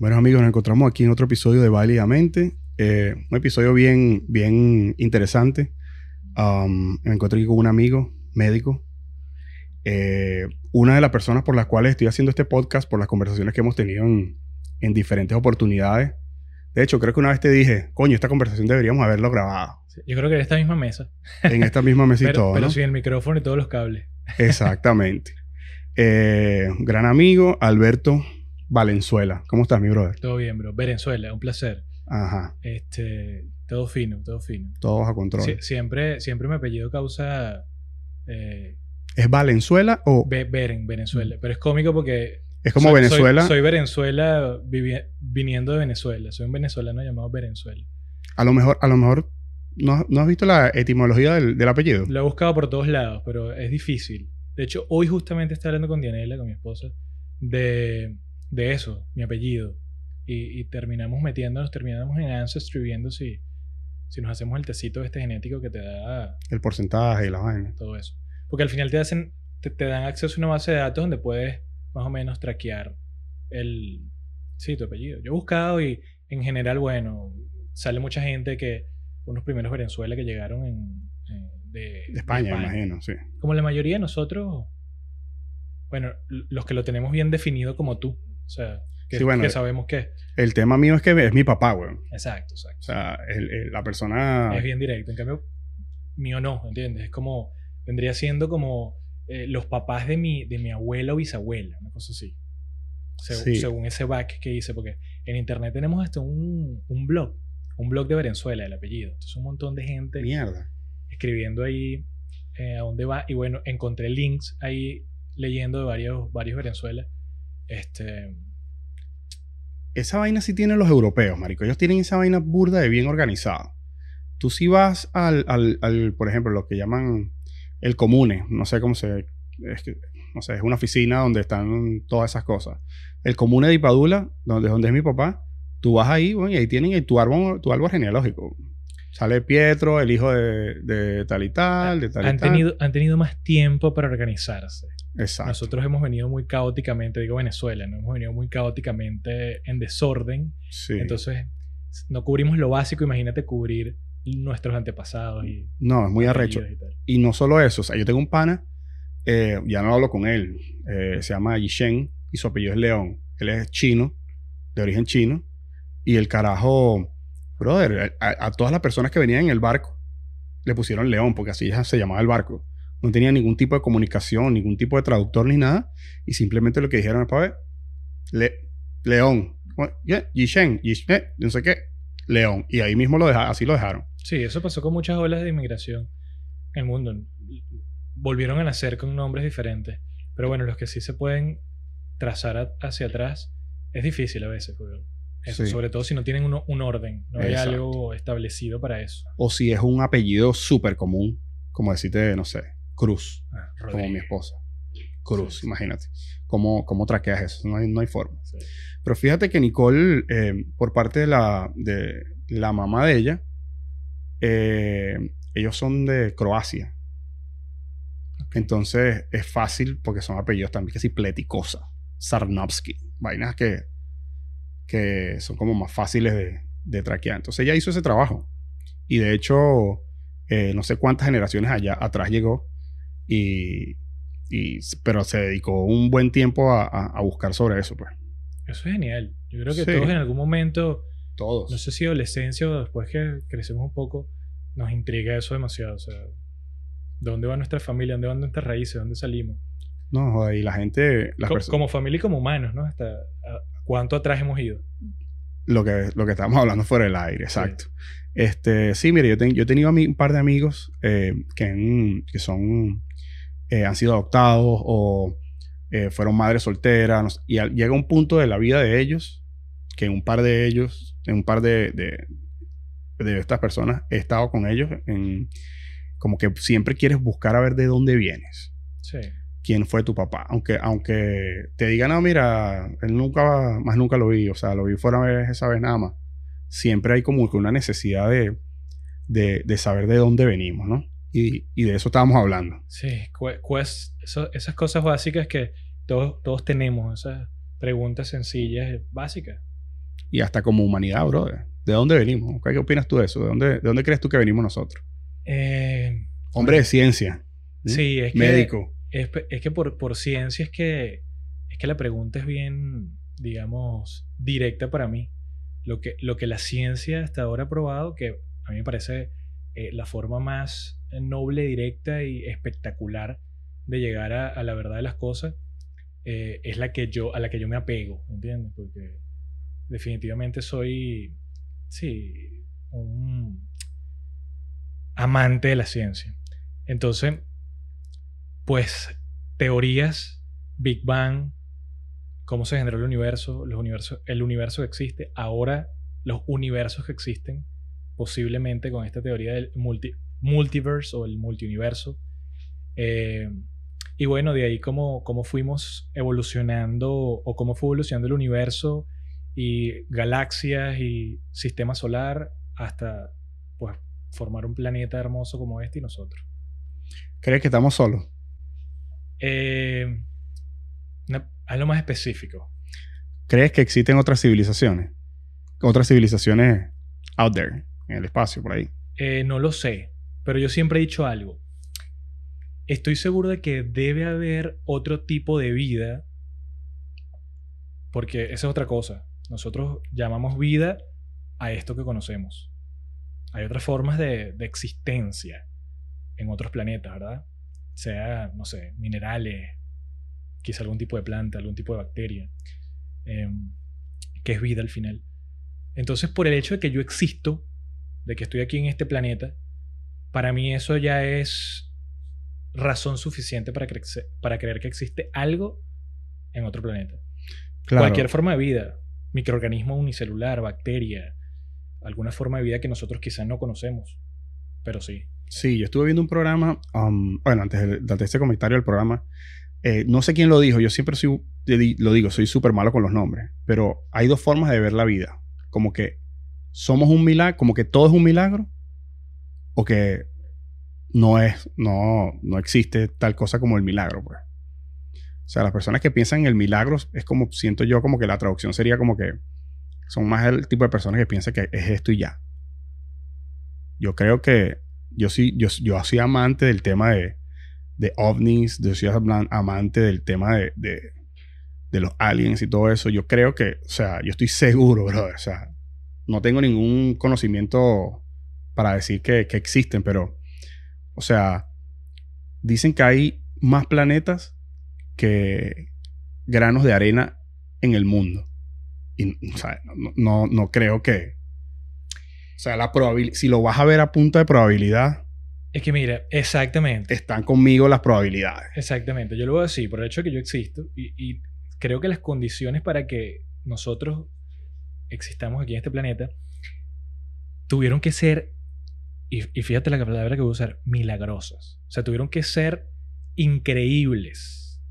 Bueno amigos, nos encontramos aquí en otro episodio de Válidamente. Eh, un episodio bien, bien interesante. Um, me encuentro aquí con un amigo médico. Eh, una de las personas por las cuales estoy haciendo este podcast, por las conversaciones que hemos tenido en, en diferentes oportunidades. De hecho, creo que una vez te dije, coño, esta conversación deberíamos haberlo grabado. Sí, Yo creo que en esta misma mesa. En esta misma mesa y pero todo, pero ¿no? sin el micrófono y todos los cables. Exactamente. Eh, gran amigo, Alberto Valenzuela. ¿Cómo estás, mi brother? Todo bien, bro. Venezuela, un placer. Ajá. Este, todo fino, todo fino. Todo bajo control. Sie- siempre, siempre mi apellido causa eh, ¿Es Valenzuela o Be- Beren, Venezuela. Pero es cómico porque. es como soy- Venezuela? Soy, soy Venezuela viniendo de Venezuela. Soy un venezolano llamado Venezuela. A lo mejor, a lo mejor, ¿no, no has visto la etimología del, del apellido? Lo he buscado por todos lados, pero es difícil. De hecho, hoy justamente estaba hablando con Dianela, con mi esposa, de, de eso, mi apellido. Y, y terminamos metiéndonos, terminamos en Ancestry viendo si, si nos hacemos el tecito este genético que te da El porcentaje y la vaina. todo eso. Porque al final te hacen, te, te dan acceso a una base de datos donde puedes más o menos traquear el, sí, tu apellido. Yo he buscado y en general, bueno, sale mucha gente que, unos primeros Venezuela que llegaron en, en- de, De España, imagino, sí. Como la mayoría de nosotros, bueno, los que lo tenemos bien definido como tú. O sea, que, Sí, bueno, que sabemos que. El tema mío es que es mi papá, güey. O Exacto, exacto. sea, el- el- la persona... Es bien directo. En cambio, mío no, ¿entiendes? Es como, vendría siendo como eh, los papás de mi, de mi abuela o bisabuela, una cosa así. Seg- Sí. Según ese back que hice, porque en internet tenemos hasta un, un blog, un blog de Venezuela, el apellido. Entonces, un montón de gente Mierda. escribiendo ahí eh, a dónde va. Y bueno, encontré links ahí leyendo de varios, varios Venezuela. Este, Esa vaina sí tienen los europeos, marico. Ellos tienen esa vaina burda de bien organizada. Tú si vas al, al, al, por ejemplo, lo que llaman el comune, no sé cómo se... Es que, no sé, es una oficina donde están todas esas cosas. El comune de Ipadula, donde, donde es mi papá, tú vas ahí, bueno, y ahí tienen tu árbol, tu árbol genealógico. Sale Pietro, el hijo de, de tal y tal, de tal y han, tal. tenido, han tenido más tiempo para organizarse. Exacto. Nosotros hemos venido muy caóticamente, digo Venezuela, ¿no? Hemos venido muy caóticamente en desorden. Sí. Entonces, no cubrimos lo básico, imagínate cubrir nuestros antepasados y no, es muy arrecho. y. Y no solo eso, o sea, yo tengo un pana, eh, ya no hablo con él, eh, se llama Yishen y su apellido es León. Él es chino, de origen chino, y el carajo, brother, a, a todas las personas que venían en el barco le pusieron León, porque así se llamaba el barco. No tenía ningún tipo de comunicación, ningún tipo de traductor ni nada, y simplemente lo que dijeron es Le- León, yeah, Yishen, Yishen, no sé qué, León, y ahí mismo lo dejaron, así lo dejaron. Sí, eso pasó con muchas olas de inmigración en el mundo. Volvieron a nacer con nombres diferentes. Pero bueno, los que sí se pueden trazar hacia atrás es difícil a veces. porque eso, Sí. Sobre todo si no tienen uno- un orden, no hay algo establecido para eso. O si es un apellido súper común, como decirte, no sé, Cruz, Ah, como mi esposa. Cruz, Sí, sí. imagínate. ¿Cómo, ¿Cómo traqueas eso? No hay, no hay forma. Pero fíjate que Nicole, eh, por parte de la, de la mamá de ella, eh, ellos son de Croacia. Entonces es fácil porque son apellidos también, que si Pleticosa, Sarnowski, vainas que, que son como más fáciles de, de traquear. Entonces ella hizo ese trabajo. Y de hecho, eh, no sé cuántas generaciones allá atrás llegó. Y, y- pero se dedicó un buen tiempo a, a- a buscar sobre eso, pues. Eso es genial. Yo creo que Sí. todos en algún momento, Todos. no sé si adolescencia o después que crecemos un poco, nos intriga eso demasiado. O sea, ¿dónde va nuestra familia? ¿Dónde van nuestras raíces? ¿Dónde salimos? No, joder, y la gente, las Co- perso- como familia y como humanos, ¿no? Hasta a- cuánto atrás hemos ido. lo que, lo que estábamos hablando fuera del aire, exacto. Este, sí, mire, yo, ten- yo he tenido un par de amigos eh, que, que son, eh, han sido adoptados o eh, fueron madres solteras, no sé, y al- llega un punto de la vida de ellos que un par de ellos, en un par de, de, de estas personas, he estado con ellos en como que siempre quieres buscar a ver de dónde vienes. Sí. Quién fue tu papá. Aunque, aunque te digan, no, mira, él nunca, más nunca lo vi, o sea, lo vi fuera vez, esa vez nada más. Siempre hay como que una necesidad de, de, de saber de dónde venimos, ¿no? Y, y de eso estábamos hablando. Sí, cues- eso- esas cosas básicas que todos, todos tenemos, esas preguntas sencillas, básicas. y hasta como humanidad, brother. ¿De dónde venimos? ¿Qué, opinas tú de eso? ¿De dónde, ¿De dónde crees tú que venimos nosotros? Eh, Hombre de ciencia. ¿sí? sí, es que... Médico. Es, que por, ciencia es que, es que la pregunta es bien, digamos, directa para mí. Lo que, lo que la ciencia hasta ahora ha probado, que a mí me parece eh, la forma más noble, directa y espectacular de llegar a, a la verdad de las cosas, eh, es la que yo, a la que yo me apego, ¿entiendes? Porque definitivamente soy, sí, un amante de la ciencia. Entonces, pues teorías, Big Bang, cómo se generó el universo, los universos, el universo que existe, ahora los universos que existen, posiblemente con esta teoría del multi, multiverse o el multiuniverso. Eh, y bueno, de ahí cómo, cómo fuimos evolucionando o cómo fue evolucionando el universo y galaxias y sistema solar hasta pues formar un planeta hermoso como este y nosotros. ¿Crees que estamos solos? Eh, una- algo más específico. ¿Crees que existen otras civilizaciones? Otras civilizaciones out there, en el espacio, por ahí. Eh, no lo sé, pero yo siempre he dicho algo. Estoy seguro de que debe haber otro tipo de vida, porque esa es otra cosa. Nosotros llamamos vida a esto que conocemos. Hay otras formas de, de existencia en otros planetas, ¿verdad? Sea, no sé, minerales, quizá algún tipo de planta, algún tipo de bacteria, em, que es vida al final. Entonces, por el hecho de que yo existo, de que estoy aquí en este planeta, para mí eso ya es razón suficiente para, cre- para creer que existe algo en otro planeta. Claro. Cualquier forma de vida, microorganismo unicelular, bacteria, alguna forma de vida que nosotros quizás no conocemos, pero sí. Sí, yo estuve viendo un programa, um, bueno, antes de, este comentario del programa, eh, no sé quién lo dijo, yo siempre soy, lo digo, soy súper malo con los nombres, pero hay dos formas de ver la vida, como que somos un milagro, como que todo es un milagro, o que no es, no, no existe tal cosa como el milagro, pues. O sea, las personas que piensan en el milagro es como, siento yo como que la traducción sería como que son más el tipo de personas que piensan que es esto y ya. Yo creo que yo sí, yo, yo soy amante del tema de, de ovnis, yo soy amante del tema de, de, de los aliens y todo eso. Yo creo que, o sea, yo estoy seguro, brother. O sea, no tengo ningún conocimiento para decir que, que existen, pero, o sea, dicen que hay más planetas que granos de arena en el mundo. Y, o sea, no, no, no creo que... O sea, la si lo vas a ver a punta de probabilidad, Es que mira, exactamente. están conmigo las probabilidades. Exactamente, yo lo veo así, por el hecho de que yo existo y, y creo que las condiciones para que nosotros existamos aquí en este planeta tuvieron que ser, y, y fíjate la palabra que voy a usar, milagrosas. O sea, tuvieron que ser increíbles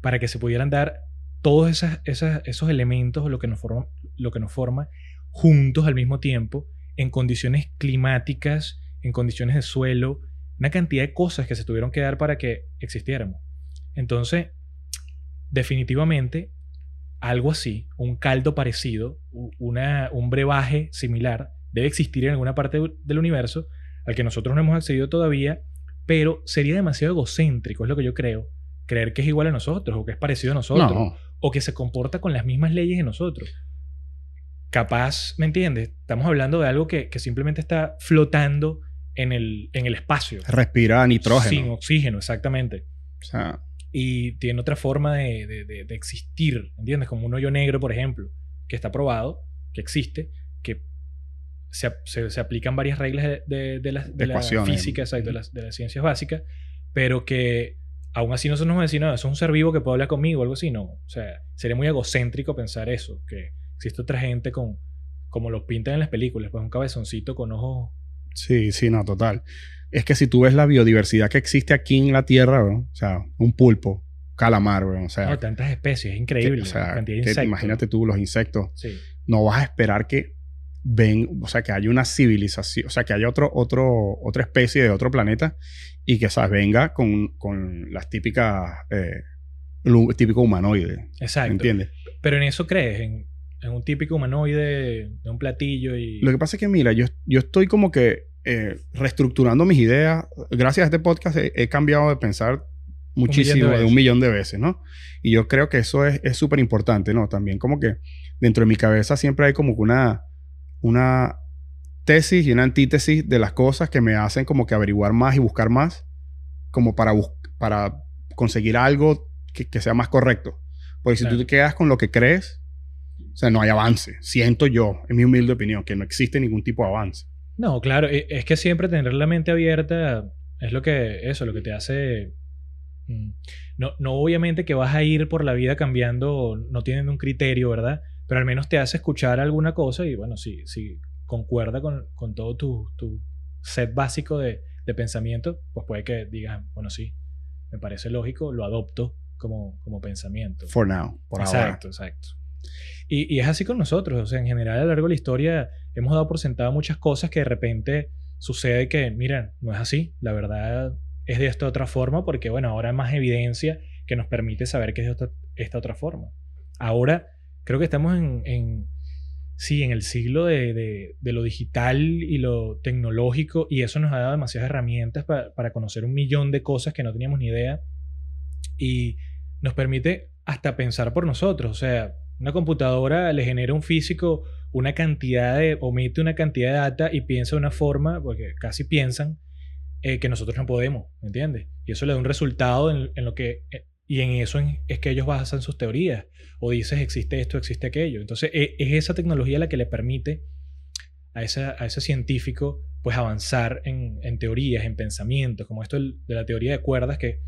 para que se pudieran dar todos esas, esas- esos elementos, lo que, nos forma, lo que nos forma, juntos al mismo tiempo, en condiciones climáticas, en condiciones de suelo, una cantidad de cosas que se tuvieron que dar para que existiéramos. Entonces, definitivamente, algo así, un caldo parecido, una, un brebaje similar, debe existir en alguna parte del- del universo al que nosotros no hemos accedido todavía, pero sería demasiado egocéntrico, es lo que yo creo, creer que es igual a nosotros o que es parecido a nosotros No, o que se comporta con las mismas leyes de nosotros. Capaz, ¿me entiendes? Estamos hablando de algo que, que simplemente está flotando en el, en el espacio. respira nitrógeno. Sin oxígeno, exactamente. O sea, Y tiene otra forma de, de- de- de existir, ¿entiendes? Como un hoyo negro, por ejemplo, que está probado, que existe, que se, se- se aplican varias reglas de, la, de la física, exacto, de las, de las ciencias básicas, pero que aún así nosotros nos decir, no, eso es un ser vivo que puede hablar conmigo o algo así, no. O sea, sería muy egocéntrico pensar eso, que existe otra gente con, como lo pintan en las películas, pues un cabezoncito con ojos sí, sí, no, total. Es que si tú ves la biodiversidad que existe aquí en la Tierra, weón, o sea, un pulpo, calamar, weón, o sea, No, tantas especies, es que- increíble. o sea, la cantidad de que insectos. imagínate tú los insectos, Sí. no vas a esperar que ven, o sea, que haya una civilización, o sea, que haya otro, otro, otra especie de otro planeta y que, sea, venga con, con las típicas, eh, típico humanoide, Exacto. ¿entiendes? Pero en eso crees, en, en un típico humanoide de un platillo y... Lo que pasa es que, mira, yo, yo estoy como que eh, reestructurando mis ideas. Gracias a este podcast he, cambiado de pensar muchísimo, de, un millón de veces, ¿no? Y yo creo que eso es súper importante, ¿no? También como que dentro de mi cabeza siempre hay como una, una tesis y una antítesis de las cosas que me hacen como que averiguar más y buscar más, como para, para conseguir algo que, que sea más correcto. Porque si tú te quedas con lo que crees, o sea, no hay avance. Siento yo, en mi humilde opinión, que no existe ningún tipo de avance. No, claro, e, es que siempre tener la mente abierta es lo que, eso, lo que te hace... Mm, no, no obviamente que vas a ir por la vida cambiando, no teniendo un criterio, ¿verdad? Pero al menos te hace escuchar alguna cosa y bueno, si, si concuerda con, con todo tu, tu, set básico de, de pensamiento, pues puede que digas, bueno, sí, me parece lógico, lo adopto como, como pensamiento. For now, por exacto, Exacto, y, es así con nosotros, o sea, en general a lo largo de la historia hemos dado por sentado muchas cosas que de repente sucede que, miren, no es así, la verdad es de esta otra forma porque, bueno, ahora hay más evidencia que nos permite saber que es de esta, otra forma. Ahora creo que estamos en, en sí, en el siglo de, de, lo digital y lo tecnológico y eso nos ha dado demasiadas herramientas para, para conocer un millón de cosas que no teníamos ni idea y nos permite hasta pensar por nosotros. O sea, una computadora le genera a un físico una cantidad de, omite una cantidad de data y piensa de una forma, porque casi piensan, eh, que nosotros no podemos, ¿me entiendes? Y eso le da un resultado en, lo que, eh, y en eso es que ellos basan sus teorías. O dices, existe esto, existe aquello. Entonces, e, es esa tecnología la que le permite a, esa, a ese científico, pues, avanzar en, en teorías, en pensamientos, como esto de la teoría de cuerdas, que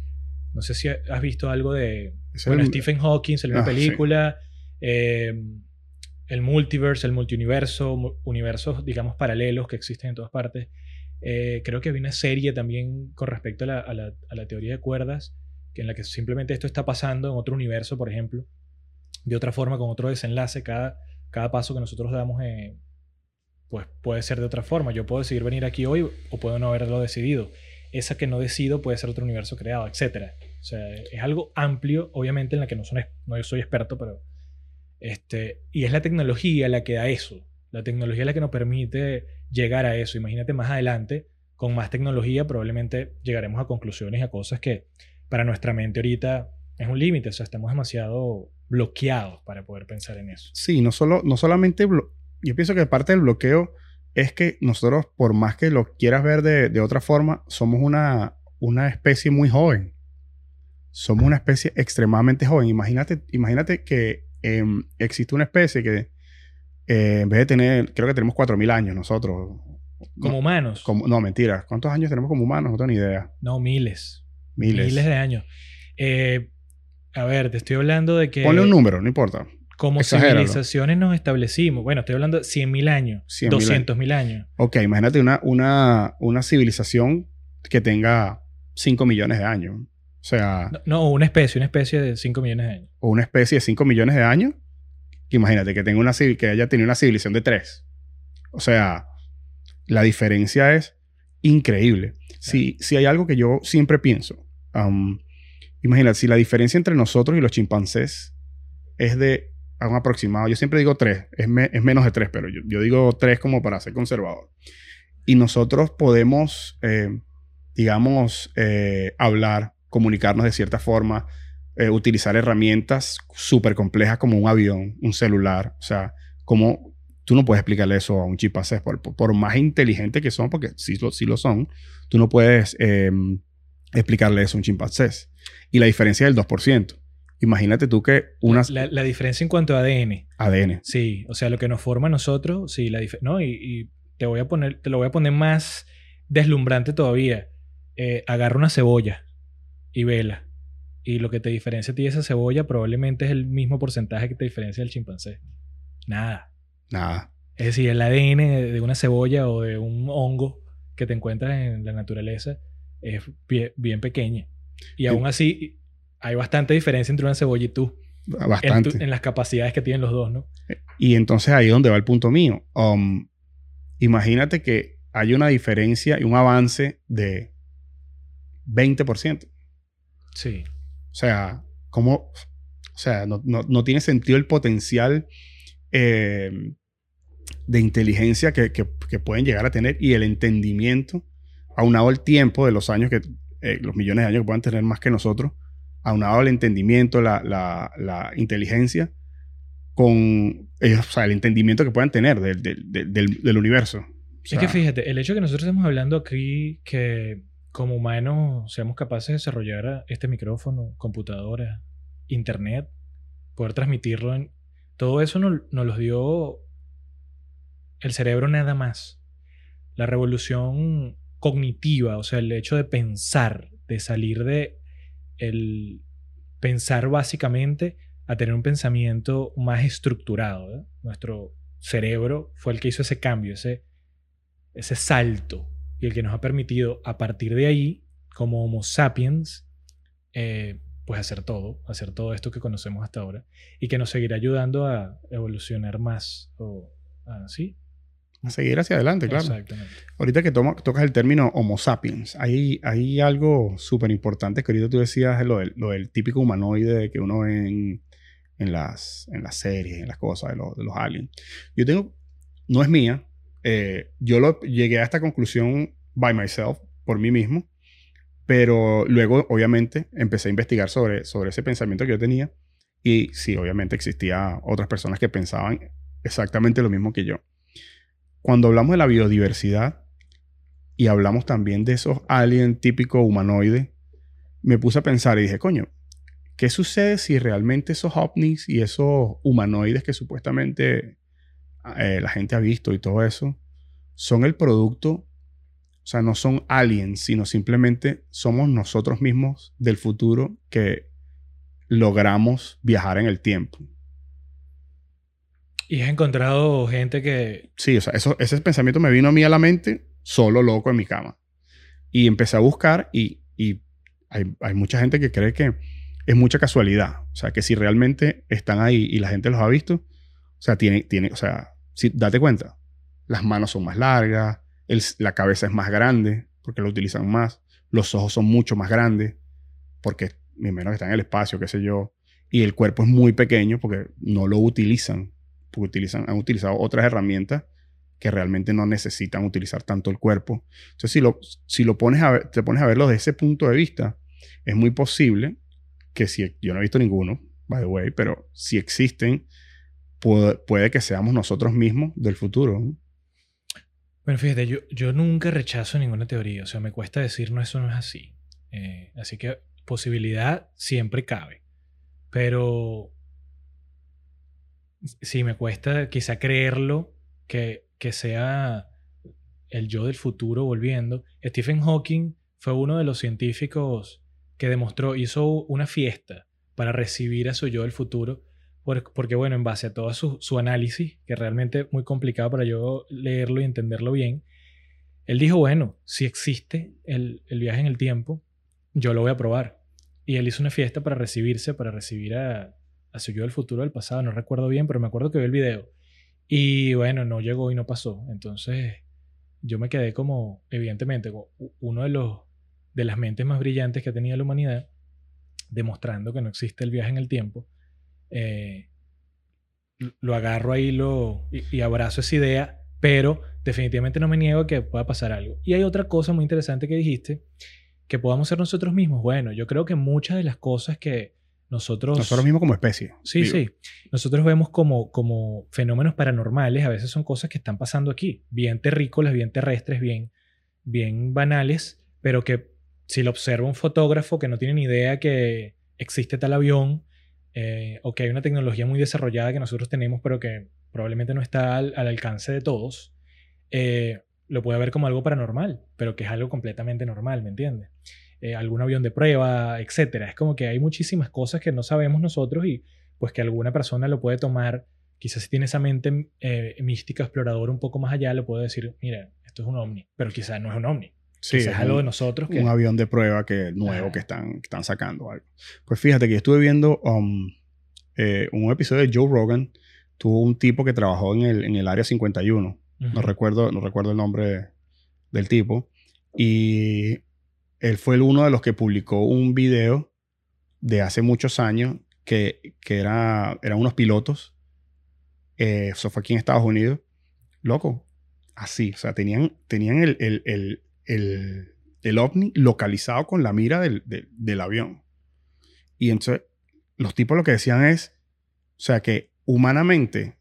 no sé si has visto algo de bueno, Stephen Hawking, salió una ah, película, eh, el multiverse, el multiuniverso, universos, digamos, paralelos que existen en todas partes. Eh, creo que había una serie también con respecto a la, a, la, a la, teoría de cuerdas, que en la que simplemente esto está pasando en otro universo, por ejemplo, de otra forma, con otro desenlace. Cada, cada paso que nosotros damos, eh, pues puede ser de otra forma. Yo puedo decidir venir aquí hoy o puedo no haberlo decidido esa que no decido puede ser otro universo creado, etc. O sea, es algo amplio, obviamente, en la que no, son, no yo soy experto, pero... Este, y es la tecnología la que da eso. La tecnología la que nos permite llegar a eso. Imagínate más adelante, con más tecnología, probablemente llegaremos a conclusiones y a cosas que para nuestra mente ahorita es un límite. O sea, estamos demasiado bloqueados para poder pensar en eso. Sí, no, solo, no solamente... Yo pienso que parte del bloqueo es que nosotros, por más que lo quieras ver de, otra forma, somos una, una especie muy joven. Somos una especie extremadamente joven. Imagínate, imagínate que em, existe una especie que eh, en vez de tener, creo que tenemos 4.000 años nosotros. ¿Como humanos? Como, no, mentira. ¿Cuántos años tenemos como humanos? No tengo ni idea. No, miles. Miles. Miles de años. Eh, a ver, te estoy hablando de que... Ponle un número, no importa. Como civilizaciones nos establecimos. Bueno, estoy hablando de 100.000 años, 200.000 años. Ok, imagínate una, una, una civilización que tenga 5 millones de años. O sea... No, una especie, una especie de 5 millones de años. O una especie de 5 millones de años. Imagínate que, tenga una, que haya tenido una civilización de 3. O sea, la diferencia es increíble. Si, si hay algo que yo siempre pienso, um, imagínate, si la diferencia entre nosotros y los chimpancés es de un aproximado. Yo siempre digo tres, es, menos de tres, pero yo, digo tres como para ser conservador. Y nosotros podemos, eh, digamos, eh, hablar, comunicarnos de cierta forma, eh, utilizar herramientas súper complejas como un avión, un celular. O sea, como tú no puedes explicarle eso a un chimpancé, por, por más inteligente que son, porque sí, sí lo son, tú no puedes em, explicarle eso a un chimpancé. Y la diferencia es del 2%. Imagínate tú que una... La, diferencia en cuanto a ADN. ADN. Sí, o sea, lo que nos forma a nosotros, sí, la ¿no? Y, te voy a poner, te lo voy a poner más deslumbrante todavía. Eh, agarra una cebolla y vela. Y lo que te diferencia a ti de esa cebolla probablemente es el mismo porcentaje que te diferencia del chimpancé. Nada. Nada. Es decir, el ADN de una cebolla o de un hongo que te encuentras en la naturaleza es bien, bien pequeña. Y aún así, hay bastante diferencia entre una cebolla y tú. Bastante. En, las capacidades que tienen los dos, ¿no? Y entonces ahí es donde va el punto mío. Um, imagínate que hay una diferencia y un avance de 20%. Sí. O sea, ¿cómo? O sea, no, tiene sentido el potencial eh, de inteligencia que, que, que pueden llegar a tener y el entendimiento, aunado al tiempo de los años que, eh, los millones de años que puedan tener más que nosotros, aunado al entendimiento, la, la, la inteligencia, con ellos, o sea, el entendimiento que puedan tener del, del, del, del universo. O es que fíjate, el hecho de que nosotros estemos hablando aquí que como humanos seamos capaces de desarrollar este micrófono, computadora, internet, poder transmitirlo. Todo eso nos, nos los dio el cerebro nada más. La revolución cognitiva, o sea, el hecho de pensar, de salir de el pensar básicamente a tener un pensamiento más estructurado. ¿eh? Nuestro cerebro fue el que hizo ese cambio, ese, ese salto, y el que nos ha permitido a partir de ahí, como Homo sapiens, eh, pues hacer todo, hacer todo esto que conocemos hasta ahora, y que nos seguirá ayudando a evolucionar más, o así, a seguir hacia adelante, claro. Exactamente. Ahorita que tocas el término Homo sapiens, hay, hay algo súper importante que ahorita tú decías, lo del, lo del típico humanoide que uno ve en, en, las, en las series, en las cosas de, los, de los aliens. Yo tengo, no es mía, eh, yo lo, llegué a esta conclusión by myself, por mí mismo, pero luego, obviamente, empecé a investigar sobre, sobre ese pensamiento que yo tenía y sí, obviamente existía otras personas que pensaban exactamente lo mismo que yo. Cuando hablamos de la biodiversidad y hablamos también de esos aliens típicos humanoides, me puse a pensar y dije, coño, ¿qué sucede si realmente esos ovnis y esos humanoides que supuestamente eh, la gente ha visto y todo eso son el producto, o sea, no son aliens, sino simplemente somos nosotros mismos del futuro que logramos viajar en el tiempo? Y has encontrado gente que... Sí, o sea, eso, ese pensamiento me vino a mí a la mente solo loco en mi cama. Y empecé a buscar y, y hay, hay, mucha gente que cree que es mucha casualidad. O sea, que si realmente están ahí y la gente los ha visto, o sea, tiene, tiene o sea, si, date cuenta, las manos son más largas, la cabeza es más grande porque lo utilizan más, los ojos son mucho más grandes porque, menos que están en el espacio, qué sé yo, y el cuerpo es muy pequeño porque no lo utilizan porque utilizan, han utilizado otras herramientas que realmente no necesitan utilizar tanto el cuerpo. Entonces, si lo, si lo pones a ver, te pones a verlo desde ese punto de vista, es muy posible que si yo no he visto ninguno, by the way, pero si existen, puede, puede que seamos nosotros mismos del futuro. Bueno, fíjate, yo, yo nunca rechazo ninguna teoría, o sea, me cuesta decir no, eso no es así. Eh, así que posibilidad siempre cabe. Pero sí, me cuesta quizá creerlo que, que sea el yo del futuro volviendo. Stephen Hawking fue uno de los científicos que demostró, hizo una fiesta para recibir a su yo del futuro, porque bueno, en base a todo su, análisis, que realmente es muy complicado para yo leerlo y entenderlo bien, él dijo, bueno, si existe el, viaje en el tiempo, yo lo voy a probar. Y él hizo una fiesta para recibirse, para recibir a, a su yo del futuro del pasado, no recuerdo bien, pero me acuerdo que vi el video. Y bueno, no llegó y no pasó. Entonces, yo me quedé como, evidentemente, uno de los de las mentes más brillantes que ha tenido la humanidad, demostrando que no existe el viaje en el tiempo. Eh, lo agarro ahí lo, y, y, abrazo esa idea, pero definitivamente no me niego a que pueda pasar algo. Y hay otra cosa muy interesante que dijiste, que podamos ser nosotros mismos. Bueno, yo creo que muchas de las cosas que, nosotros, nosotros mismos como especie. Sí, digo. sí. Nosotros vemos como, como fenómenos paranormales, a veces son cosas que están pasando aquí, bien terrícolas, bien terrestres, bien, bien banales, pero que si lo observa un fotógrafo que no tiene ni idea que existe tal avión eh, o que hay una tecnología muy desarrollada que nosotros tenemos, pero que probablemente no está al, al alcance de todos, eh, lo puede ver como algo paranormal, pero que es algo completamente normal, ¿me entiendes? eh, algún avión de prueba, etcétera. Es como que hay muchísimas cosas que no sabemos nosotros y pues que alguna persona lo puede tomar, quizás si tiene esa mente mística, exploradora un poco más allá, le puede decir, mira, esto es un ovni, pero quizás no es un ovni. Sí, es algo de nosotros. Que... Un avión de prueba que nuevo que están, que están sacando algo. Pues fíjate que yo estuve viendo um, eh, un episodio de Joe Rogan. Tuvo un tipo que trabajó en el, en el área 51. Uh -huh. no, recuerdo, no recuerdo el nombre del tipo. Y él fue uno de los que publicó un video de hace muchos años que, que era, eran unos pilotos Eh, eso fue aquí en Estados Unidos. Loco, así. O sea, tenían, tenían el, el, el, el, el ovni localizado con la mira del, del, del avión. Y entonces, los tipos lo que decían es, o sea, que humanamente,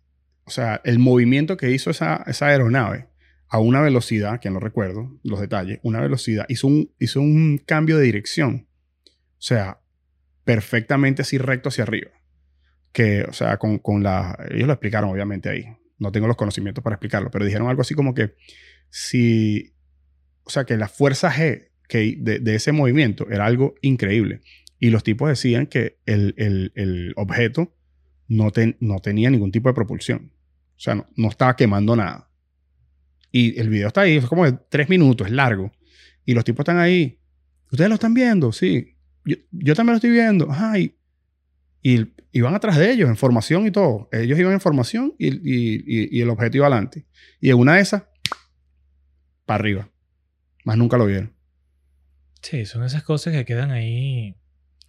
o sea, el movimiento que hizo esa, esa aeronave a una velocidad, que no recuerdo los detalles, una velocidad, hizo un, hizo un cambio de dirección. O sea, perfectamente así recto hacia arriba. Que, o sea, con, con la... Ellos lo explicaron obviamente ahí. No tengo los conocimientos para explicarlo, pero dijeron algo así como que si... O sea, que la fuerza G que de, de ese movimiento era algo increíble. Y los tipos decían que el, el, el objeto no, ten, no, tenía ningún tipo de propulsión. O sea, no, no, estaba quemando nada. Y el video está ahí, es como de tres minutos, es largo. Y los tipos están ahí. ¿Ustedes lo están viendo? Sí. Yo, yo también lo estoy viendo. Ajá, y, y, y, van atrás de ellos en formación y todo. Ellos iban en formación y, y, y el objeto iba adelante. Y en una de esas, para arriba. Más nunca lo vieron. Sí, son esas cosas que quedan ahí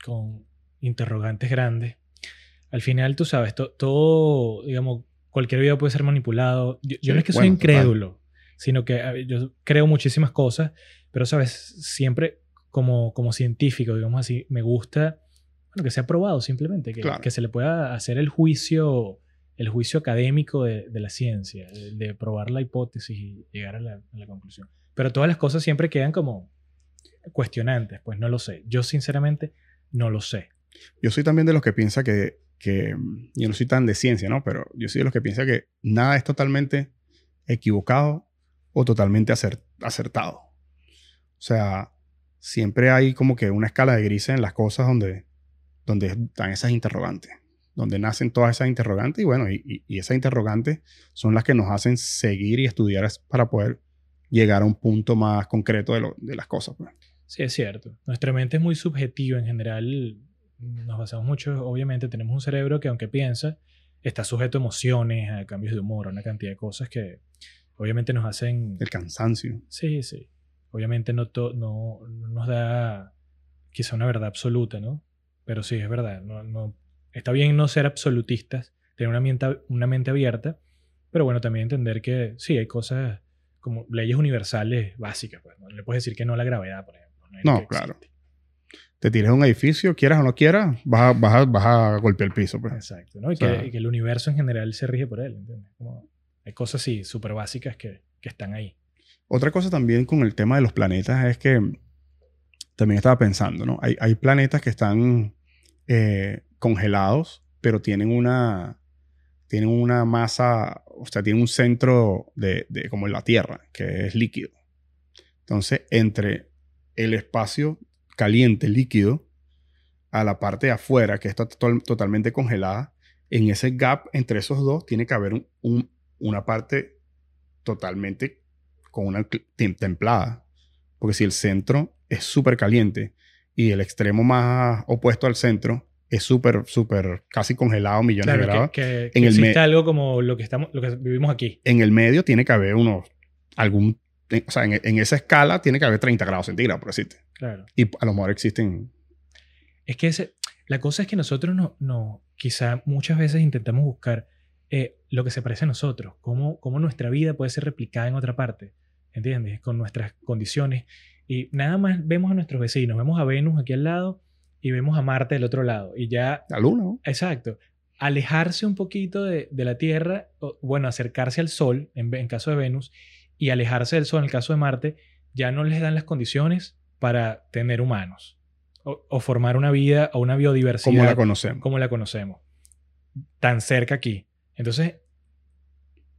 con interrogantes grandes. Al final, tú sabes, to, todo, digamos, cualquier video puede ser manipulado. Yo, yo no es que bueno, soy incrédulo, total. sino que ver, yo creo muchísimas cosas, pero, sabes, siempre como, como científico, digamos así, me gusta bueno, que sea probado simplemente, que, claro. que, se le pueda hacer el juicio, el juicio académico de, de la ciencia, de, de, probar la hipótesis y llegar a la, a la conclusión. Pero todas las cosas siempre quedan como cuestionantes, pues no lo sé. Yo sinceramente no lo sé. Yo soy también de los que piensa que, que, yo no soy tan de ciencia, ¿no? Pero yo soy de los que piensa que nada es totalmente equivocado o totalmente acertado. O sea, siempre hay como que una escala de grises en las cosas donde, donde están esas interrogantes, donde nacen todas esas interrogantes y bueno, y, y esas interrogantes son las que nos hacen seguir y estudiar para poder llegar a un punto más concreto de, lo, de las cosas. Pues. Sí, es cierto. Nuestra mente es muy subjetiva en general. Nos basamos mucho, obviamente, tenemos un cerebro que aunque piensa, está sujeto a emociones, a cambios de humor, a una cantidad de cosas que obviamente nos hacen... El cansancio. Sí, sí. Obviamente no, no, no nos da quizá una verdad absoluta, ¿no? Pero sí, es verdad. No, no, está bien no ser absolutistas, tener una mente, una mente abierta, pero bueno, también entender que sí, hay cosas como leyes universales básicas. Pues, ¿no? Le puedes decir que no a la gravedad, por ejemplo. No, no claro. Te tires a un edificio, quieras o no quieras, vas a, vas a, vas a golpear el piso. Pues. Exacto. ¿no? Y, o sea, que, y, que, el universo en general se rige por él. ¿entiendes? Como hay cosas así súper básicas que, que están ahí. Otra cosa también con el tema de los planetas es que también estaba pensando, ¿no? Hay, hay planetas que están eh, congelados, pero tienen una, tienen una masa, o sea, tienen un centro de, como en la Tierra, que es líquido. Entonces, entre el espacio caliente, líquido, a la parte de afuera, que está to totalmente congelada, en ese gap entre esos dos tiene que haber un, un, una parte totalmente con una templada. Porque si el centro es súper caliente y el extremo más opuesto al centro es súper, súper casi congelado, millones claro, de grados. Que, que, en que el existe algo como lo que, estamos, lo que vivimos aquí. En el medio tiene que haber unos, algún, o sea, en, en, esa escala tiene que haber 30 grados centígrados, por decirte. Claro. Y a lo mejor existen... Es que ese, la cosa es que nosotros no, no, quizá muchas veces intentamos buscar eh, lo que se parece a nosotros, cómo, cómo nuestra vida puede ser replicada en otra parte, ¿entiendes? Con nuestras condiciones. Y nada más vemos a nuestros vecinos, vemos a Venus aquí al lado y vemos a Marte del otro lado. Y ya... La Luna. ¿no? Exacto. Alejarse un poquito de, de, la Tierra, o, bueno, acercarse al Sol, en, en, caso de Venus, y alejarse del Sol, en el caso de Marte, ya no les dan las condiciones para tener humanos. O, o formar una vida o una biodiversidad. Como la conocemos. Como la conocemos. Tan cerca aquí. Entonces,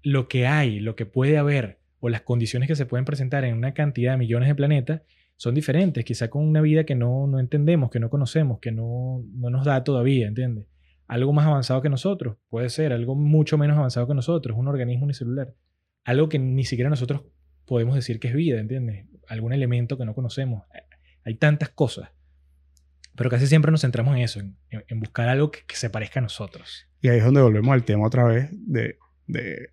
lo que hay, lo que puede haber, o las condiciones que se pueden presentar en una cantidad de millones de planetas, son diferentes, quizá con una vida que no, no entendemos, que no conocemos, que no, no nos da todavía, ¿entiendes? Algo más avanzado que nosotros, puede ser, algo mucho menos avanzado que nosotros, un organismo unicelular. Algo que ni siquiera nosotros podemos decir que es vida, ¿entiendes? Algún elemento que no conocemos. Hay tantas cosas. Pero casi siempre nos centramos en eso, en, en buscar algo que, que, se parezca a nosotros. Y ahí es donde volvemos al tema otra vez de, de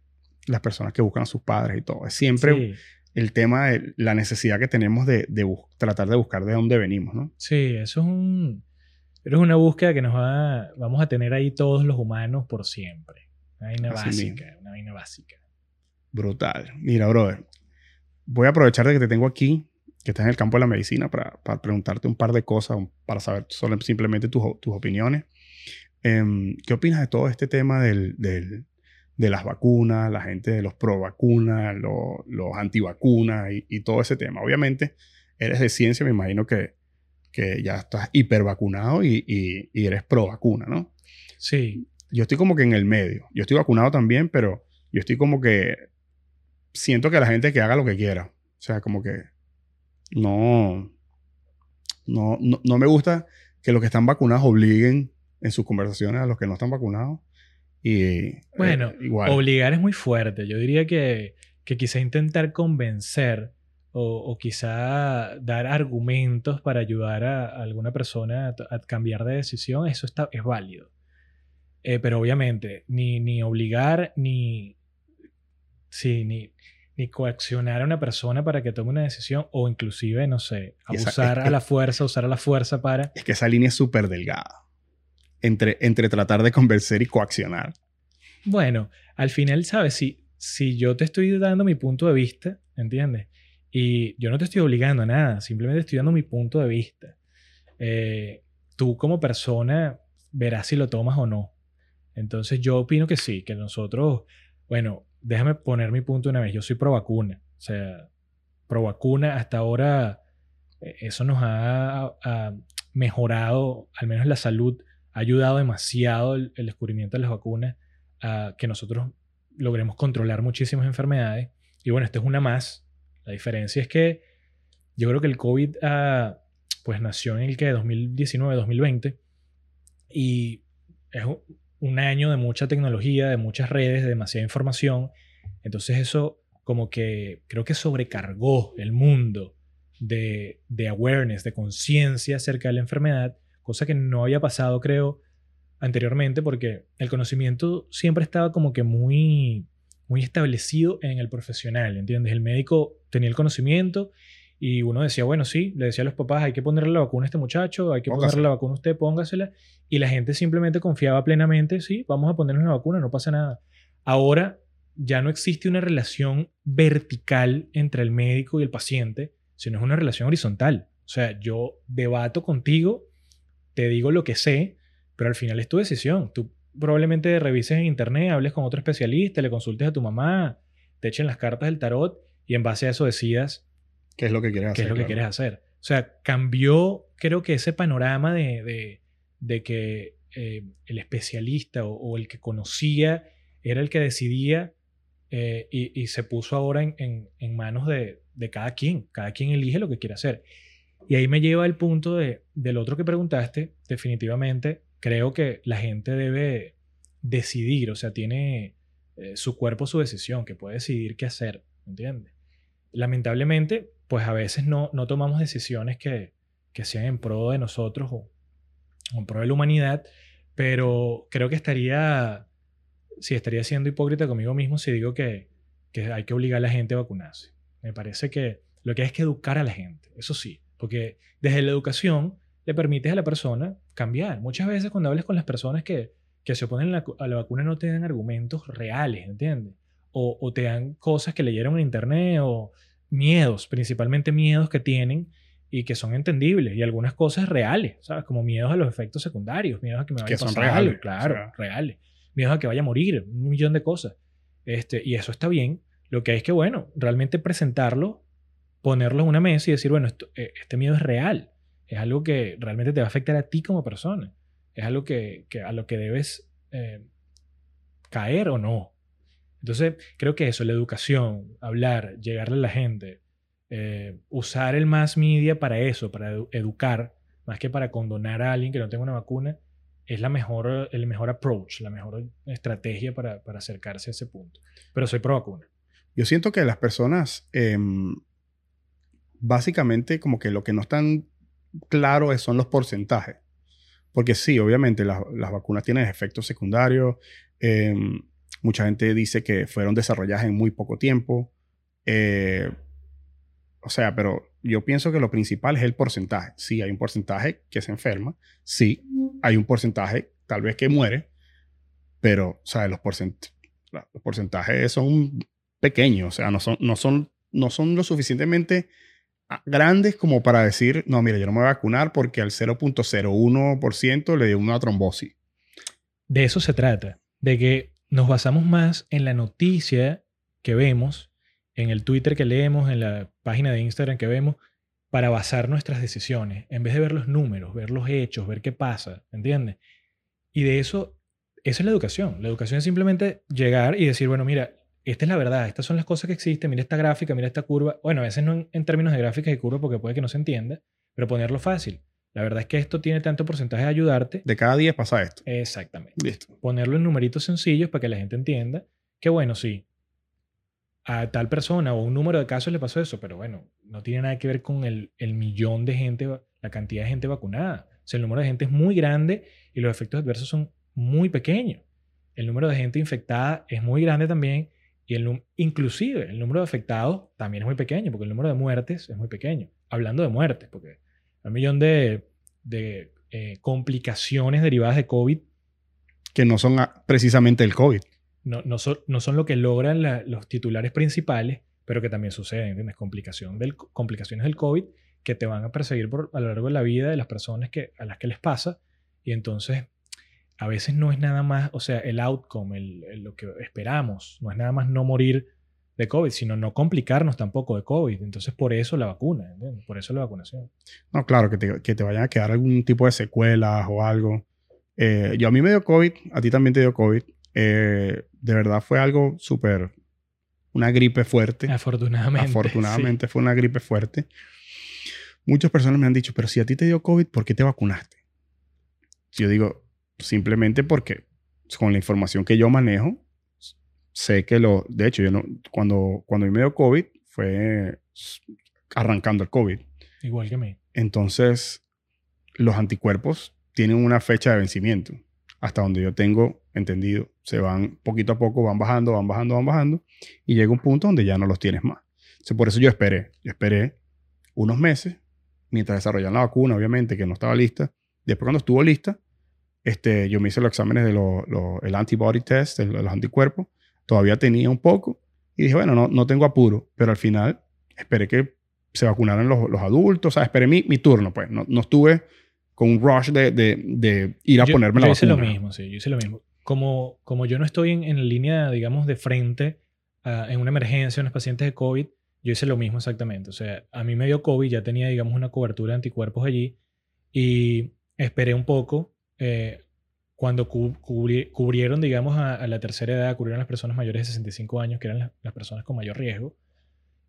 las personas que buscan a sus padres y todo. Es siempre sí el tema de la necesidad que tenemos de, de tratar de buscar de dónde venimos, ¿no? Sí, eso es un... Pero es una búsqueda que nos va, vamos a tener ahí todos los humanos por siempre. Una vaina básica, una vaina básica. Brutal. Mira, brother, voy a aprovechar de que te tengo aquí, que estás en el campo de la medicina, para, para preguntarte un par de cosas, para saber solo, simplemente tus, tus opiniones. Em, ¿Qué opinas de todo este tema del, del, de las vacunas, la gente de los pro vacunas, los, los antivacunas y, y, todo ese tema? Obviamente, eres de ciencia, me imagino que, que ya estás hiper vacunado y, y, y eres pro vacuna, ¿no? Sí. Yo estoy como que en el medio. Yo estoy vacunado también, pero yo estoy como que siento que la gente que haga lo que quiera. O sea, como que no, no, no, me gusta que los que están vacunados obliguen en sus conversaciones a los que no están vacunados. Y eh, bueno, igual. obligar es muy fuerte. Yo diría que, que quizá intentar convencer o, quizá dar argumentos para ayudar a, alguna persona a, cambiar de decisión, eso está, es válido. Eh, pero obviamente, ni, ni obligar, ni, sí, ni, ni coaccionar a una persona para que tome una decisión o inclusive, no sé, abusar a la fuerza, usar a la fuerza para... Es que esa línea es súper delgada entre, entre tratar de convencer y coaccionar. Bueno, al final, ¿sabes? Si, si yo te estoy dando mi punto de vista, ¿entiendes? Y yo no te estoy obligando a nada, simplemente estoy dando mi punto de vista. Eh, tú como persona verás si lo tomas o no. Entonces yo opino que sí, que nosotros, bueno, déjame poner mi punto una vez. Yo soy pro vacuna. O sea, pro vacuna hasta ahora eh, eso nos ha, mejorado, al menos la salud, ha ayudado demasiado el, descubrimiento de las vacunas a que nosotros logremos controlar muchísimas enfermedades. Y bueno, esta es una más. La diferencia es que yo creo que el COVID ah, pues nació en el que 2019, 2020 y es un año de mucha tecnología, de muchas redes, de demasiada información. Entonces eso como que creo que sobrecargó el mundo de, de awareness, de conciencia acerca de la enfermedad, cosa que no había pasado creo anteriormente porque el conocimiento siempre estaba como que muy, muy establecido en el profesional, ¿entiendes? El médico tenía el conocimiento y uno decía, bueno, sí, le decía a los papás, hay que ponerle la vacuna a este muchacho, hay que ponerle la vacuna a usted, póngasela. Y la gente simplemente confiaba plenamente, sí, vamos a ponerle la vacuna, no pasa nada. Ahora ya no existe una relación vertical entre el médico y el paciente, sino es una relación horizontal. O sea, yo debato contigo, te digo lo que sé, pero al final es tu decisión. Tú probablemente revises en internet, hables con otro especialista, le consultes a tu mamá, te echen las cartas del tarot y en base a eso decidas ¿Qué es lo que quieres hacer? ¿Qué es lo que quieres hacer? O sea, cambió, creo que ese panorama de, de, que eh, el especialista o, el que conocía era el que decidía eh, y, se puso ahora en, en, manos de, de, cada quien. Cada quien elige lo que quiere hacer. Y ahí me lleva al punto de, del otro que preguntaste. Definitivamente, creo que la gente debe decidir, o sea, tiene eh, su cuerpo, su decisión, que puede decidir qué hacer, ¿entiendes? Lamentablemente, pues a veces no, no tomamos decisiones que, que sean en pro de nosotros o, en pro de la humanidad, pero creo que estaría, sí, estaría siendo hipócrita conmigo mismo si digo que, que hay que obligar a la gente a vacunarse. Me parece que lo que hay es que educar a la gente, eso sí, porque desde la educación le permites a la persona cambiar. Muchas veces cuando hables con las personas que, que se oponen a la, vacuna no te dan argumentos reales, ¿entiendes? O, o, te dan cosas que leyeron en internet o miedos, principalmente miedos que tienen y que son entendibles y algunas cosas reales, ¿sabes? Como miedos a los efectos secundarios, miedos a que me vaya a pasar reales, claro, reales, miedos a que vaya a morir, un millón de cosas. Este, y eso está bien. Lo que hay es que, bueno, realmente presentarlo, ponerlo en una mesa y decir, bueno, eh, este miedo es real, es algo que realmente te va a afectar a ti como persona, es algo que, a lo que debes eh, caer o no. Entonces, creo que eso, la educación, hablar, llegarle a la gente, eh, usar el mass media para eso, para educar, más que para condonar a alguien que no tenga una vacuna, es la mejor, el mejor approach, la mejor estrategia para, para acercarse a ese punto. Pero soy pro vacuna. Yo siento que las personas, em, básicamente, como que lo que no están claro son los porcentajes. Porque sí, obviamente las, las vacunas tienen efectos secundarios. Eh, Mucha gente dice que fueron desarrolladas en muy poco tiempo. Eh, o sea, pero yo pienso que lo principal es el porcentaje. Sí, hay un porcentaje que se enferma. Sí, hay un porcentaje tal vez que muere. pero, o sea, los, porcent- los porcentajes son pequeños, o sea, no son, no son, no son lo suficientemente grandes como para decir, no, mira, yo no me voy a vacunar porque al 0.01% le dio una trombosis. De eso se trata, de que nos basamos más en la noticia que vemos, en el Twitter que leemos, en la página de Instagram que vemos, para basar nuestras decisiones, en vez de ver los números, ver los hechos, ver qué pasa, ¿entiendes? Y de eso, esa es la educación. La educación es simplemente llegar y decir, bueno, mira, esta es la verdad, estas son las cosas que existen, mira esta gráfica, mira esta curva. Bueno, a veces no en, en términos de gráficas y curvas porque puede que no se entienda, pero ponerlo fácil. La verdad es que esto tiene tanto porcentaje de ayudarte. De cada 10 pasa esto. Exactamente Listo. ponerlo en numeritos sencillos para que la gente entienda que, bueno, sí, a tal persona o un número de casos le pasó eso, pero bueno, no tiene nada que ver con el, el millón de gente, la cantidad de gente vacunada. O sea, el número de gente es muy grande y los efectos adversos son muy pequeños. El número de gente infectada es muy grande también y el inclusive el número de afectados también es muy pequeño porque el número de muertes es muy pequeño. Hablando de muertes, porque un millón de, de eh, complicaciones derivadas de COVID Que no son precisamente el COVID. no, no, son, no son lo que logran la- los titulares principales, pero que también suceden, ¿entiendes? Complicación del, complicaciones del COVID que te van a perseguir por, a lo largo de la vida de las personas que, a las que les pasa. Y entonces, a veces no es nada más, o sea, el outcome, el- el- lo que esperamos, no es nada más no morir de COVID, sino no complicarnos tampoco de COVID. Entonces, por eso la vacuna, ¿entiendes? Por eso la vacunación. No, claro, que te, que te vayan a quedar algún tipo de secuelas o algo. Eh, yo a mí me dio COVID, a ti también te dio COVID. Eh, de verdad fue algo súper, una gripe fuerte. Afortunadamente. Afortunadamente fue una gripe fuerte. Muchas personas me han dicho, pero si a ti te dio COVID, ¿por qué te vacunaste? Yo digo, simplemente porque con la información que yo manejo, sé que lo, de hecho, yo no, cuando, cuando me dio COVID, fue arrancando el COVID. Igual que a mí. Entonces, los anticuerpos tienen una fecha de vencimiento. Hasta donde yo tengo entendido, se van poquito a poco, van bajando, van bajando, van bajando, y llega un punto donde ya no los tienes más. Entonces, por eso yo esperé. Yo esperé unos meses, mientras desarrollaban la vacuna, obviamente, que no estaba lista. Después, cuando estuvo lista, este, yo me hice los exámenes de lo- lo- el antibody test, el- los anticuerpos. Todavía tenía un poco. Y dije, bueno, no, no tengo apuro. Pero al final, esperé que se vacunaran los, los adultos. O sea, esperé mi, mi turno, pues. No, no estuve con un rush de, de- de ir a yo, ponerme yo la hice vacuna. lo mismo, sí, yo hice lo mismo. Como, como yo no estoy en, en línea, digamos, de frente en una emergencia, unos pacientes de COVID, yo hice lo mismo exactamente. O sea, a mí me dio COVID, ya tenía, digamos, una cobertura de anticuerpos allí y esperé un poco. Eh, cuando cu- cubri- cubrieron, digamos, a, la tercera edad, cubrieron a las personas mayores de 65 años, que eran las, personas con mayor riesgo.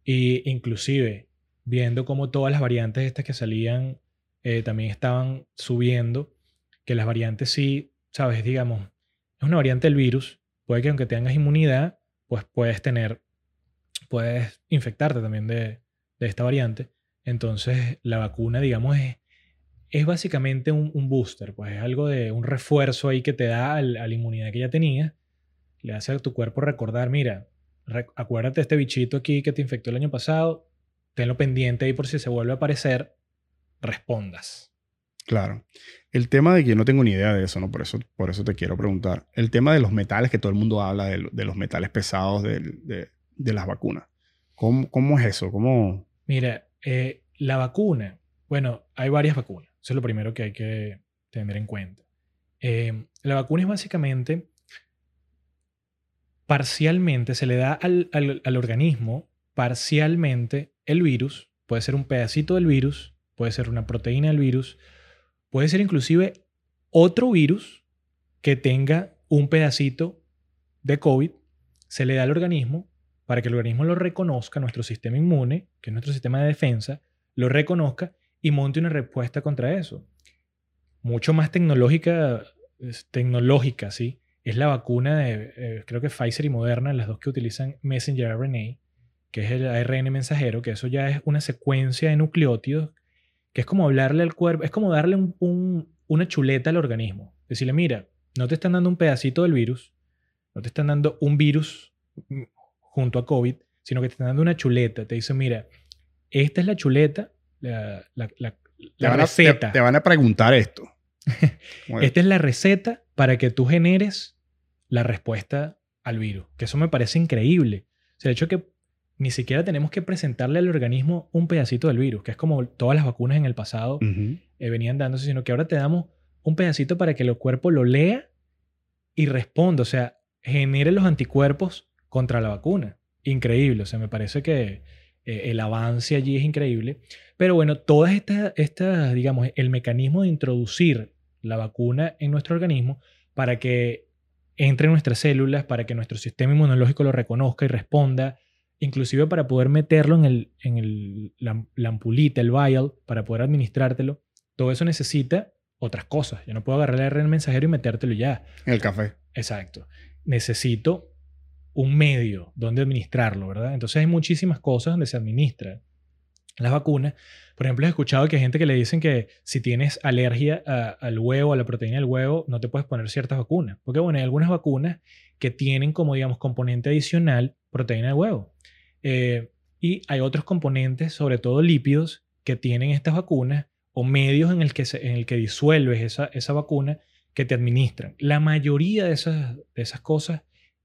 Y inclusive, viendo cómo todas las variantes estas que salían eh, también estaban subiendo, que las variantes sí, sabes, digamos, es una variante del virus, puede que aunque tengas inmunidad, pues puedes tener, puedes infectarte también de, de esta variante. Entonces, la vacuna, digamos, es, es básicamente un, un booster, pues es algo de un refuerzo ahí que te da al- a la inmunidad que ya tenías. Le hace a tu cuerpo recordar, mira, acuérdate de este bichito aquí que te infectó el año pasado, tenlo pendiente ahí por si se vuelve a aparecer, respondas. Claro. El tema de que yo no tengo ni idea de eso, ¿no? Por eso, por eso te quiero preguntar. El tema de los metales, que todo el mundo habla de, de los metales pesados de, de las vacunas. ¿Cómo, cómo es eso? ¿Cómo...? Mira, eh, la vacuna, bueno, hay varias vacunas. Eso es lo primero que hay que tener en cuenta. Eh, la vacuna es básicamente, parcialmente, se le da al, al- organismo parcialmente el virus. Puede ser un pedacito del virus, puede ser una proteína del virus, puede ser inclusive otro virus que tenga un pedacito de COVID. Se le da al organismo para que el organismo lo reconozca, nuestro sistema inmune, que es nuestro sistema de defensa, lo reconozca y monte una respuesta contra eso. Mucho más tecnológica, tecnológica, ¿sí? Es la vacuna de, eh, creo que Pfizer y Moderna, las dos que utilizan messenger RNA, que es el ARN mensajero, que eso ya es una secuencia de nucleótidos, que es como hablarle al cuerpo, es como darle un- una chuleta al organismo. Decirle, mira, no te están dando un pedacito del virus, no te están dando un virus mm, junto a COVID, sino que te están dando una chuleta. Te dicen, mira, esta es la chuleta, la, la- la- Te la van, a, te- receta. te van a preguntar esto. Esta es la receta para que tú generes la respuesta al virus. Que eso me parece increíble. O sea, el hecho que ni siquiera tenemos que presentarle al organismo un pedacito del virus, que es como todas las vacunas en el pasado eh, venían dándose, sino que ahora te damos un pedacito para que el cuerpo lo lea y responda, o sea, genere los anticuerpos contra la vacuna. Increíble, o sea, me parece que eh, el avance allí es increíble. Pero bueno, todas estas, estas, digamos, el mecanismo de introducir la vacuna en nuestro organismo para que entre en nuestras células, para que nuestro sistema inmunológico lo reconozca y responda, inclusive para poder meterlo en, el, en el, la, la, ampulita, el vial, para poder administrártelo, todo eso necesita otras cosas. Yo no puedo agarrar el ARN mensajero y metértelo ya. En el café. Exacto. Necesito un medio donde administrarlo, ¿verdad? Entonces hay muchísimas cosas donde se administra las vacunas. Por ejemplo, he escuchado que hay gente que le dicen que si tienes alergia al huevo, a la proteína del huevo, no te puedes poner ciertas vacunas. Porque, bueno, hay algunas vacunas que tienen como, digamos, componente adicional proteína del huevo. Eh, y hay otros componentes, sobre todo lípidos, que tienen estas vacunas o medios en el que, en el que disuelves esa, esa vacuna que te administran. La mayoría de esas, de esas cosas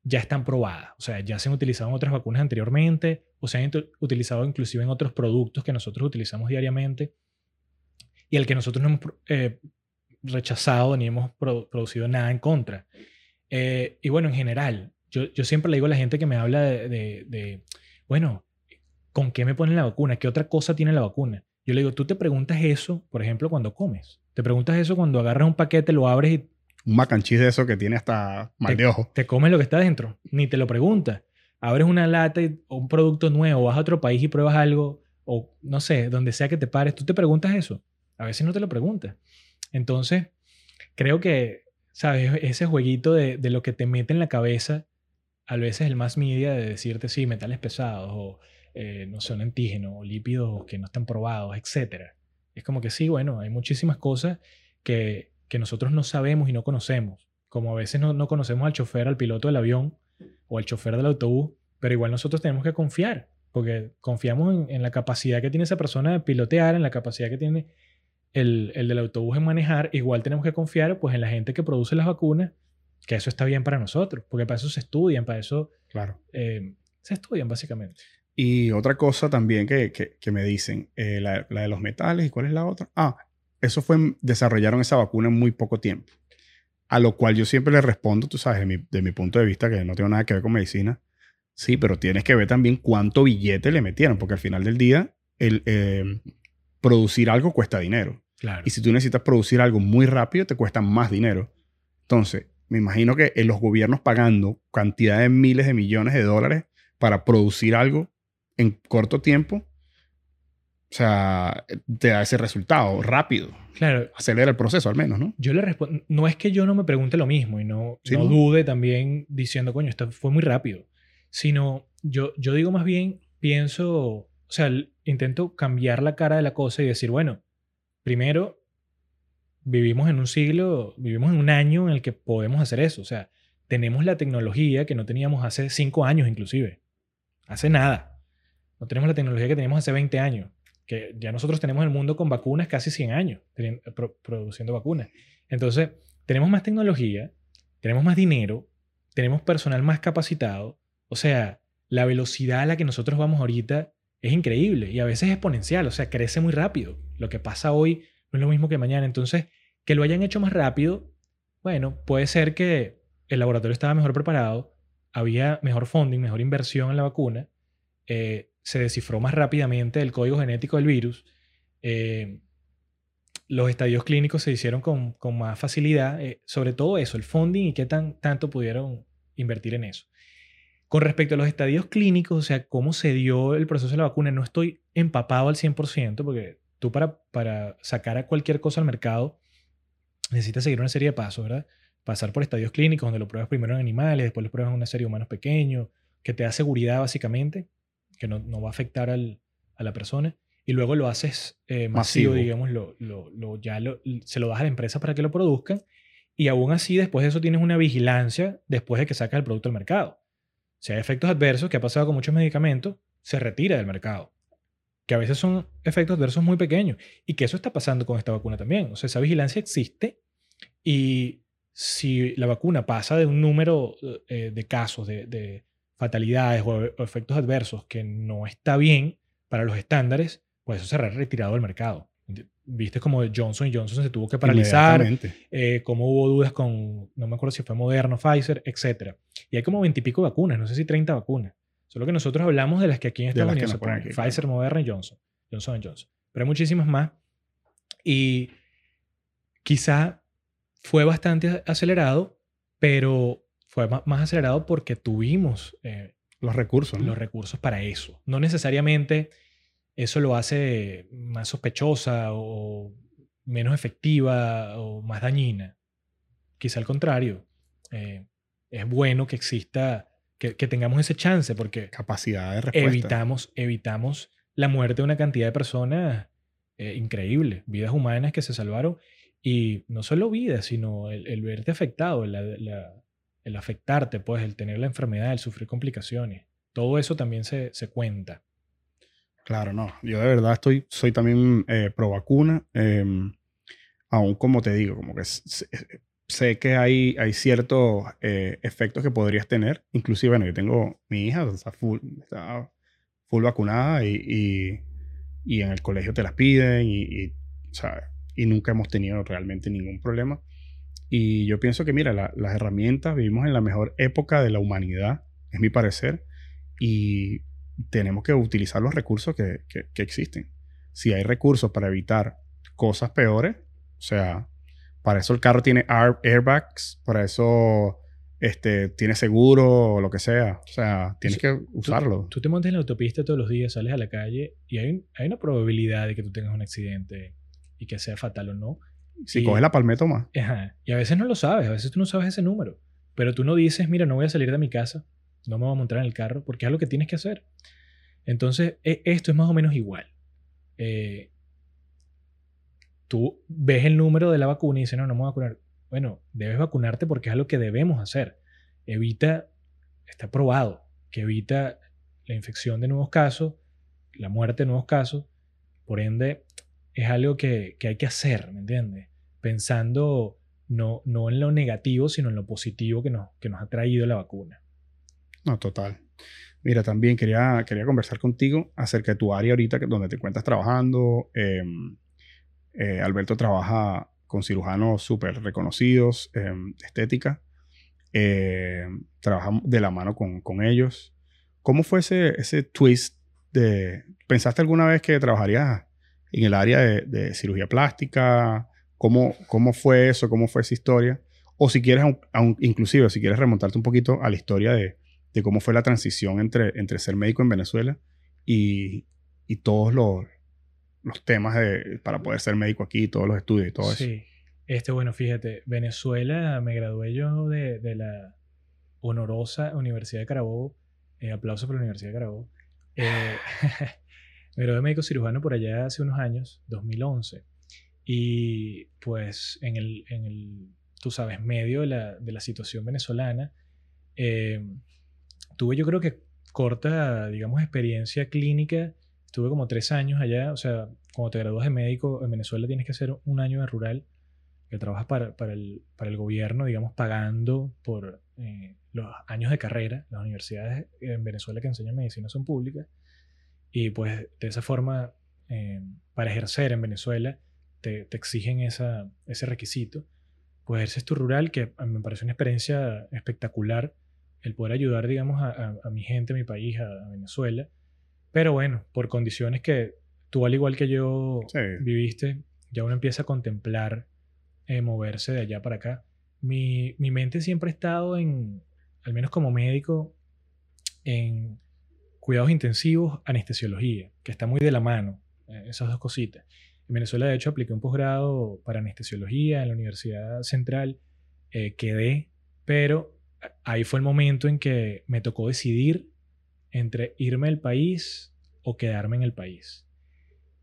ya están probadas. O sea, ya se han utilizado en otras vacunas anteriormente o se han utilizado inclusive en otros productos que nosotros utilizamos diariamente y al que nosotros no hemos eh, rechazado ni hemos producido nada en contra. Eh, y bueno, en general, yo, siempre le digo a la gente que me habla de, de, bueno, ¿con qué me ponen la vacuna? ¿Qué otra cosa tiene la vacuna? Yo le digo, tú te preguntas eso, por ejemplo, cuando comes. Te preguntas eso cuando agarras un paquete, lo abres y un macanchis de eso que tiene hasta mal de ojo. Te comes lo que está dentro, ni te lo preguntas. Abres una lata o un producto nuevo, vas a otro país y pruebas algo, o no sé, donde sea que te pares, tú te preguntas eso. A veces no te lo preguntas. Entonces, creo que, ¿sabes? Ese jueguito de, de lo que te mete en la cabeza, a veces el más media de decirte, sí, metales pesados, o eh, no sé, un antígeno, o lípidos que no están probados, etc. Es como que sí, bueno, hay muchísimas cosas que que nosotros no sabemos y no conocemos. Como a veces no, no conocemos al chofer, al piloto del avión o al chofer del autobús, pero igual nosotros tenemos que confiar, porque confiamos en, la capacidad que tiene esa persona de pilotear, en la capacidad que tiene el, el, del autobús en manejar, igual tenemos que confiar pues en la gente que produce las vacunas, que eso está bien para nosotros, porque para eso se estudian, para eso claro. Eh, se estudian básicamente. Y otra cosa también que, que, que me dicen, eh, la, la, de los metales, ¿y cuál es la otra? Ah, eso fue, desarrollaron esa vacuna en muy poco tiempo. A lo cual yo siempre le respondo, tú sabes, de mi, de mi punto de vista, que no tengo nada que ver con medicina. Sí, pero tienes que ver también cuánto billete le metieron, porque al final del día, el, eh, producir algo cuesta dinero. Claro. Y si tú necesitas producir algo muy rápido, te cuesta más dinero. Entonces, me imagino que en los gobiernos pagando cantidad de miles de millones de dólares para producir algo en corto tiempo, o sea, te da ese resultado rápido. Claro. Acelera el proceso al menos, ¿no? Yo le respondo, no es que yo no me pregunte lo mismo y no, no, dude también diciendo, coño, esto fue muy rápido, sino yo, yo digo más bien, pienso, o sea, intento cambiar la cara de la cosa y decir, bueno, primero, vivimos en un siglo, vivimos en un año en el que podemos hacer eso, o sea, tenemos la tecnología que no teníamos hace cinco años inclusive, hace nada. No tenemos la tecnología que teníamos hace 20 años que ya nosotros tenemos el mundo con vacunas casi 100 años produciendo vacunas. Entonces, tenemos más tecnología, tenemos más dinero, tenemos personal más capacitado. O sea, la velocidad a la que nosotros vamos ahorita es increíble y a veces es exponencial, o sea, crece muy rápido. Lo que pasa hoy no es lo mismo que mañana. Entonces, que lo hayan hecho más rápido, bueno, puede ser que el laboratorio estaba mejor preparado, había mejor funding, mejor inversión en la vacuna, eh, se descifró más rápidamente el código genético del virus. Eh, los estadios clínicos se hicieron con, con más facilidad, eh, sobre todo eso, el funding y qué tan, tanto pudieron invertir en eso. Con respecto a los estadios clínicos, o sea, cómo se dio el proceso de la vacuna, no estoy empapado al 100%, porque tú para, para sacar a cualquier cosa al mercado necesitas seguir una serie de pasos, ¿verdad? Pasar por estadios clínicos, donde lo pruebas primero en animales, después lo pruebas en una serie de humanos pequeños, que te da seguridad básicamente que no, no va a afectar al, a la persona, y luego lo haces eh, masivo, digamos, lo, lo, ya se lo das a la empresa para que lo produzcan, y aún así después de eso tienes una vigilancia después de que sacas el producto al mercado. Si hay efectos adversos, que ha pasado con muchos medicamentos, se retira del mercado. Que a veces son efectos adversos muy pequeños. Y que eso está pasando con esta vacuna también. O sea, esa vigilancia existe y si la vacuna pasa de un número eh, de casos, de, fatalidades o, efectos adversos que no está bien para los estándares, pues eso será retirado del mercado. Viste como Johnson Johnson se tuvo que paralizar, eh, como hubo dudas con, no me acuerdo si fue Moderna, Pfizer, etc. Y hay como veintipico vacunas, no sé si 30 vacunas. Solo que nosotros hablamos de las que aquí en Estados Unidos se ponen, Pfizer, Moderna y Johnson, Johnson Johnson. Pero hay muchísimas más. Y quizá fue bastante acelerado, pero fue más acelerado porque tuvimos eh, los recursos. Los recursos para eso. No necesariamente eso lo hace más sospechosa o menos efectiva o más dañina. Quizá al contrario. Eh, es bueno que exista, que, tengamos ese chance porque capacidad de respuesta. Evitamos, evitamos la muerte de una cantidad de personas eh, increíble, vidas humanas que se salvaron y no solo vida, sino el, verte afectado, el afectarte, pues, el tener la enfermedad, el sufrir complicaciones. Todo eso también se, cuenta. Claro, no. Yo de verdad estoy, soy también eh, pro vacuna. Em, aún como te digo, como que sé, que hay, hay ciertos eh, efectos que podrías tener. Inclusive, bueno, yo tengo mi hija, está full, vacunada y, y, en el colegio te las piden y, y y nunca hemos tenido realmente ningún problema. Y yo pienso que, mira, las herramientas, vivimos en la mejor época de la humanidad, es mi parecer, y tenemos que utilizar los recursos que, que, existen. Si hay recursos para evitar cosas peores, o sea, para eso el carro tiene airbags, para eso este, tiene seguro o lo que sea. O sea, tienes que usarlo. Tú, te montas en la autopista todos los días, sales a la calle y hay, hay una probabilidad de que tú tengas un accidente y que sea fatal o no. Si coges la palmeta más. Ajá. Y a veces no lo sabes, a veces tú no sabes ese número. Pero tú no dices, mira, no voy a salir de mi casa, no me voy a montar en el carro, porque es lo que tienes que hacer. Entonces, e, esto es más o menos igual. Eh, tú ves el número de la vacuna y dices, no, no me voy a vacunar. Bueno, debes vacunarte porque es lo que debemos hacer. Evita, está probado, que evita la infección de nuevos casos, la muerte de nuevos casos. Por ende, es algo que, hay que hacer, ¿me entiendes? Pensando no, no en lo negativo, sino en lo positivo que nos, que nos ha traído la vacuna. No, total. Mira, también quería, quería conversar contigo acerca de tu área ahorita, donde te encuentras trabajando. Em, eh, Alberto trabaja con cirujanos súper reconocidos, eh, estética. Em, trabaja de la mano con, con, ellos. ¿Cómo fue ese, ese twist de... ¿Pensaste alguna vez que trabajarías en el área de, cirugía plástica? ¿Cómo, ¿Cómo fue eso? ¿Cómo fue esa historia? O si quieres, inclusive, si quieres remontarte un poquito a la historia de, de cómo fue la transición entre, entre ser médico en Venezuela y, y todos los, los temas de, para poder ser médico aquí, todos los estudios y todo eso. Sí. Este, bueno, fíjate, Venezuela, me gradué yo de, de la honorosa Universidad de Carabobo. Eh, aplauso por la Universidad de Carabobo. Eh, Me gradué de médico cirujano por allá hace unos años, 2011. Y pues en el, en el tú sabes, medio de la, de la situación venezolana, eh, tuve yo creo que corta, digamos, experiencia clínica. Tuve como tres años allá. O sea, cuando te gradúas de médico en Venezuela tienes que hacer un año de rural, que trabajas para, para, el, para el gobierno, digamos, pagando por eh, los años de carrera. Las universidades en Venezuela que enseñan medicina son públicas. Y pues de esa forma, eh, para ejercer en Venezuela, te, exigen esa, ese requisito. Pues ejerces tu rural, que me parece una experiencia espectacular, el poder ayudar, digamos, a, mi gente, a mi país, a, Venezuela. Pero bueno, por condiciones que tú, al igual que yo viviste, ya uno empieza a contemplar eh, moverse de allá para acá. Mi, mi mente siempre ha estado en, al menos como médico, en cuidados intensivos, anestesiología, que está muy de la mano, eh, esas dos cositas. En Venezuela, de hecho, apliqué un posgrado para anestesiología en la Universidad Central, eh, quedé, pero ahí fue el momento en que me tocó decidir entre irme del país o quedarme en el país.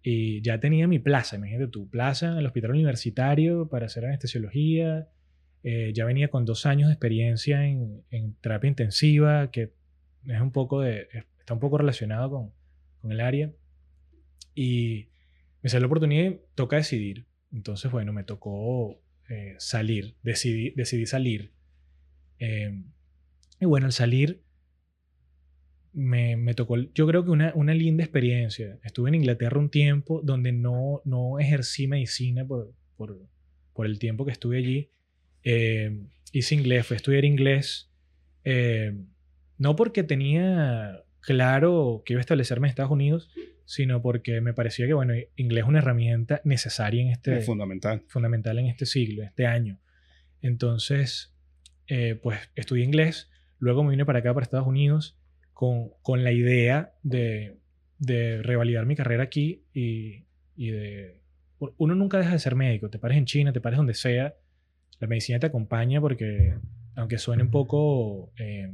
Y ya tenía mi plaza, imagínate tu plaza en el hospital universitario para hacer anestesiología. Eh, ya venía con dos años de experiencia en, en terapia intensiva, que es un poco de, está un poco relacionado con, con el área. Y me salió la oportunidad y toca decidir. Entonces, bueno, me tocó eh, salir, decidí, decidí salir. Eh, y bueno, al salir me, me, tocó, yo creo que una, una, linda experiencia. Estuve en Inglaterra un tiempo donde no, no ejercí medicina por, por, por el tiempo que estuve allí. Eh, hice inglés, fui a estudiar inglés. Eh, no porque tenía claro que iba a establecerme en Estados Unidos, sino porque me parecía que, bueno, inglés es una herramienta necesaria en este... Es fundamental. Fundamental en este siglo, este año. Entonces, eh, pues estudié inglés, luego me vine para acá, para Estados Unidos, con, con la idea de, de, revalidar mi carrera aquí y, y, de... Uno nunca deja de ser médico, te pares en China, te pares donde sea, la medicina te acompaña porque, aunque suene un poco eh,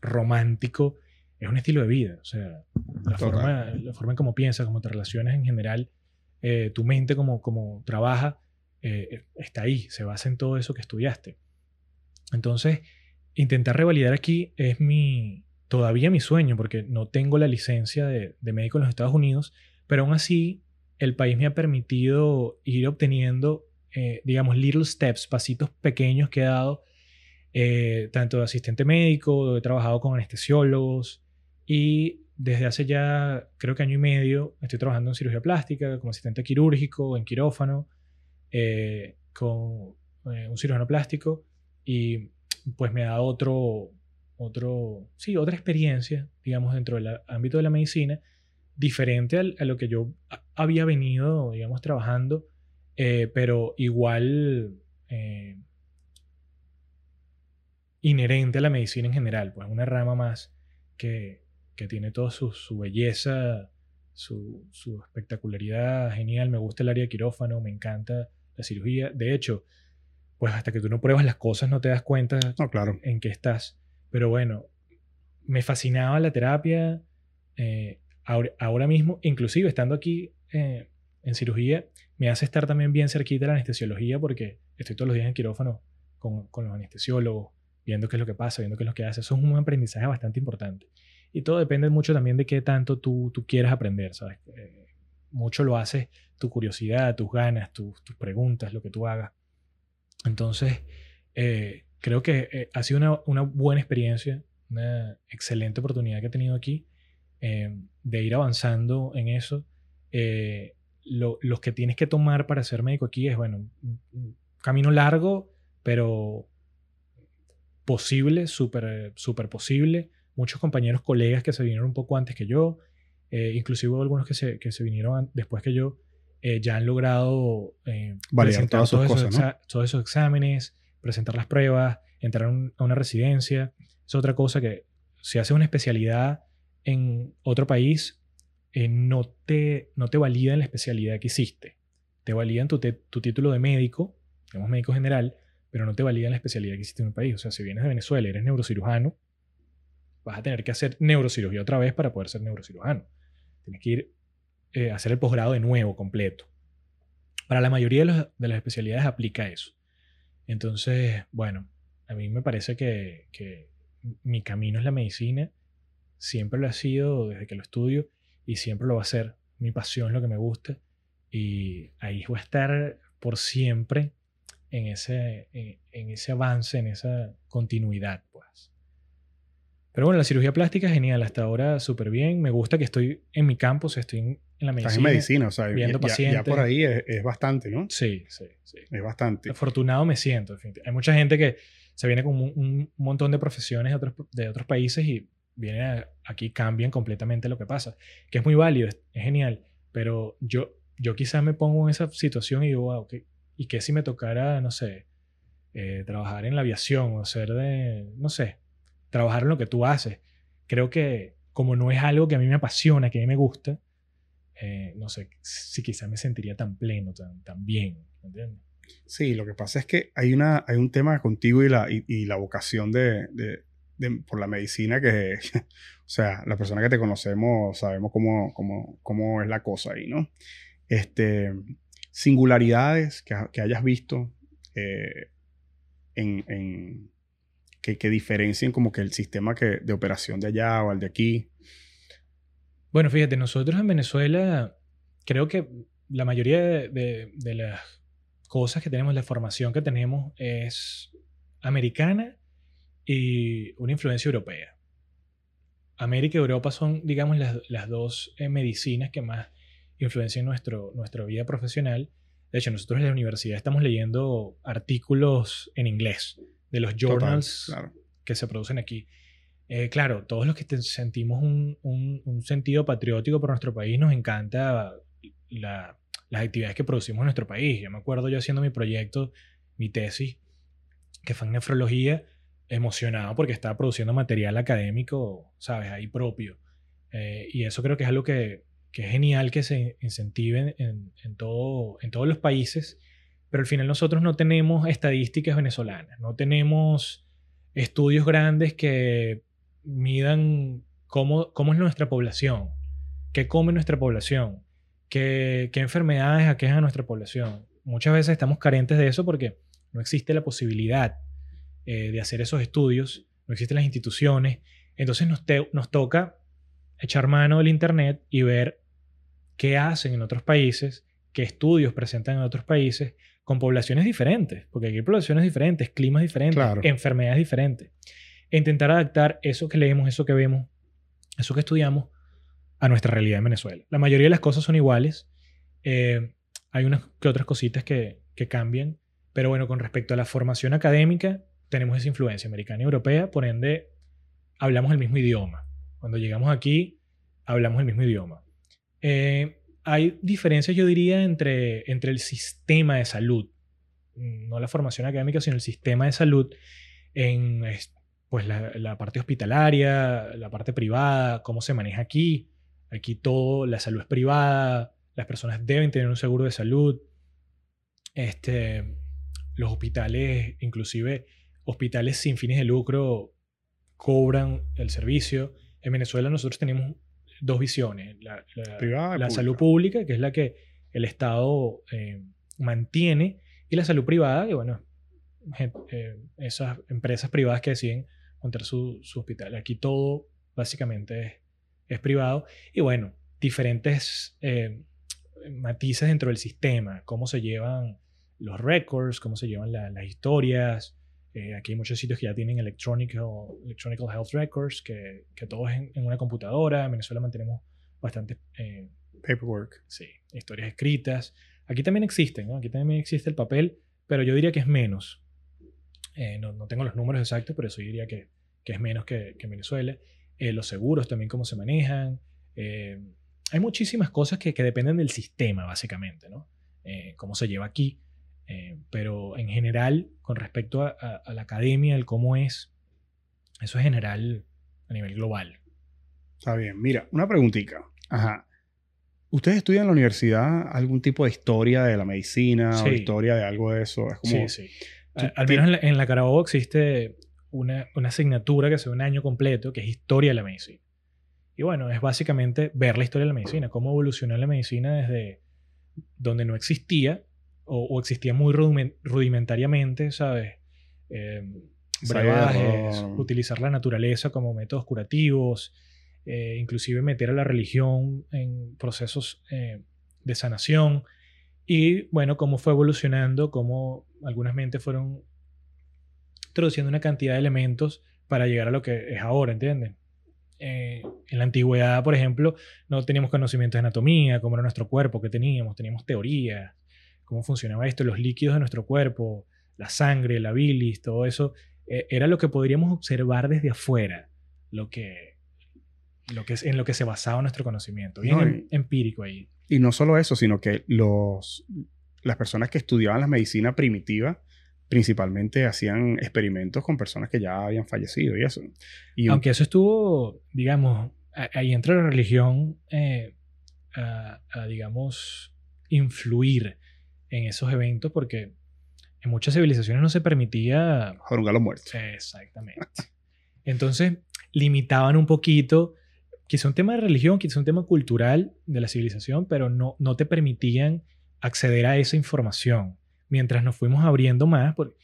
romántico, es un estilo de vida. O sea, la, forma, la forma en cómo piensas, cómo te relacionas en general, eh, tu mente como, como trabaja, eh, está ahí, se basa en todo eso que estudiaste. Entonces, intentar revalidar aquí es mi, todavía mi sueño, porque no tengo la licencia de, de médico en los Estados Unidos, pero aún así el país me ha permitido ir obteniendo, eh, digamos, little steps, pasitos pequeños que he dado, eh, tanto de asistente médico, he trabajado con anestesiólogos y desde hace ya, creo que año y medio, estoy trabajando en cirugía plástica, como asistente quirúrgico, en quirófano, eh, con un cirujano plástico. Y pues me ha dado otro, otro, sí, otra experiencia, digamos, dentro del ámbito de la medicina, diferente a lo que yo había venido, digamos, trabajando, eh, pero igual eh, inherente a la medicina en general, pues una rama más que, que tiene toda su, su belleza, su, su, espectacularidad genial. Me gusta el área de quirófano, me encanta la cirugía. De hecho, pues hasta que tú no pruebas las cosas no te das cuenta claro. en qué estás. Pero bueno, me fascinaba la terapia. Eh, ahora, ahora, mismo, inclusive estando aquí eh, en cirugía, me hace estar también bien cerquita de la anestesiología porque estoy todos los días en quirófano con, con, los anestesiólogos, viendo qué es lo que pasa, viendo qué es lo que hace. Eso es un aprendizaje bastante importante. Y todo depende mucho también de qué tanto tú, tú quieras aprender, ¿sabes? Eh, mucho lo hace tu curiosidad, tus ganas, tus, tus preguntas, lo que tú hagas. Entonces, eh, creo que eh, ha sido una, una, buena experiencia, una excelente oportunidad que he tenido aquí eh, de ir avanzando en eso. Lo, los que tienes que tomar para ser médico aquí es, bueno, un camino largo, pero posible, súper super posible. Muchos compañeros, colegas que se vinieron un poco antes que yo, eh, inclusive algunos que se, que se vinieron después que yo, eh, ya han logrado eh, presentar todos, esos cosas, ¿no? todos esos exámenes, presentar las pruebas, entrar a, un, a, una residencia. Es otra cosa que si haces una especialidad en otro país, eh, no, te, no te validan la especialidad que hiciste. Te validan tu, te, tu título de médico, digamos médico general, pero no te validan la especialidad que hiciste en un país. O sea, si vienes de Venezuela y eres neurocirujano, vas a tener que hacer neurocirugía otra vez para poder ser neurocirujano. Tienes que ir eh, a hacer el posgrado de nuevo, completo. Para la mayoría de, los, de, las especialidades aplica eso. Entonces, bueno, a mí me parece que, que mi camino es la medicina. Siempre lo ha sido desde que lo estudio y siempre lo va a ser. Mi pasión es lo que me gusta y ahí voy a estar por siempre en ese, en ese avance, en esa continuidad, pues. Pero bueno, la cirugía plástica es genial, hasta ahora súper bien. Me gusta que estoy en mi campo, o sea, estoy en, la medicina. Estás en medicina, o sea, viendo ya, pacientes. ya por ahí es, es, bastante, ¿no? Sí, sí, sí. Es bastante. Afortunado me siento. Hay mucha gente que se viene con un, un montón de profesiones de otros, de otros países y vienen a, aquí cambian completamente lo que pasa. Que es muy válido, es, es, genial. Pero yo, yo quizás me pongo en esa situación y digo, wow, ¿qué, ¿y qué si me tocara, no sé, eh, trabajar en la aviación o ser de, no sé, trabajar en lo que tú haces? Creo que como no es algo que a mí me apasiona, que a mí me gusta, eh, no sé si quizás me sentiría tan pleno, tan, tan bien, ¿entiendes? Sí, lo que pasa es que hay, una, hay un tema contigo y la, y, la vocación de, de, por la medicina que, o sea, la persona que te conocemos sabemos cómo, cómo, cómo es la cosa ahí, ¿no? Este, singularidades que, que hayas visto eh, en, en que, que, diferencien como que el sistema que, de operación de allá o al de aquí. Bueno, fíjate, nosotros en Venezuela creo que la mayoría de, de, las cosas que tenemos, la formación que tenemos es americana y una influencia europea. América y Europa son, digamos, las, las dos eh, medicinas que más influencian nuestro, nuestra vida profesional. De hecho, nosotros en la universidad estamos leyendo artículos en inglés de los journals que se producen aquí. Eh, claro, todos los que sentimos un, un, sentido patriótico por nuestro país, nos encanta la, las actividades que producimos en nuestro país. Yo me acuerdo yo haciendo mi proyecto, mi tesis, que fue en nefrología, emocionado porque estaba produciendo material académico, ¿sabes? Ahí propio. Eh, y eso creo que es algo que, que es genial que se incentive en, en, todo, en todos los países, pero al final nosotros no tenemos estadísticas venezolanas, no tenemos estudios grandes que midan cómo, cómo es nuestra población, qué come nuestra población, qué, qué enfermedades aquejan a nuestra población. Muchas veces estamos carentes de eso porque no existe la posibilidad eh, de hacer esos estudios, no existen las instituciones, entonces nos, nos toca echar mano del Internet y ver qué hacen en otros países, qué estudios presentan en otros países con poblaciones diferentes, porque aquí hay poblaciones diferentes, climas diferentes, enfermedades diferentes. E intentar adaptar eso que leemos, eso que vemos, eso que estudiamos a nuestra realidad en Venezuela. La mayoría de las cosas son iguales. Eh, hay unas que otras cositas que, que cambian, pero bueno, con respecto a la formación académica, tenemos esa influencia americana y europea, por ende, hablamos el mismo idioma. Cuando llegamos aquí, hablamos el mismo idioma. Eh, hay diferencias, yo diría, entre, entre el sistema de salud, no la formación académica, sino el sistema de salud en pues, la, parte hospitalaria, la parte privada, cómo se maneja aquí. Aquí todo, la salud es privada, las personas deben tener un seguro de salud. Este, los hospitales, inclusive hospitales sin fines de lucro cobran el servicio. En Venezuela nosotros tenemos dos visiones. La, la, salud pública, que es la que el Estado eh, mantiene, y la salud privada, que bueno, eh, esas empresas privadas que deciden montar su, su hospital. Aquí todo básicamente es, es privado. Y bueno, diferentes eh, matices dentro del sistema, cómo se llevan los records, cómo se llevan las historias, eh, aquí hay muchos sitios que ya tienen electronic, Health Records, que, que todo es en, una computadora. En Venezuela mantenemos bastante... Eh, Paperwork. Sí, historias escritas. Aquí también existen, ¿no? Aquí también existe el papel, pero yo diría que es menos. Eh, no, no, tengo los números exactos, pero eso diría que, que es menos que, que en Venezuela. los seguros también, cómo se manejan. hay muchísimas cosas que, que, dependen del sistema, básicamente, ¿no? cómo se lleva aquí. Eh, pero en general, con respecto a, la academia, el cómo es, eso es general a nivel global. Está bien. Mira, una preguntita. Ajá. ¿Ustedes estudian en la universidad algún tipo de historia de la medicina o historia de algo de eso? sí, sí. Al menos en la, en Carabobo existe una, una, asignatura que hace un año completo que es historia de la medicina. Y bueno, es básicamente ver la historia de la medicina, cómo evolucionó la medicina desde donde no existía o, existía muy rudimentariamente, ¿sabes? Eh, brebajes, utilizar la naturaleza como métodos curativos, eh, inclusive meter a la religión en procesos eh, de sanación. Y bueno, cómo fue evolucionando, cómo algunas mentes fueron introduciendo una cantidad de elementos para llegar a lo que es ahora, ¿entienden? en la antigüedad, por ejemplo, no teníamos conocimientos de anatomía, cómo era nuestro cuerpo, qué teníamos, teníamos teorías, cómo funcionaba esto, los líquidos de nuestro cuerpo, la sangre, la bilis, todo eso, eh, era lo que podríamos observar desde afuera, lo que, lo que es, en lo que se basaba nuestro conocimiento, bien em, empírico ahí. Y no solo eso, sino que los, las personas que estudiaban la medicina primitiva principalmente hacían experimentos con personas que ya habían fallecido y eso. Y Aunque eso estuvo, digamos, ahí entra la religión eh, a, digamos, influir en esos eventos porque en muchas civilizaciones no se permitía... Jorungar los muertos. Exactamente. Entonces limitaban un poquito, quizá un tema de religión, quizá un tema cultural de la civilización, pero no, no te permitían acceder a esa información mientras nos fuimos abriendo más. Porque,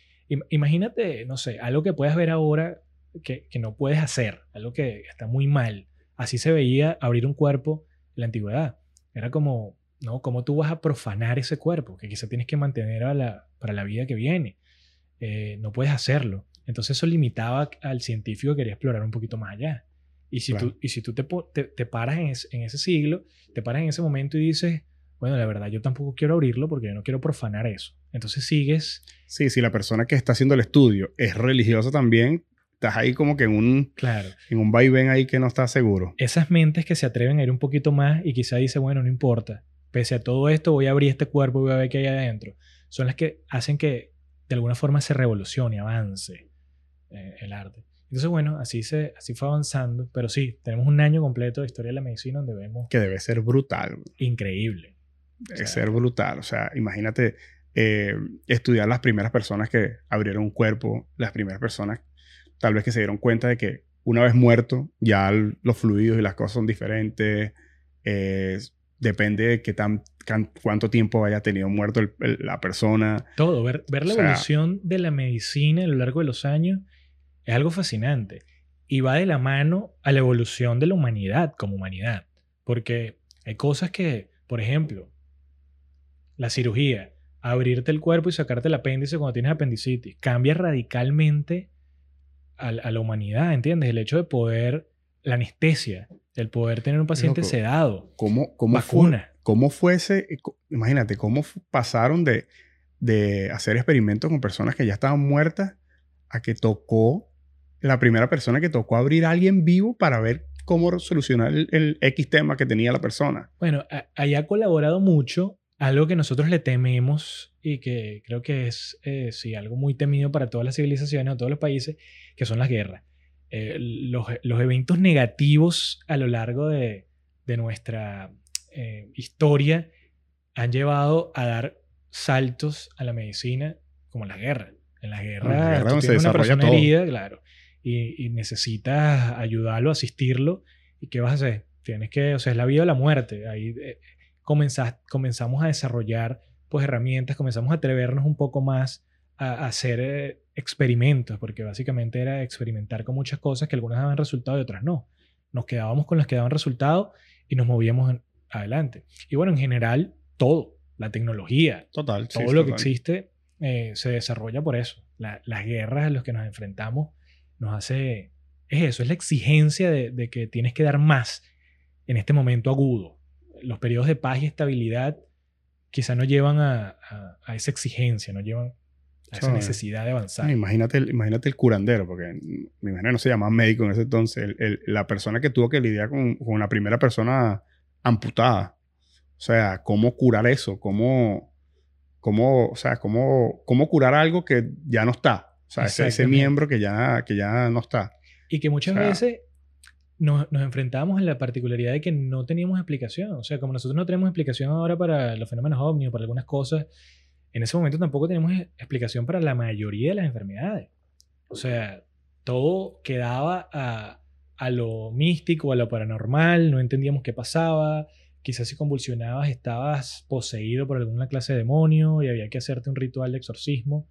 imagínate, no sé, algo que puedas ver ahora que, que no puedes hacer, algo que está muy mal. Así se veía abrir un cuerpo en la antigüedad. Era como ¿no? ¿Cómo tú vas a profanar ese cuerpo que quizá tienes que mantener a la, para la vida que viene? Eh, no puedes hacerlo. Entonces eso limitaba al científico que quería explorar un poquito más allá. Y si Claro. tú, y si tú te, te, te paras en, es- en ese siglo, te paras en ese momento y dices, bueno, la verdad yo tampoco quiero abrirlo porque yo no quiero profanar eso. Entonces sigues, Sí, si la persona que está haciendo el estudio es religiosa también, estás ahí como que en un, claro, en un vaivén ahí que no estás seguro. esas mentes que se atreven a ir un poquito más y quizá dice, bueno, no importa, pese a todo esto voy a abrir este cuerpo y voy a ver qué hay adentro, son las que hacen que de alguna forma se revolucione, avance eh, el arte. Entonces, bueno, así, se, así fue avanzando, pero sí, tenemos un año completo de historia de la medicina donde vemos Que debe ser brutal. increíble. Debe O sea- ser brutal. O sea, imagínate eh, estudiar las primeras personas que abrieron un cuerpo, las primeras personas tal vez que se dieron cuenta de que una vez muerto, ya el- los fluidos y las cosas son diferentes. eh, depende de qué tan, can- cuánto tiempo haya tenido muerto el- el- la persona. Todo, ver, ver la O sea- evolución de la medicina a lo largo de los años es algo fascinante. Y va de la mano a la evolución de la humanidad como humanidad. Porque hay cosas que, por ejemplo, la cirugía, abrirte el cuerpo y sacarte el apéndice cuando tienes apendicitis, cambia radicalmente a, a la humanidad, ¿entiendes? El hecho de poder, la anestesia, el poder tener un paciente Loco. sedado, ¿Cómo, cómo fue? vacuna. ¿Cómo fuese? Imagínate, ¿cómo pasaron de, de hacer experimentos con personas que ya estaban muertas a que tocó la primera persona que tocó abrir a alguien vivo para ver cómo solucionar el, el X tema que tenía la persona? Bueno, ahí ha colaborado mucho algo que nosotros le tememos y que creo que es, eh, sí, algo muy temido para todas las civilizaciones o todos los países, que son las guerras. Eh, los, los eventos negativos a lo largo de, de nuestra eh, historia han llevado a dar saltos a la medicina como en las guerras. En la guerra tú donde se tienes una persona todo. herida, claro, y, y necesitas ayudarlo, asistirlo. ¿Y qué vas a hacer? Tienes que, o sea, es la vida o la muerte. Ahí eh, comenzás- comenzamos a desarrollar pues herramientas, comenzamos a atrevernos un poco más a, a hacer eh, experimentos, porque básicamente era experimentar con muchas cosas que algunas daban resultado y otras no. Nos quedábamos con las que daban resultado y nos movíamos en- adelante. Y bueno, en general, todo, la tecnología, Total. sí, todo lo que existe eh, se desarrolla por eso. La- las guerras a las que nos enfrentamos nos hace... Es eso, es la exigencia de, de que tienes que dar más en este momento agudo. Los periodos de paz y estabilidad quizá no llevan a, a- a esa exigencia, no llevan a esa Sabe. necesidad de avanzar. Ah, imagínate, el, imagínate el curandero, porque me imagino no se llamaba médico en ese entonces. el- el- la persona que tuvo que lidiar con, con la primera persona amputada. O sea, ¿cómo curar eso? ¿Cómo, cómo, o sea, cómo, cómo curar algo que ya no está? O sea, ese, ese miembro que ya, que ya no está. Y que muchas O sea- veces nos, nos enfrentábamos en la particularidad de que no teníamos explicación. O sea, como nosotros no tenemos explicación ahora para los fenómenos ovni o para algunas cosas, en ese momento tampoco teníamos e- explicación para la mayoría de las enfermedades. O sea, todo quedaba a, a lo místico, a lo paranormal, no entendíamos qué pasaba. Quizás si convulsionabas estabas poseído por alguna clase de demonio y había que hacerte un ritual de exorcismo.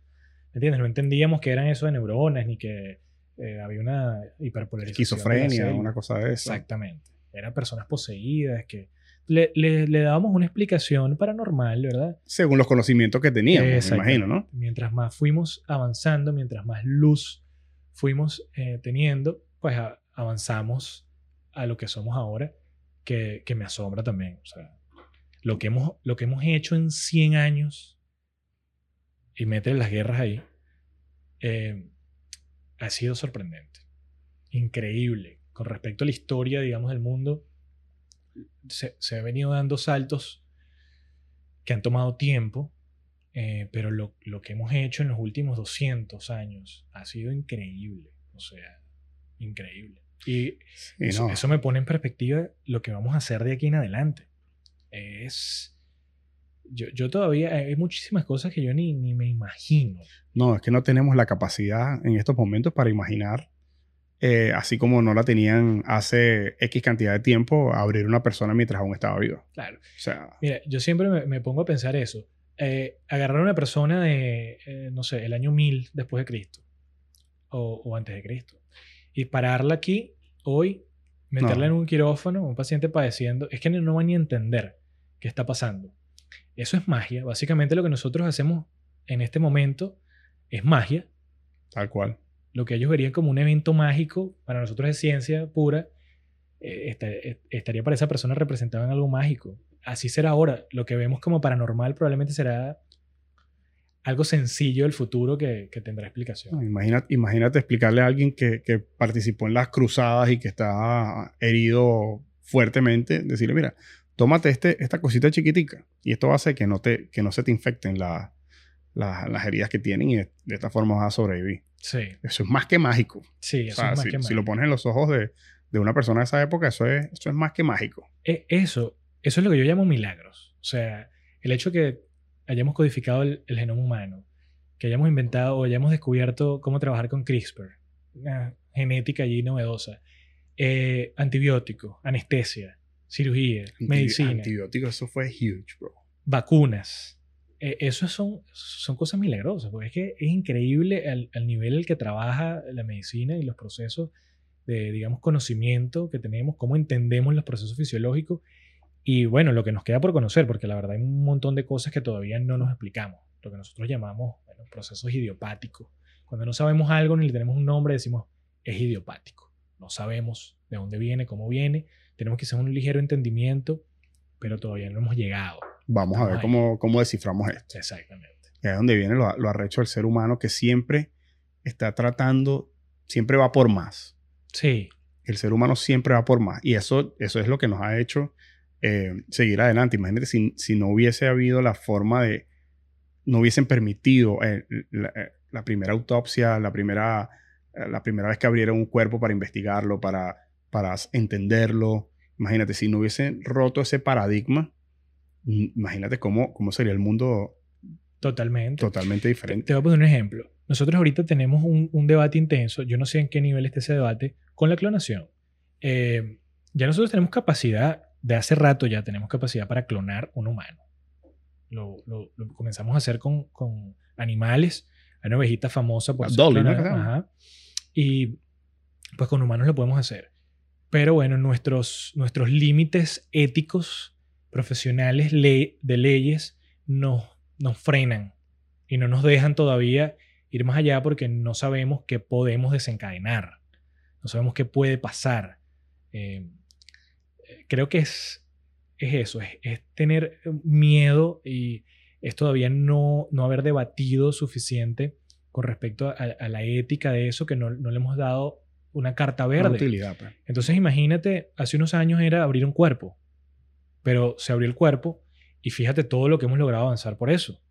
¿Me entiendes? No entendíamos que eran eso de neuronas ni que eh, había una hiperpolarización. Esquizofrenia, una cosa de eso. Exactamente. Eran personas poseídas que le, le- le dábamos una explicación paranormal, ¿verdad? Según los conocimientos que teníamos, me imagino, ¿no? Mientras más fuimos avanzando, mientras más luz fuimos eh, teniendo, pues a- avanzamos a lo que somos ahora, que, que me asombra también. O sea, lo que hemos, lo que hemos hecho en 100 años, y meter las guerras ahí, eh, ha sido sorprendente. Increíble. Con respecto a la historia, digamos, del mundo, se, se han venido dando saltos que han tomado tiempo, eh, pero lo, lo que hemos hecho en los últimos 200 años ha sido increíble. O sea, increíble. Y eso, no. eso me pone en perspectiva lo que vamos a hacer de aquí en adelante. Es. Yo, yo todavía. Hay muchísimas cosas que yo ni, ni me imagino. No, es que no tenemos la capacidad en estos momentos para imaginar, eh, así como no la tenían hace X cantidad de tiempo, abrir una persona mientras aún estaba viva. Claro. O sea, Mira, yo siempre me, me pongo a pensar eso. Eh, agarrar a una persona de, eh, no sé, el año 1000 después de Cristo o, o antes de Cristo y pararla aquí hoy, meterla No. en un quirófano, un paciente padeciendo, es que no, no van ni a entender. ¿Qué está pasando? Eso es magia. Básicamente lo que nosotros hacemos en este momento es magia. Tal cual. Lo que ellos verían como un evento mágico, para nosotros es ciencia pura, eh, eh, estaría para esa persona representado en algo mágico. Así será ahora. Lo que vemos como paranormal probablemente será algo sencillo del futuro que, tendrá explicación. Imagínate, explicarle a alguien que, participó en las cruzadas y que está herido fuertemente, decirle, mira, tómate este, esta cosita chiquitica y esto hacer que no, te, que no se te infecten la, la, las heridas que tienen y de, de, esta forma vas a sobrevivir. Sí. Eso es más que mágico. Sí, eso O sea, es más si, que si mágico. lo pones en los ojos de, de una persona de esa época, eso es, eso es más que mágico. E- Eso, eso es lo que yo llamo milagros. O sea, el hecho que hayamos codificado el, el genoma humano, que hayamos inventado o hayamos descubierto cómo trabajar con CRISPR, una genética allí novedosa, eh, antibiótico, anestesia, cirugía, Antibi- medicina, Antibióticos, eso fue huge, bro. vacunas. Eh, eso son, son cosas milagrosas, porque es que es increíble al, al nivel al que trabaja la medicina y los procesos de, digamos, conocimiento que tenemos, cómo entendemos los procesos fisiológicos y, bueno, lo que nos queda por conocer, porque la verdad hay un montón de cosas que todavía no nos explicamos, lo que nosotros llamamos, procesos idiopáticos. Cuando no sabemos algo ni le tenemos un nombre, decimos, es idiopático. No sabemos de dónde viene, cómo viene, tenemos quizás un ligero entendimiento, pero todavía no hemos llegado. Vamos a ver cómo, cómo desciframos esto. Exactamente. Y ahí es donde viene lo, lo arrecho del ser humano que siempre está tratando, siempre va por más. Sí, El ser humano siempre va por más. Y eso, eso es lo que nos ha hecho eh, seguir adelante. Imagínate si, si no hubiese habido la forma de, no hubiesen permitido eh, la, eh, la primera autopsia, la primera, eh, la primera vez que abrieron un cuerpo para investigarlo, para, para entenderlo. Imagínate, si no hubiesen roto ese paradigma, imagínate cómo, cómo sería el mundo totalmente. totalmente Te, diferente. te voy a poner un ejemplo. Nosotros ahorita tenemos un, un debate intenso, yo no sé en qué nivel está ese debate, con la clonación. Eh, ya nosotros tenemos capacidad, de hace rato ya tenemos capacidad para clonar un humano. Lo, lo- lo comenzamos a hacer con, con animales. Hay una ovejita famosa por ser Dolly, ¿no? ajá. Y pues con humanos lo podemos hacer. Pero bueno, nuestros, nuestros límites éticos, profesionales le- de leyes nos, nos frenan y no nos dejan todavía ir más allá porque no sabemos qué podemos desencadenar. No sabemos qué puede pasar. Eh, eh, creo que es, es eso, es, es tener miedo y es todavía no, no haber debatido suficiente con respecto a, a la ética de eso, que no, no le hemos dado una carta Una verde. utilidad. pues. Entonces imagínate, hace unos años era abrir un cuerpo, pero se abrió el cuerpo y fíjate todo lo que hemos logrado avanzar por eso.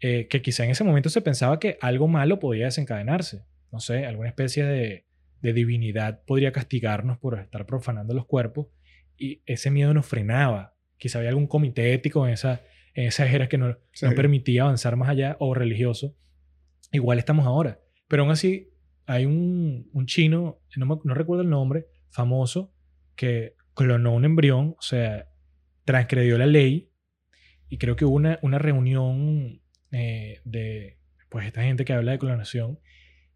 Eh, que quizá en ese momento se pensaba que algo malo podía desencadenarse. No sé, alguna especie de, de divinidad podría castigarnos por estar profanando los cuerpos y ese miedo nos frenaba. Quizá había algún comité ético en esa, en esa era que no, Sí. no permitía avanzar más allá o religioso. Igual estamos ahora. Pero aún así, hay un, un chino, no, me- no recuerdo el nombre, famoso, que clonó un embrión, o sea, transgredió la ley. Y creo que hubo una, una reunión eh, de pues esta gente que habla de clonación.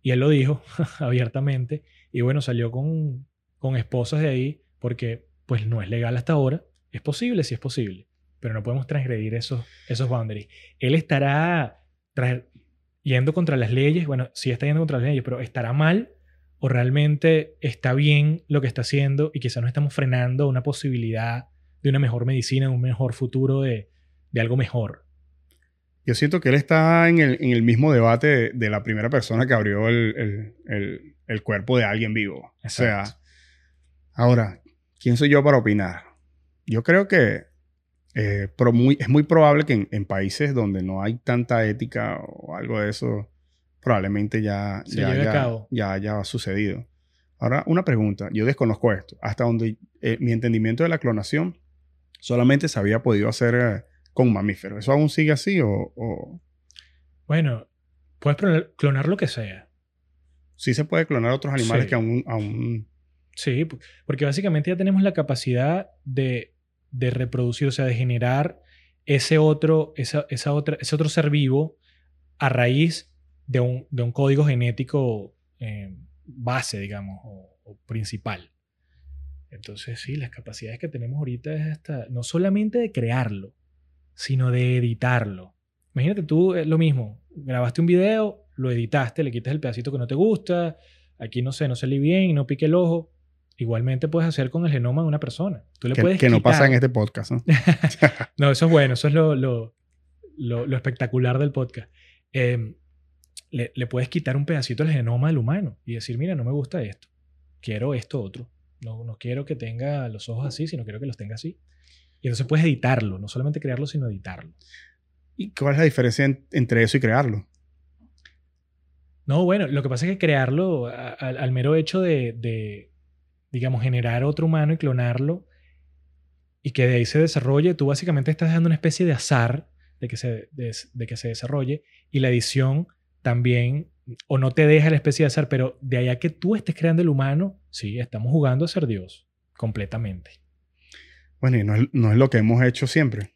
Y él lo dijo abiertamente. Y bueno, salió con, con esposas de ahí porque pues no es legal hasta ahora. Es posible, sí es posible. Pero no podemos transgredir esos, esos boundaries. Él estará yendo contra las leyes. Bueno, sí está yendo contra las leyes, pero estará mal o realmente está bien lo que está haciendo y quizás no estamos frenando una posibilidad de una mejor medicina, de un mejor futuro, de, de algo mejor. Yo siento que él está en el, en el mismo debate de, de la primera persona que abrió el, el- el- cuerpo de alguien vivo. O sea, ahora, ¿quién soy yo para opinar? Yo creo que eh, pro- muy- es muy probable que en, en países donde no hay tanta ética o algo de eso, probablemente ya, Se ya, lleve a ya- cabo. ya haya sucedido. Ahora, una pregunta. Yo desconozco esto. Hasta donde eh, mi entendimiento de la clonación solamente se había podido hacer eh, con mamíferos. ¿Eso aún sigue así o, o Bueno, puedes clonar- lo que sea. sí se puede clonar otros animales Sí. que aún, aún... Sí, porque básicamente ya tenemos la capacidad de, de reproducir, o sea, de generar ese otro, esa, esa otra, ese otro ser vivo a raíz de un, de un código genético eh, base, digamos, o, o principal. Entonces, sí, las capacidades que tenemos ahorita es hasta, no solamente de crearlo, sino de editarlo. Imagínate tú, es lo mismo, grabaste un video, lo editaste, le quitas el pedacito que no te gusta, aquí no sé, no sale bien, no pique el ojo. Igualmente puedes hacer con el genoma de una persona. Tú le que, puedes que no pasa en este podcast, ¿no? no, eso es bueno, eso es lo, lo, lo- lo espectacular del podcast. Eh, le, le puedes quitar un pedacito del genoma del humano y decir, mira, no me gusta esto, quiero esto otro. No, no quiero que tenga los ojos así, sino quiero que los tenga así. Y entonces puedes editarlo, no solamente crearlo, sino editarlo. ¿Y cuál es la diferencia en- entre eso y crearlo? No, bueno, lo que pasa es que crearlo a- a- al mero hecho de, de, digamos, generar otro humano y clonarlo y que de ahí se desarrolle, tú básicamente estás dando una especie de azar de que se, de, de que se desarrolle y la edición también, o no te deja la especie de azar, pero de allá que tú estés creando el humano, sí, estamos jugando a ser Dios, completamente. Bueno, y no es, no es lo que hemos hecho siempre.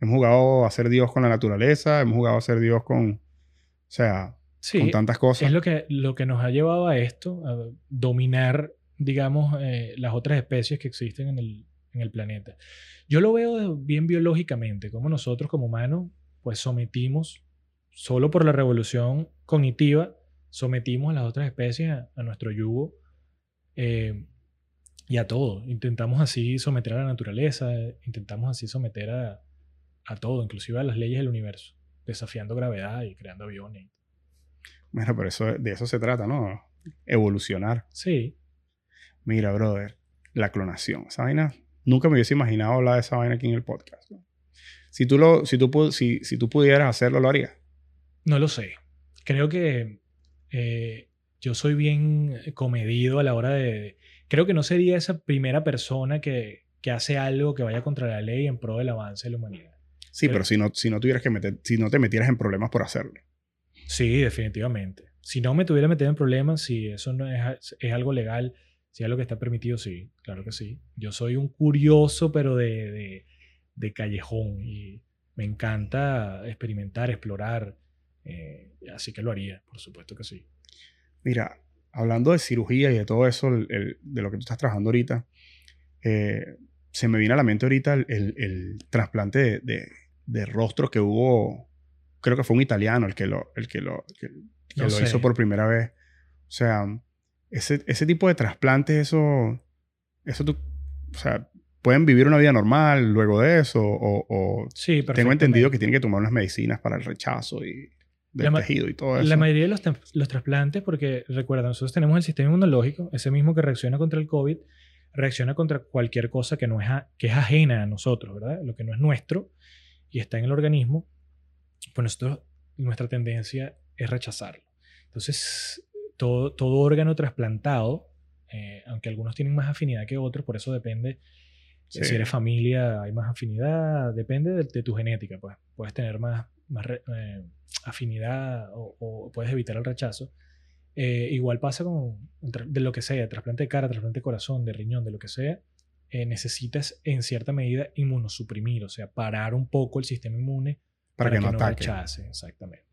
Hemos jugado a ser Dios con la naturaleza, hemos jugado a ser Dios con, o sea, Sí, con tantas cosas. es lo que, lo que nos ha llevado a esto, a dominar, digamos, eh, las otras especies que existen en el, en el planeta. Yo lo veo bien biológicamente, como nosotros como humanos, pues sometimos, solo por la revolución cognitiva, sometimos a las otras especies a, a nuestro yugo eh, y a todo. Intentamos así someter a la naturaleza, intentamos así someter a, a todo, inclusive a las leyes del universo, desafiando gravedad y creando aviones. Bueno, pero eso, de eso se trata, ¿no? Evolucionar. Sí, Mira, brother, la clonación. Esa vaina, nunca me hubiese imaginado hablar de esa vaina aquí en el podcast. ¿no? Si tú, lo, si, tú, si, si tú pudieras hacerlo, lo harías. No lo sé. Creo que eh, yo soy bien comedido a la hora de... Creo que no sería esa primera persona que, que hace algo que vaya contra la ley en pro del avance de la humanidad. Sí, Pero- pero si no, si no tuvieras que meter, si no te metieras en problemas por hacerlo. Sí, definitivamente. Si no me tuviera metido en problemas, si eso no es, es algo legal, si es algo que está permitido, sí, claro que sí. Yo soy un curioso, pero de, de, de callejón y me encanta experimentar, explorar. Eh, así que lo haría, por supuesto que sí. Mira, hablando de cirugía y de todo eso, el- el- de lo que tú estás trabajando ahorita, eh, se me viene a la mente ahorita el, el- trasplante de, de, de rostro que hubo, creo que fue un italiano el que lo, el que lo, que, que No lo sé. hizo por primera vez. O sea, ese, ese tipo de trasplantes, eso, eso tú, o sea, pueden vivir una vida normal luego de eso, o, o Sí, tengo entendido que tienen que tomar unas medicinas para el rechazo y del La tejido y todo eso. La mayoría de los, los trasplantes, porque recuerda, nosotros tenemos el sistema inmunológico, ese mismo que reacciona contra el COVID, reacciona contra cualquier cosa que, no es, a- que es ajena a nosotros, ¿verdad? Lo que no es nuestro y está en el organismo, pues nosotros, nuestra tendencia es rechazarlo. Entonces, todo, todo órgano trasplantado, eh, aunque algunos tienen más afinidad que otros, por eso depende Sí. si eres familia, hay más afinidad, depende de, de tu genética, pues puedes tener más, más re- eh, afinidad o, o puedes evitar el rechazo. Eh, igual pasa con de lo que sea, trasplante de cara, trasplante de corazón, de riñón, de lo que sea, eh, necesitas en cierta medida inmunosuprimir, o sea, parar un poco el sistema inmune para, que no ataque. rechace, exactamente.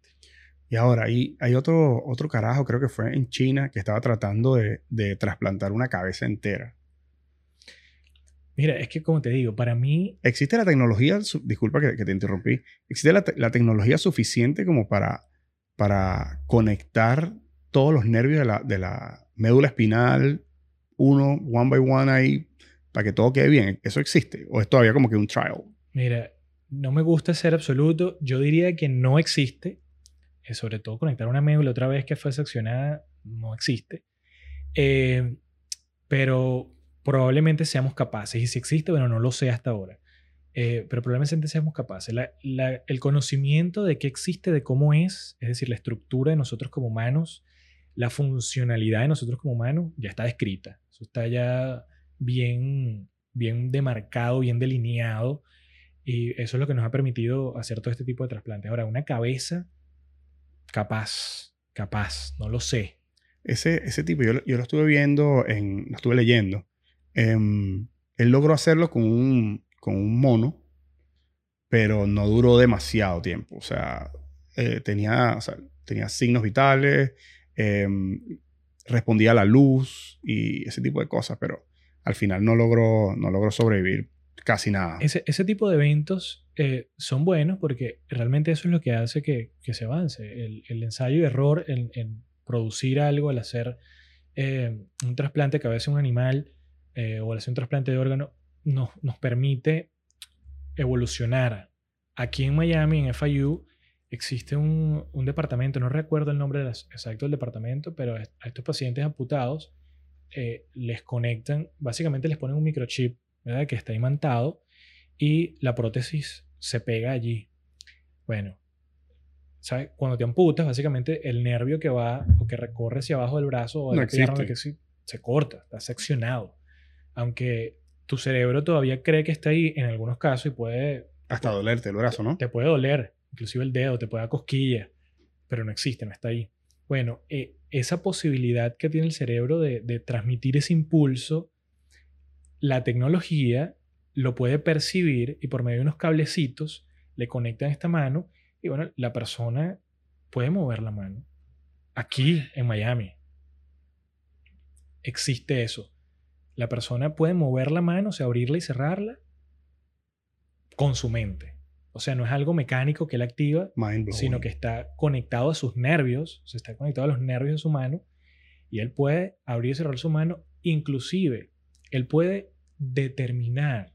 Y ahora, hay, hay otro, otro carajo, creo que fue en China, que estaba tratando de, de trasplantar una cabeza entera. Mira, es que como te digo, para mí ¿Existe la tecnología, disculpa que, que te interrumpí, existe la, te- la tecnología suficiente como para, para conectar todos los nervios de la, de la médula espinal, uno, one by one ahí, para que todo quede bien? ¿Eso existe? ¿O es todavía como que un trial? Mira, no me gusta ser absoluto. Yo diría que no existe. eh, sobre todo conectar una médula otra vez que fue seccionada, no existe. Eh, pero probablemente seamos capaces. Y si existe, bueno, no lo sé hasta ahora. Eh, pero probablemente seamos capaces. El conocimiento de qué existe, de cómo es, es decir, la estructura de nosotros como humanos, la funcionalidad de nosotros como humanos, ya está descrita. Eso está ya bien, bien demarcado, bien delineado. Y eso es lo que nos ha permitido hacer todo este tipo de trasplantes. Ahora, una cabeza, capaz, capaz, no lo sé. Ese, ese tipo, yo, yo lo estuve viendo, en, lo estuve leyendo. Em, él logró hacerlo con un, con un mono, pero no duró demasiado tiempo. O sea, eh, tenía, o sea, tenía signos vitales, em, respondía a la luz y ese tipo de cosas, pero al final no logró, no logró sobrevivir casi nada. Ese, ese tipo de eventos eh, son buenos porque realmente eso es lo que hace que, que se avance. El, el ensayo y error en, en, producir algo, al hacer eh, un trasplante cabeza a un animal eh, o hacer un trasplante de órgano, nos, nos permite evolucionar. Aquí en Miami, en FIU, existe un, un departamento, no recuerdo el nombre exacto del departamento, pero a estos pacientes amputados eh, les conectan, básicamente les ponen un microchip ¿verdad? que está imantado y la prótesis se pega allí. Bueno, ¿sabes? Cuando te amputas, básicamente el nervio que va o que recorre hacia abajo del brazo o de la pierna que se, se corta, está seccionado. Aunque tu cerebro todavía cree que está ahí en algunos casos y puede... Hasta dolerte el brazo, ¿no? Te puede doler, inclusive el dedo, te puede dar cosquilla, pero no existe, no está ahí. Bueno, eh, esa posibilidad que tiene el cerebro de, de transmitir ese impulso, la tecnología lo puede percibir y por medio de unos cablecitos le conectan esta mano y bueno, la persona puede mover la mano. Aquí en Miami existe eso. La persona puede mover la mano, o sea, abrirla y cerrarla con su mente. O sea, no es algo mecánico que él activa, sino que está conectado a sus nervios, o sea, está conectado a los nervios de su mano y él puede abrir y cerrar su mano. Inclusive, él puede determinar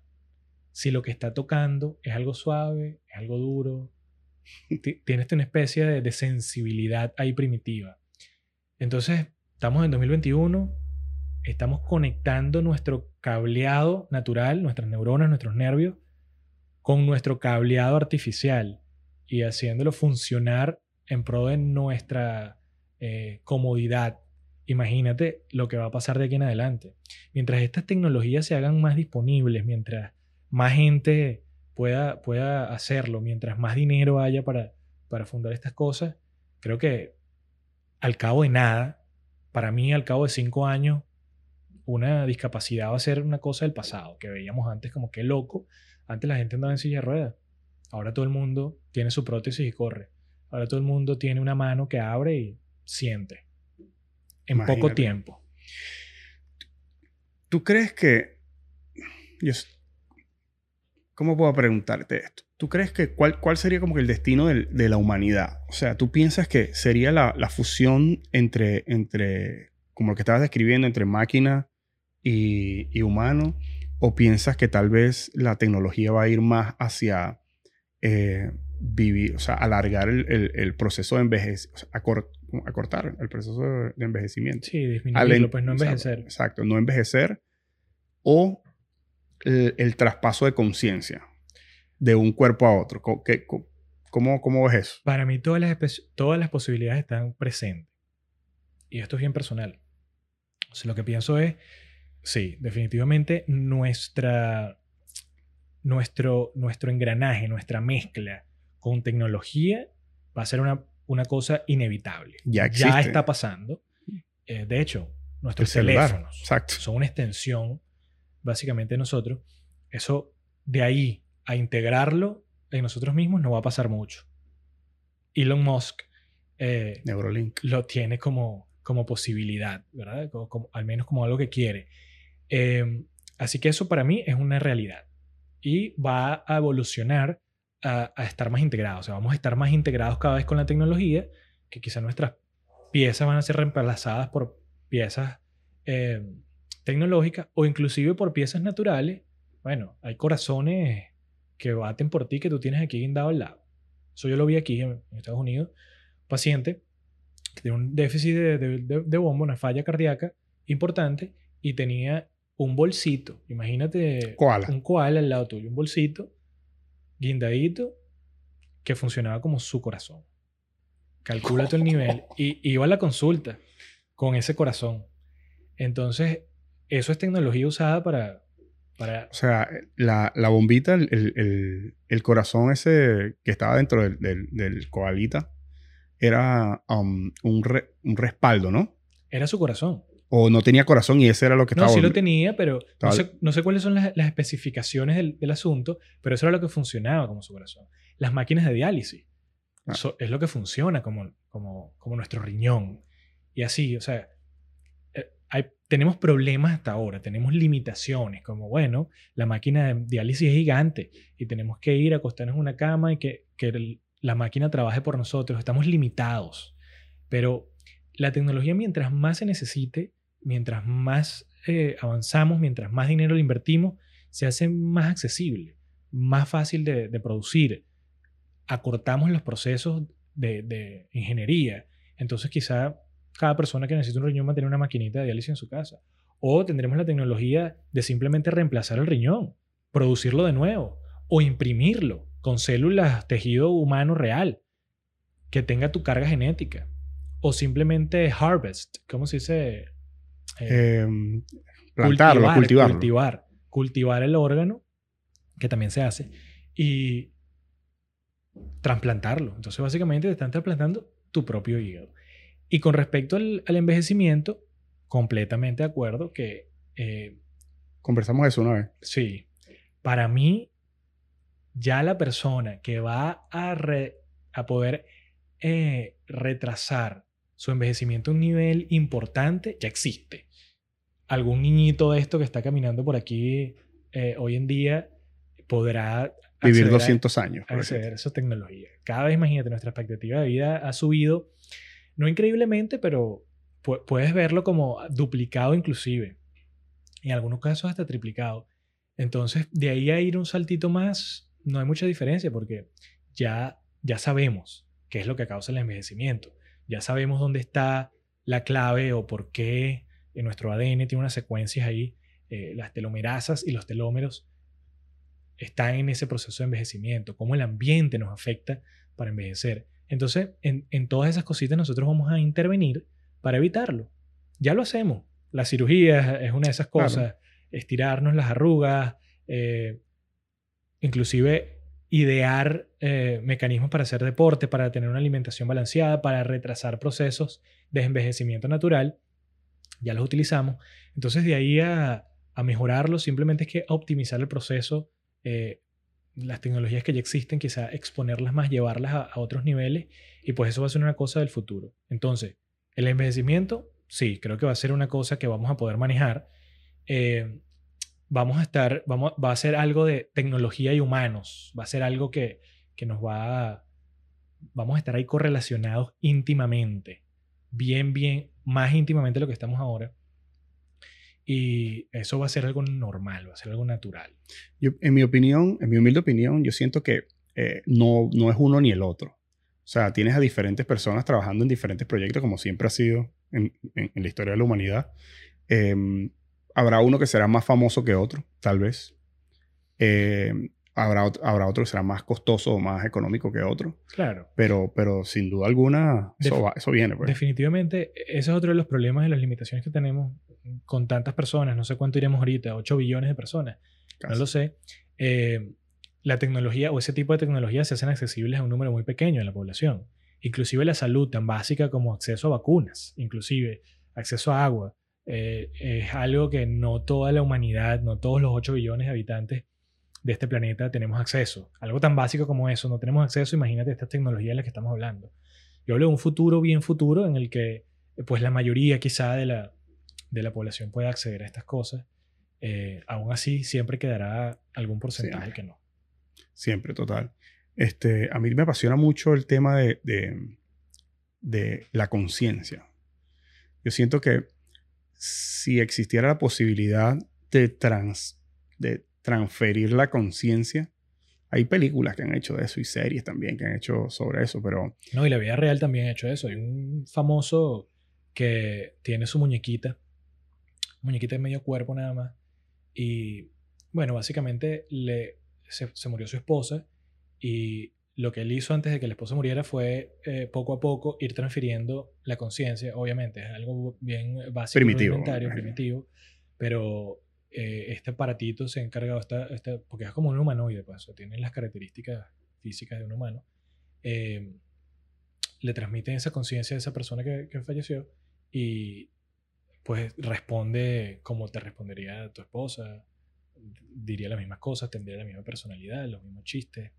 si lo que está tocando es algo suave, es algo duro. Tiene una especie de, de sensibilidad ahí primitiva. Entonces, estamos en 2021, estamos conectando nuestro cableado natural, nuestras neuronas, nuestros nervios, con nuestro cableado artificial y haciéndolo funcionar en pro de nuestra eh, comodidad. Imagínate lo que va a pasar de aquí en adelante. Mientras estas tecnologías se hagan más disponibles, mientras más gente pueda, pueda hacerlo, mientras más dinero haya para, para fundar estas cosas, creo que al cabo de nada, para mí al cabo de cinco años, una discapacidad va a ser una cosa del pasado, que veíamos antes como que loco, antes la gente andaba en silla de ruedas. Ahora todo el mundo tiene su prótesis y corre. Ahora todo el mundo tiene una mano que abre y siente. En poco tiempo. ¿Tú crees que... ¿Cómo puedo preguntarte esto? ¿Tú crees que cuál, cuál sería como que el destino de la humanidad? O sea, ¿tú piensas que sería la, la, fusión entre, entre, como lo que estabas describiendo, entre máquina y, y humano? ¿O piensas que tal vez la tecnología va a ir más hacia eh, vivir, o sea, alargar el, el, el proceso de envejecer, o sea, acor, acortar el proceso de, envejecimiento? Sí, disminuirlo, pues no envejecer. exacto, no envejecer. O el, el traspaso de conciencia de un cuerpo a otro. ¿Qué, cómo, ¿Cómo ves eso? Para mí todas las, todas las posibilidades están presentes. Y esto es bien personal. O sea, lo que pienso es Sí, definitivamente nuestra, nuestro, nuestro engranaje, nuestra mezcla con tecnología va a ser una, una cosa inevitable. Ya, ya está pasando. Eh, de hecho, nuestros teléfonos son una extensión básicamente de nosotros. Eso de ahí a integrarlo en nosotros mismos no va a pasar mucho. Elon Musk eh, Neurolink. lo tiene como, como posibilidad, ¿verdad? como, al menos como algo que quiere. Em, así que eso para mí es una realidad y va a evolucionar a, estar más integrados. O sea, vamos a estar más integrados cada vez con la tecnología, que quizá nuestras piezas van a ser reemplazadas por piezas em, tecnológicas o inclusive por piezas naturales. Bueno, hay corazones que baten por ti que tú tienes aquí guindado al lado. Eso yo lo vi aquí en, Estados Unidos. paciente que tiene un déficit de, de, de, de bombo, una falla cardíaca importante y tenía un bolsito. Imagínate un koala al lado tuyo, un bolsito guindadito que funcionaba como su corazón. Calcula el nivel. Y iba a la consulta con ese corazón. Entonces, eso es tecnología usada para... para... O sea, la, la bombita, el, el, el, corazón ese que estaba dentro del, del, del koalita, era um, un, re, un respaldo, ¿no? Era su corazón. O no tenía corazón y ese era lo que estaba... No, sí lo tenía, pero no sé, no sé, cuáles son las, las especificaciones del, del, asunto, pero eso era lo que funcionaba como su corazón. Las máquinas de diálisis. Ah. Eso es lo que funciona como, como, como nuestro riñón. Y así, o sea, eh, hay, tenemos problemas hasta ahora, tenemos limitaciones, como bueno, la máquina de diálisis es gigante y tenemos que ir a acostarnos en una cama y que, que la máquina trabaje por nosotros, estamos limitados. Pero la tecnología mientras más se necesite, mientras más eh, avanzamos, mientras más dinero le invertimos, se hace más accesible, más fácil de, producir. Acortamos los procesos de, de, ingeniería. Entonces quizá cada persona que necesita un riñón va a tener una maquinita de diálisis en su casa. O tendremos la tecnología de simplemente reemplazar el riñón, producirlo de nuevo o imprimirlo con células, tejido humano real, que tenga tu carga genética. O simplemente harvest, ¿cómo se dice? Eh, em, plantarlo, cultivar, cultivarlo. Cultivar, cultivar el órgano, que también se hace, y trasplantarlo. Entonces, básicamente te están trasplantando tu propio hígado. Y con respecto al, envejecimiento, completamente de acuerdo que... Eh, Conversamos eso una vez. Sí. Para mí, ya la persona que va a, a poder eh, retrasar su envejecimiento a un nivel importante ya existe. Algún niñito de esto que está caminando por aquí eh, hoy en día podrá vivir 200 años. Acceder a esa tecnología. Cada vez, imagínate, nuestra expectativa de vida ha subido, no increíblemente, pero puedes verlo como duplicado inclusive. En algunos casos hasta triplicado. Entonces, de ahí a ir un saltito más, no hay mucha diferencia porque ya, ya sabemos qué es lo que causa el envejecimiento ya sabemos dónde está la clave o por qué en nuestro ADN tiene unas secuencias ahí, eh, las telomerasas y los telómeros están en ese proceso de envejecimiento, cómo el ambiente nos afecta para envejecer. Entonces, en, todas esas cositas nosotros vamos a intervenir para evitarlo. Ya lo hacemos. La cirugía es una de esas cosas. Estirarnos las arrugas, eh, inclusive idear eh, mecanismos para hacer deporte, para tener una alimentación balanceada, para retrasar procesos de envejecimiento natural. Ya los utilizamos. Entonces, de ahí a, mejorarlo, simplemente es que optimizar el proceso, eh, las tecnologías que ya existen, quizá exponerlas más, llevarlas a, otros niveles, y pues eso va a ser una cosa del futuro. Entonces, el envejecimiento, sí, creo que va a ser una cosa que vamos a poder manejar. Eh, vamos a estar, vamos, va a ser algo de tecnología y humanos, va a ser algo que, que nos va a, vamos a estar ahí correlacionados íntimamente, bien, bien, más íntimamente lo que estamos ahora. Y eso va a ser algo normal, va a ser algo natural. En mi opinión, en mi humilde opinión, yo siento que eh, no, no es uno ni el otro. O sea, tienes a diferentes personas trabajando en diferentes proyectos, como siempre ha sido en, en, la historia de la humanidad. Eh, Habrá uno que será más famoso que otro, tal vez. Eh, habrá, habrá otro que será más costoso o más económico que otro. Claro. Pero, pero sin duda alguna, eso, eso viene. Pues. Definitivamente, ese es otro de los problemas y las limitaciones que tenemos con tantas personas. No sé cuánto iremos ahorita, 8 billones de personas. No lo sé. Eh, la tecnología o ese tipo de tecnología se hacen accesibles a un número muy pequeño en la población. Inclusive la salud tan básica como acceso a vacunas, inclusive acceso a agua, eh, es algo que no toda la humanidad, no todos los 8 billones de habitantes de este planeta tenemos acceso. Algo tan básico como eso, no tenemos acceso, imagínate estas tecnologías de las que estamos hablando. Yo hablo de un futuro bien futuro en el que pues la mayoría quizá de la, de la población pueda acceder a estas cosas. Eh, aún así, siempre quedará algún porcentaje que no. Siempre, total. Este, a mí me apasiona mucho el tema de, de, de la conciencia. Yo siento que si existiera la posibilidad de, trans, de transferir la conciencia, hay películas que han hecho de eso y series también que han hecho sobre eso, pero... No, y la vida real también ha hecho eso. Hay un famoso que tiene su muñequita, muñequita de medio cuerpo nada más, y bueno, básicamente le, se, se murió su esposa y lo que él hizo antes de que la esposa muriera fue eh, poco a poco ir transfiriendo la conciencia. Obviamente es algo bien básico, primitivo, primitivo, pero eh, este aparatito se ha encargado, esta, porque es como un humanoide, pues, tiene las características físicas de un humano. Eh, le transmiten esa conciencia a esa persona que, que, falleció y pues responde como te respondería tu esposa, diría las mismas cosas, tendría la misma personalidad, los mismos chistes.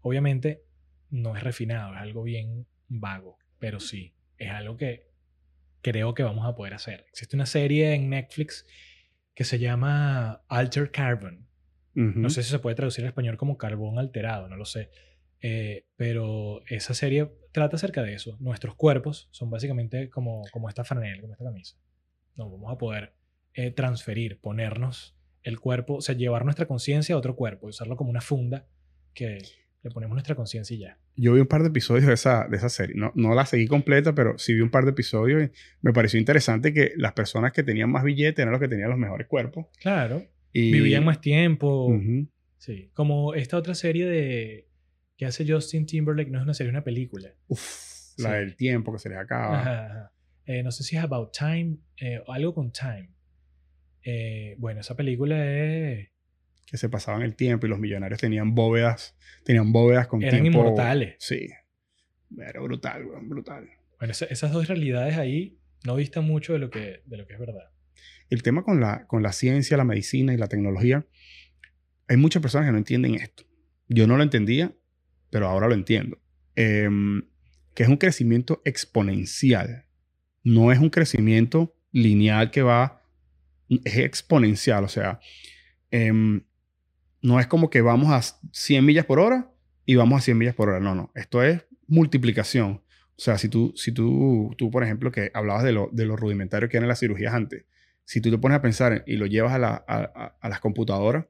Obviamente no es refinado, es algo bien vago, pero sí, es algo que, creo que vamos a poder hacer. Existe una serie en Netflix que se llama Alter Carbon. No sé si se puede traducir en español como carbón alterado, no lo sé. Eh, pero esa serie trata acerca de eso. Nuestros cuerpos son básicamente como, como esta franela, como esta camisa. Nos vamos a poder eh, transferir, ponernos el cuerpo, o sea, llevar nuestra conciencia a otro cuerpo, usarlo como una funda que le ponemos nuestra conciencia y ya. Yo vi un par de episodios de esa, de esa serie. No, no la seguí completa, pero sí vi un par de episodios y me pareció interesante que las personas que tenían más billetes eran los que tenían los mejores cuerpos. Claro. Y... Vivían más tiempo. Sí. Como esta otra serie de que hace Justin Timberlake, no es una serie, es una película. Uf, la del tiempo que se les acaba. Eh, no sé si es About Time eh, o algo con Time. Eh, bueno, esa película es... Que se pasaban el tiempo y los millonarios tenían bóvedas, tenían bóvedas con Eran inmortales. Sí. Era brutal, brutal. Bueno, esas dos realidades ahí no distan mucho de lo que, de lo que es verdad. El tema con la, con la ciencia, la medicina y la tecnología, hay muchas personas que no entienden esto. Yo no lo entendía, pero ahora lo entiendo. Em, que es un crecimiento exponencial. No es un crecimiento lineal que va es exponencial, o sea, em, no es como que vamos a 100 millas por hora y vamos a 100 millas por hora, no, no, esto es multiplicación. O sea, si tú, si tú, tú por ejemplo, que hablabas de lo, de lo rudimentario que eran las cirugías antes, si tú te pones a pensar y lo llevas a, la, a, las computadoras,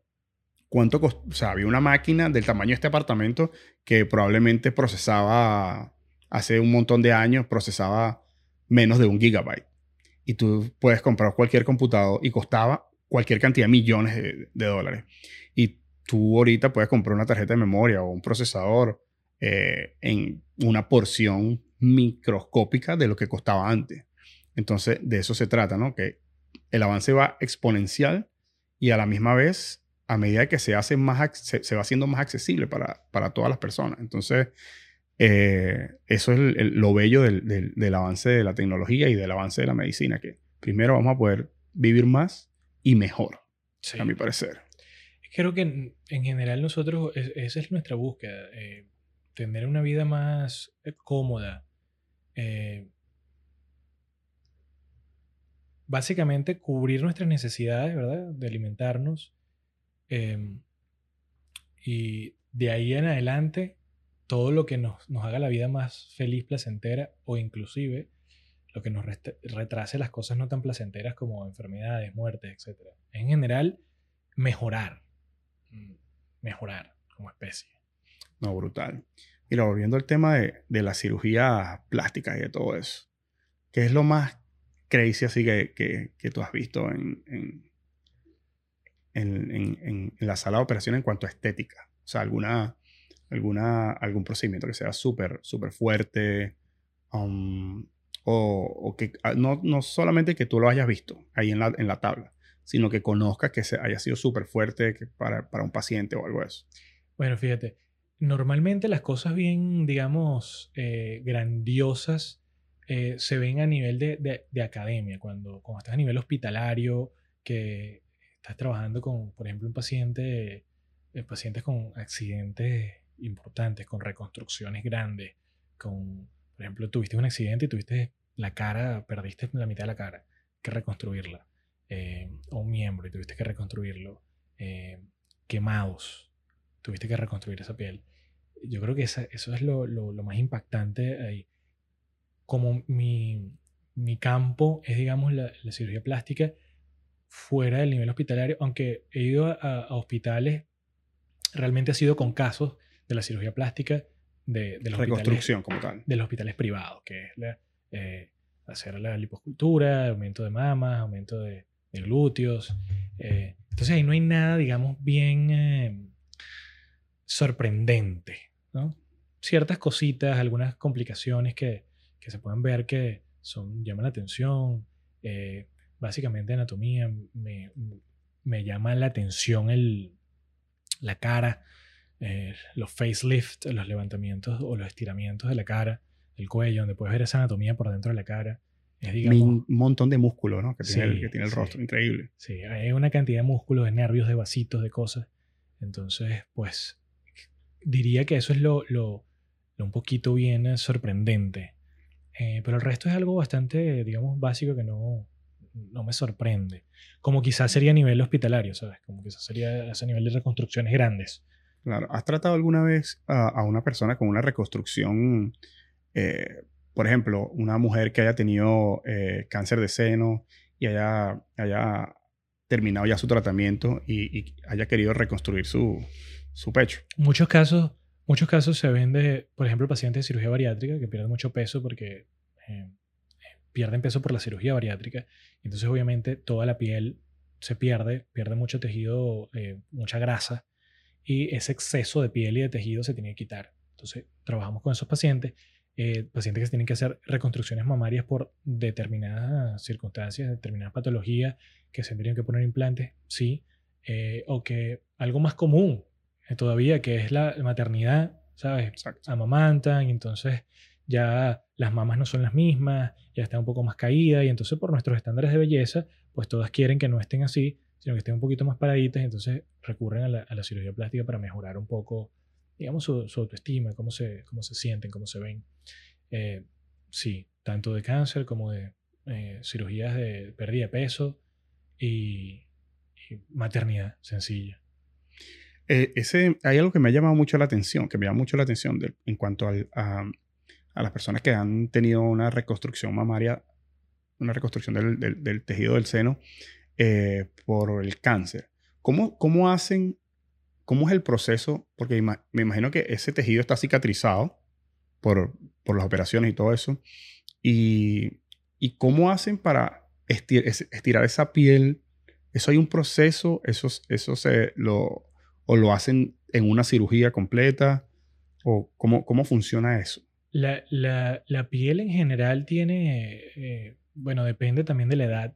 ¿cuánto costó? O sea, había una máquina del tamaño de este apartamento que probablemente procesaba, hace un montón de años, procesaba menos de un gigabyte y tú puedes comprar cualquier computador y costaba cualquier cantidad de millones de, dólares. Tú ahorita puedes comprar una tarjeta de memoria o un procesador eh, en una porción microscópica de lo que costaba antes. Entonces, de eso se trata, ¿no? Que el avance va exponencial y a la misma vez, a medida que se hace más, se, va haciendo más accesible para, para todas las personas. Entonces, eh, eso es lo bello del, avance de la tecnología y del avance de la medicina, que primero vamos a poder vivir más y mejor, a mi parecer. Creo que en, general nosotros, esa es nuestra búsqueda, eh, tener una vida más eh, cómoda. básicamente cubrir nuestras necesidades, ¿verdad? De alimentarnos. Em, y de ahí en adelante todo lo que nos, haga la vida más feliz, placentera o inclusive lo que nos retrase las cosas no tan placenteras como enfermedades, muertes, etc. En general, mejorar. Mm, mejorar como especie. No, brutal. Mira, volviendo al tema de, la cirugía plástica y de todo eso. ¿Qué es lo más crazy así que, que, tú has visto en, en, en, en, la sala de operación en cuanto a estética? O sea, alguna alguna, algún procedimiento que sea súper, súper fuerte. Um, o, que ah, no, no, solamente que tú lo hayas visto ahí en la, en la tabla, sino que conozcas que se haya sido súper fuerte para, para, un paciente o algo de eso. Bueno, fíjate, normalmente las cosas bien, digamos, eh, grandiosas eh, se ven a nivel de, de, academia, cuando, cuando estás a nivel hospitalario, que estás trabajando con, por ejemplo, un paciente, eh, pacientes con accidentes importantes, con reconstrucciones grandes, con, por ejemplo, tuviste un accidente y tuviste la cara, perdiste la mitad de la cara, que reconstruirla, eh, o un miembro y tuviste que reconstruirlo, eh, quemados, tuviste que reconstruir esa piel. Yo creo que eso es lo, lo, más impactante ahí. Como mi, mi campo es, digamos, la, la, cirugía plástica fuera del nivel hospitalario, aunque he ido a, a hospitales, realmente ha sido con casos de la cirugía plástica de, de los reconstrucción como tal. De los hospitales privados, que es eh, hacer la liposcultura, aumento de mamas, aumento de, glúteos. Eh, entonces ahí no hay nada, digamos, bien eh, sorprendente. Ciertas cositas, algunas complicaciones que, que, se pueden ver que son, llaman la atención. básicamente anatomía me, me llama la atención el, la cara eh, los facelift, los levantamientos o los estiramientos de la cara, el cuello, donde puedes ver esa anatomía por dentro de la cara. Es, digamos, un montón de músculo, ¿no? Que tiene, el, que tiene el rostro, increíble. Sí, hay una cantidad de músculos, de nervios, de vasitos, de cosas. Entonces, pues, diría que eso es lo, lo, un poquito bien sorprendente. Eh, pero el resto es algo bastante, digamos, básico que no, no me sorprende. Como quizás sería a nivel hospitalario, ¿sabes? Como quizás sería a ese nivel de reconstrucciones grandes. Claro. ¿Has tratado alguna vez a, a una persona con una reconstrucción, eh, por ejemplo, una mujer que haya tenido eh, cáncer de seno y haya, haya terminado ya su tratamiento y, haya querido reconstruir su, su pecho? Muchos casos, muchos casos se ven de, por ejemplo, pacientes de cirugía bariátrica que pierden mucho peso porque eh, pierden peso por la cirugía bariátrica. Entonces, obviamente, toda la piel se pierde, pierde mucho tejido, eh, mucha grasa, y ese exceso de piel y de tejido se tiene que quitar. Entonces, trabajamos con esos pacientes, eh, pacientes que tienen que hacer reconstrucciones mamarias por determinadas circunstancias, determinadas patologías, que se tendrían que poner implantes, sí, eh, o que algo más común todavía, que es la maternidad, ¿sabes? Exacto. Amamantan, y entonces ya las mamas no son las mismas, ya está un poco más caída y entonces por nuestros estándares de belleza, pues todas quieren que no estén así, sino que estén un poquito más paraditas y entonces recurren a la, a la cirugía plástica para mejorar un poco, digamos, su, su autoestima, cómo se, cómo se sienten, cómo se ven. Eh, sí, tanto de cáncer como de eh, cirugías de pérdida de peso y, y maternidad sencilla. Eh, ese, hay algo que me ha llamado mucho la atención, que me llama mucho la atención de- en cuanto al, a, a las personas que han tenido una reconstrucción mamaria, una reconstrucción del, del- del tejido del seno eh, por el cáncer. ¿Cómo, ¿Cómo hacen, cómo es el proceso? Porque me imagino que ese tejido está cicatrizado por, por las operaciones y todo eso. Y, y cómo hacen para esti- es- estirar esa piel. Eso hay un proceso, eso, eso se lo, o lo hacen en una cirugía completa, o cómo, cómo funciona eso. La, la- la piel en general tiene, eh, bueno, depende también de la edad,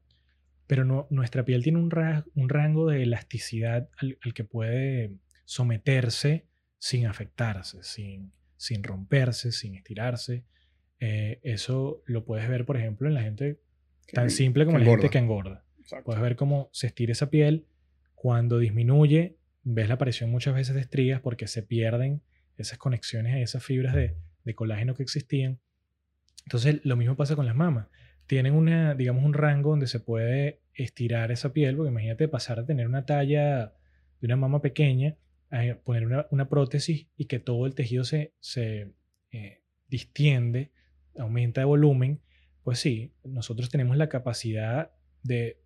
pero no- nuestra piel tiene un, ra- un rango de elasticidad al, al que puede someterse sin afectarse, sin, sin romperse, sin estirarse. Eh, eso lo puedes ver, por ejemplo, en la gente tan Que- simple como la gente que engorda. Exacto. Puedes ver cómo se estira esa piel. Cuando disminuye, ves la aparición muchas veces de estrías porque se pierden esas conexiones, esas fibras de, de colágeno que existían. Entonces, lo mismo pasa con las mamas. Tienen una, digamos, un rango donde se puede estirar esa piel, porque imagínate pasar a tener una talla de una mama pequeña a poner una, prótesis y que todo el tejido se, se eh, distiende, aumenta de volumen. Pues sí, nosotros tenemos la capacidad de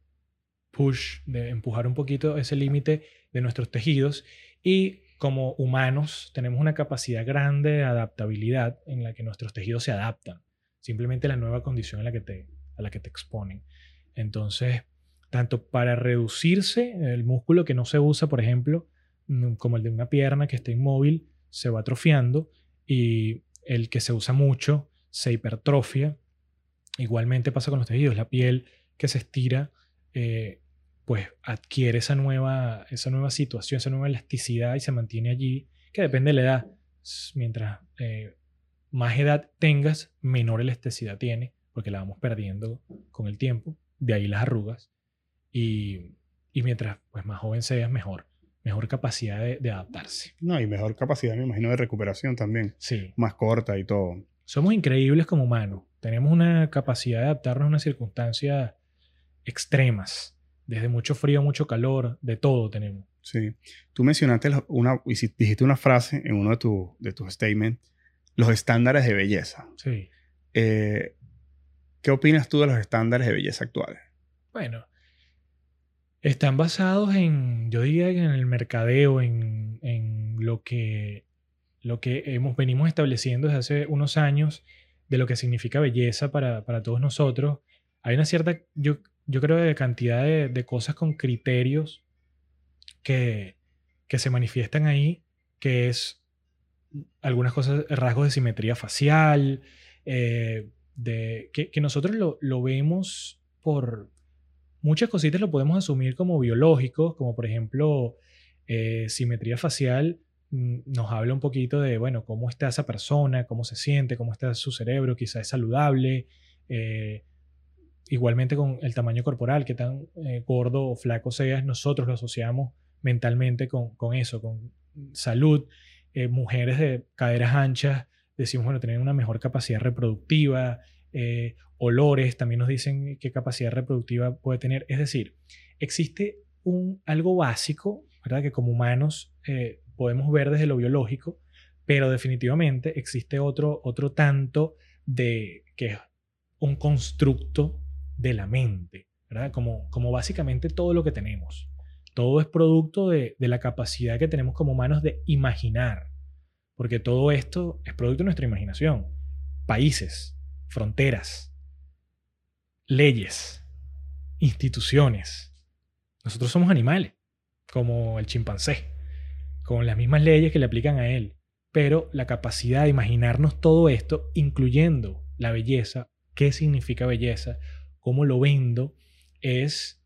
push, de empujar un poquito ese límite de nuestros tejidos y como humanos tenemos una capacidad grande de adaptabilidad en la que nuestros tejidos se adaptan simplemente la nueva condición a la que te, a la que te exponen. Entonces, tanto para reducirse el músculo que no se usa, por ejemplo, mm, como el de una pierna que está inmóvil, se va atrofiando y el que se usa mucho se hipertrofia. Igualmente pasa con los tejidos, la piel que se estira, eh, pues adquiere esa nueva, esa nueva situación, esa nueva elasticidad y se mantiene allí, que depende de la edad. Mientras eh, más edad tengas, menor elasticidad tiene, porque la vamos perdiendo con el tiempo, de ahí las arrugas. Y, y mientras pues, más joven seas, mejor, mejor capacidad de, de adaptarse. No, y mejor capacidad, me imagino, de recuperación también. Sí, Más corta y todo. somos increíbles como humanos. Tenemos una capacidad de adaptarnos a unas circunstancias extremas, desde mucho frío, mucho calor, de todo tenemos. Sí. Tú mencionaste una, dijiste una frase en uno de, tu- de tus statements, los estándares de belleza. Sí. Eh, ¿Qué opinas tú de los estándares de belleza actuales? Bueno, están basados en, yo diría que en el mercadeo, en, en lo que, lo que hemos, venimos estableciendo desde hace unos años de lo que significa belleza para, para todos nosotros. Hay una cierta, yo, yo creo, de cantidad de, de cosas con criterios que, que se manifiestan ahí, que es algunas cosas, rasgos de simetría facial, eh, de, que, nosotros lo, vemos por muchas cositas lo podemos asumir como biológicos, como por ejemplo eh, simetría facial mm, nos habla un poquito de, bueno, cómo está esa persona, cómo se siente, cómo está su cerebro, quizás es saludable, eh, igualmente con el tamaño corporal, qué tan eh, gordo o flaco seas, nosotros lo asociamos mentalmente con, eso, con salud, mujeres de caderas anchas, decimos, bueno, tienen una mejor capacidad reproductiva, eh, olores, también nos dicen qué capacidad reproductiva puede tener. Es decir, existe un, algo básico, ¿verdad? Que como humanos eh, podemos ver desde lo biológico, pero definitivamente existe otro, otro tanto de que es un constructo de la mente, ¿verdad? Como, como básicamente todo lo que tenemos. Todo es producto de, de la capacidad que tenemos como humanos de imaginar, porque todo esto es producto de nuestra imaginación. Países, fronteras, leyes, instituciones. Nosotros somos animales, como el chimpancé, con las mismas leyes que le aplican a él. Pero la capacidad de imaginarnos todo esto, incluyendo la belleza, qué significa belleza, cómo lo vendo, es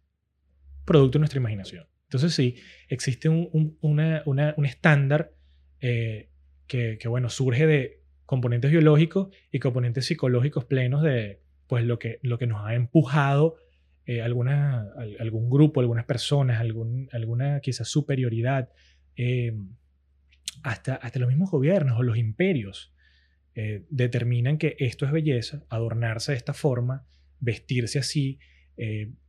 producto de nuestra imaginación. Entonces sí, existe un, estándar eh, que, bueno, surge de componentes biológicos y componentes psicológicos plenos de pues, lo, que, lo que nos ha empujado eh, alguna, algún grupo, algunas personas, algún, alguna quizás superioridad, eh, hasta, hasta los mismos gobiernos o los imperios eh, determinan que esto es belleza, adornarse de esta forma, vestirse así,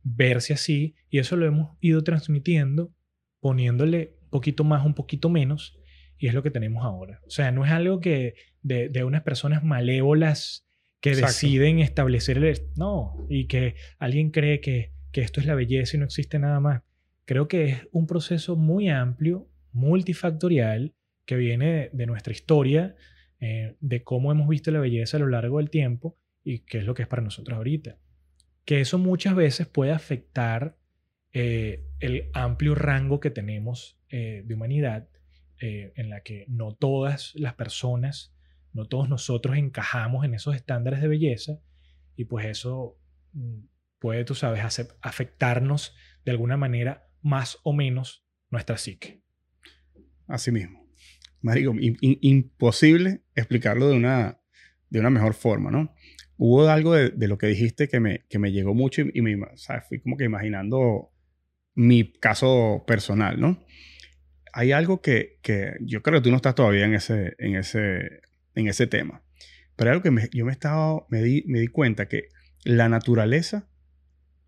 verse así, y eso lo hemos ido transmitiendo, poniéndole un poquito más, un poquito menos, y es lo que tenemos ahora. O sea, no es algo que de, de unas personas malévolas que deciden establecer el... No, y que alguien cree que, que esto es la belleza y no existe nada más. Creo que es un proceso muy amplio, multifactorial, que viene de, nuestra historia, eh, de cómo hemos visto la belleza a lo largo del tiempo y qué es lo que es para nosotros ahorita. Que eso muchas veces puede afectar eh, el amplio rango que tenemos eh, de humanidad, en la que no todas las personas no todos nosotros encajamos en esos estándares de belleza y pues eso mm, puede, tú sabes, afectarnos de alguna manera más o menos nuestra psique. Así mismo. Marico, imposible explicarlo de una, de una mejor forma, ¿no? Hubo algo de, lo que dijiste que me, que me llegó mucho y, me, fui como que imaginando mi caso personal, ¿no? Hay algo que, que, yo creo que tú no estás todavía en ese, en ese en ese tema. Pero algo que yo me, estaba, me, di, me di cuenta que la naturaleza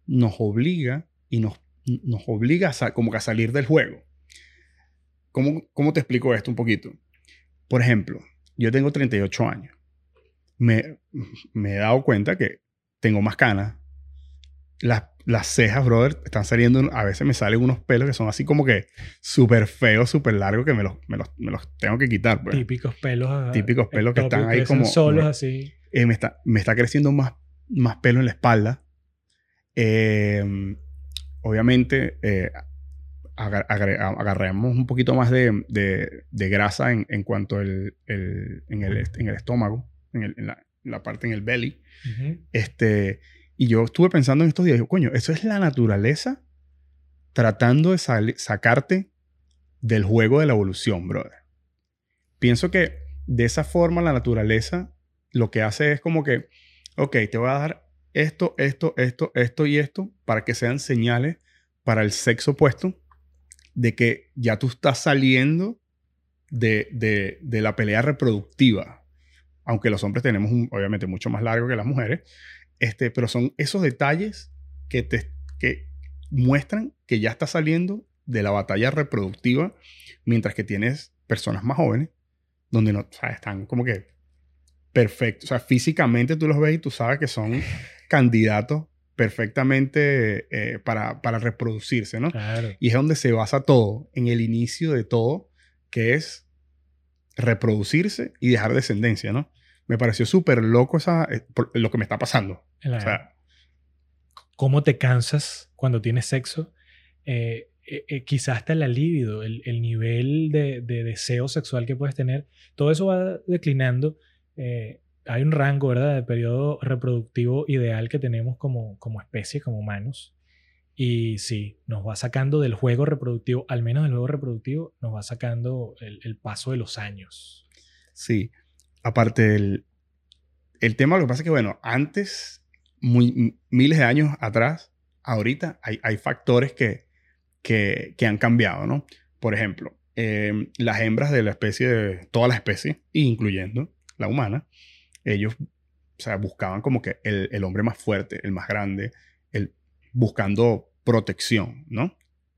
nos obliga y nos, nos obliga a, como a salir del juego. ¿Cómo, ¿Cómo te explico esto un poquito? Por ejemplo, yo tengo 38 años. Me, me he dado cuenta que tengo más canas. Las las cejas, brother, están saliendo, a veces me salen unos pelos que son así como que súper feos, súper largos, que me los, me, los, me los, tengo que quitar. Pues. Típicos pelos. Ah, Típicos pelos que están ahí como... Solos así. Eh, me, está, me está creciendo más, más pelo en la espalda. Eh, obviamente, eh, agarramos un poquito más de, de, de grasa en, en cuanto el, el, en, el, en el estómago, en, el, en, la, la, parte en el belly. Este y yo estuve pensando en estos días, yo, coño, eso es la naturaleza tratando de sacarte del juego de la evolución, brother. Pienso que de esa forma la naturaleza lo que hace es como que, ok, te voy a dar esto, esto, esto, esto y esto para que sean señales para el sexo opuesto de que ya tú estás saliendo de, de, de la pelea reproductiva. Aunque los hombres tenemos obviamente mucho más largo que las mujeres, este, pero son esos detalles que, te, que muestran que ya estás saliendo de la batalla reproductiva, mientras que tienes personas más jóvenes, donde no, están como que perfectos. O sea, físicamente tú los ves y tú sabes que son candidatos perfectamente eh, para, para, reproducirse, ¿no? Y es donde se basa todo, en el inicio de todo, que es reproducirse y dejar descendencia, ¿no? Me pareció súper loco esa, eh, lo que me está pasando. O sea, ¿Cómo te cansas cuando tienes sexo? Eh, eh, quizás hasta el libido, el, el nivel de, de, deseo sexual que puedes tener, todo eso va declinando. hay un rango, ¿verdad?, de periodo reproductivo ideal que tenemos como, como especie, como humanos. Y sí, nos va sacando del juego reproductivo, al menos del juego reproductivo, nos va sacando el, el paso de los años. Sí, aparte del el tema, lo que pasa es que, bueno, antes, muy, miles de años atrás, ahorita hay, hay factores que, que, que, han cambiado, ¿no? Por ejemplo, em, las hembras de la especie, de todas las especies, incluyendo la humana, ellos sea, buscaban como que el, el hombre más fuerte, el más grande, el, buscando protección, ¿no?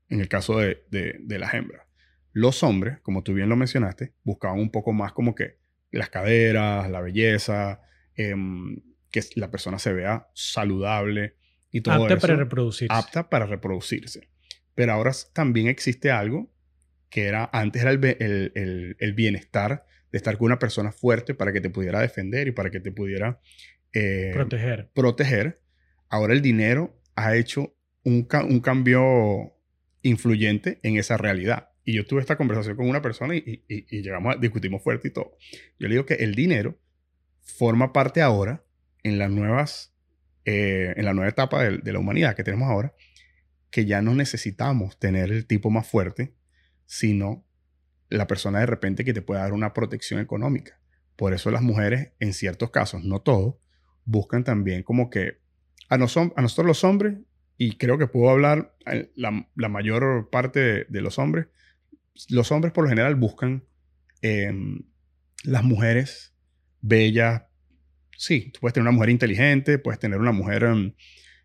En el caso de, de, de las hembras. Los hombres, como tú bien lo mencionaste, buscaban un poco más como que las caderas, la belleza, em, que la persona se vea saludable y todo Apta eso. para reproducirse. Apta para reproducirse. Pero ahora también existe algo que era, antes era el, el- el- el bienestar de estar con una persona fuerte para que te pudiera defender y para que te pudiera eh, Proteger. proteger. Ahora el dinero ha hecho un, ca- un cambio influyente en esa realidad. Y yo tuve esta conversación con una persona y, y- y llegamos a discutimos fuerte y todo. Yo le digo que el dinero forma parte ahora en las nuevas, eh, en la nueva etapa de, de la humanidad que tenemos ahora, que ya no necesitamos tener el tipo más fuerte, sino la persona de repente que te pueda dar una protección económica. Por eso las mujeres, en ciertos casos, no todos, buscan también como que a, noso- a nosotros los hombres, y creo que puedo hablar eh, la, la mayor parte de, de los hombres, los hombres por lo general buscan em, las mujeres bellas. Sí, tú puedes tener una mujer inteligente, puedes tener una mujer... em,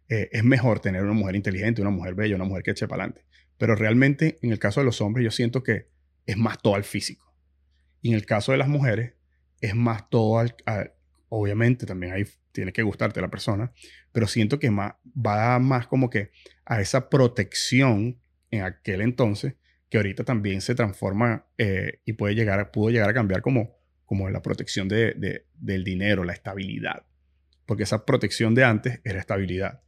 eh, es mejor tener una mujer inteligente, una mujer bella, una mujer que eche para adelante. Pero realmente, en el caso de los hombres, yo siento que es más todo al físico. Y en el caso de las mujeres, es más todo al... al- obviamente, también ahí tiene que gustarte la persona, pero siento que más, va más como que a esa protección en aquel entonces, que ahorita también se transforma eh, y puede llegar, pudo llegar a cambiar como, como la protección de, de- del dinero, la estabilidad. Porque esa protección de antes era estabilidad.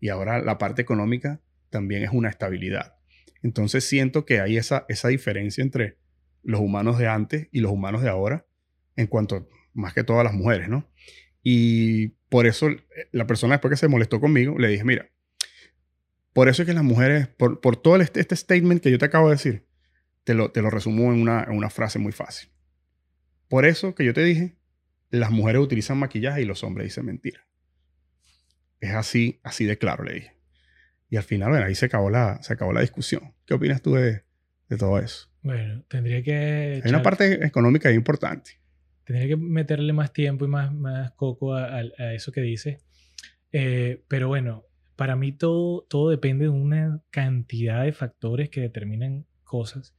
Y ahora la parte económica también es una estabilidad. Entonces siento que hay esa, esa diferencia entre los humanos de antes y los humanos de ahora, en cuanto más que todas las mujeres, ¿no? Y por eso eh, la persona después que se molestó conmigo, le dije, mira, por eso es que las mujeres, por, por todo este, este statement que yo te acabo de decir, te lo, te lo resumo en una, en una frase muy fácil. Por eso que yo te dije, las mujeres utilizan maquillaje y los hombres dicen mentira. Es así, así de claro, le dije. Y al final, bueno, ahí se acabó la, se acabó la discusión. ¿Qué opinas tú de, de todo eso? Bueno, tendría que. Hay una echar- parte económica importante. Tendría que meterle más tiempo y más, más coco a, a- a eso que dice. Eh, pero bueno, para mí todo, todo depende de una cantidad de factores que determinan cosas.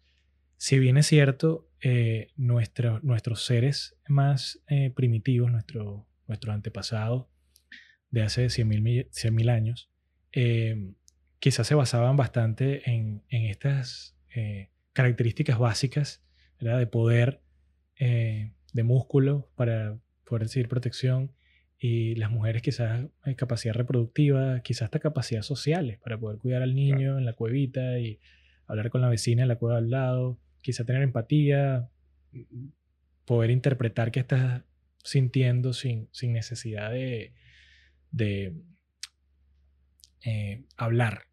Si bien es cierto, eh, nuestro- nuestros seres más eh, primitivos, nuestro, nuestros antepasados de hace 100.000 mil años, eh, quizás se basaban bastante en, en estas eh, características básicas ¿verdad? de poder, eh, de músculo para poder decir protección y las mujeres quizás eh, capacidad reproductiva, quizás hasta capacidades sociales para poder cuidar al niño en la cuevita y hablar con la vecina en la cueva al lado, quizás tener empatía, poder interpretar qué estás sintiendo sin, sin necesidad de, de eh, hablar.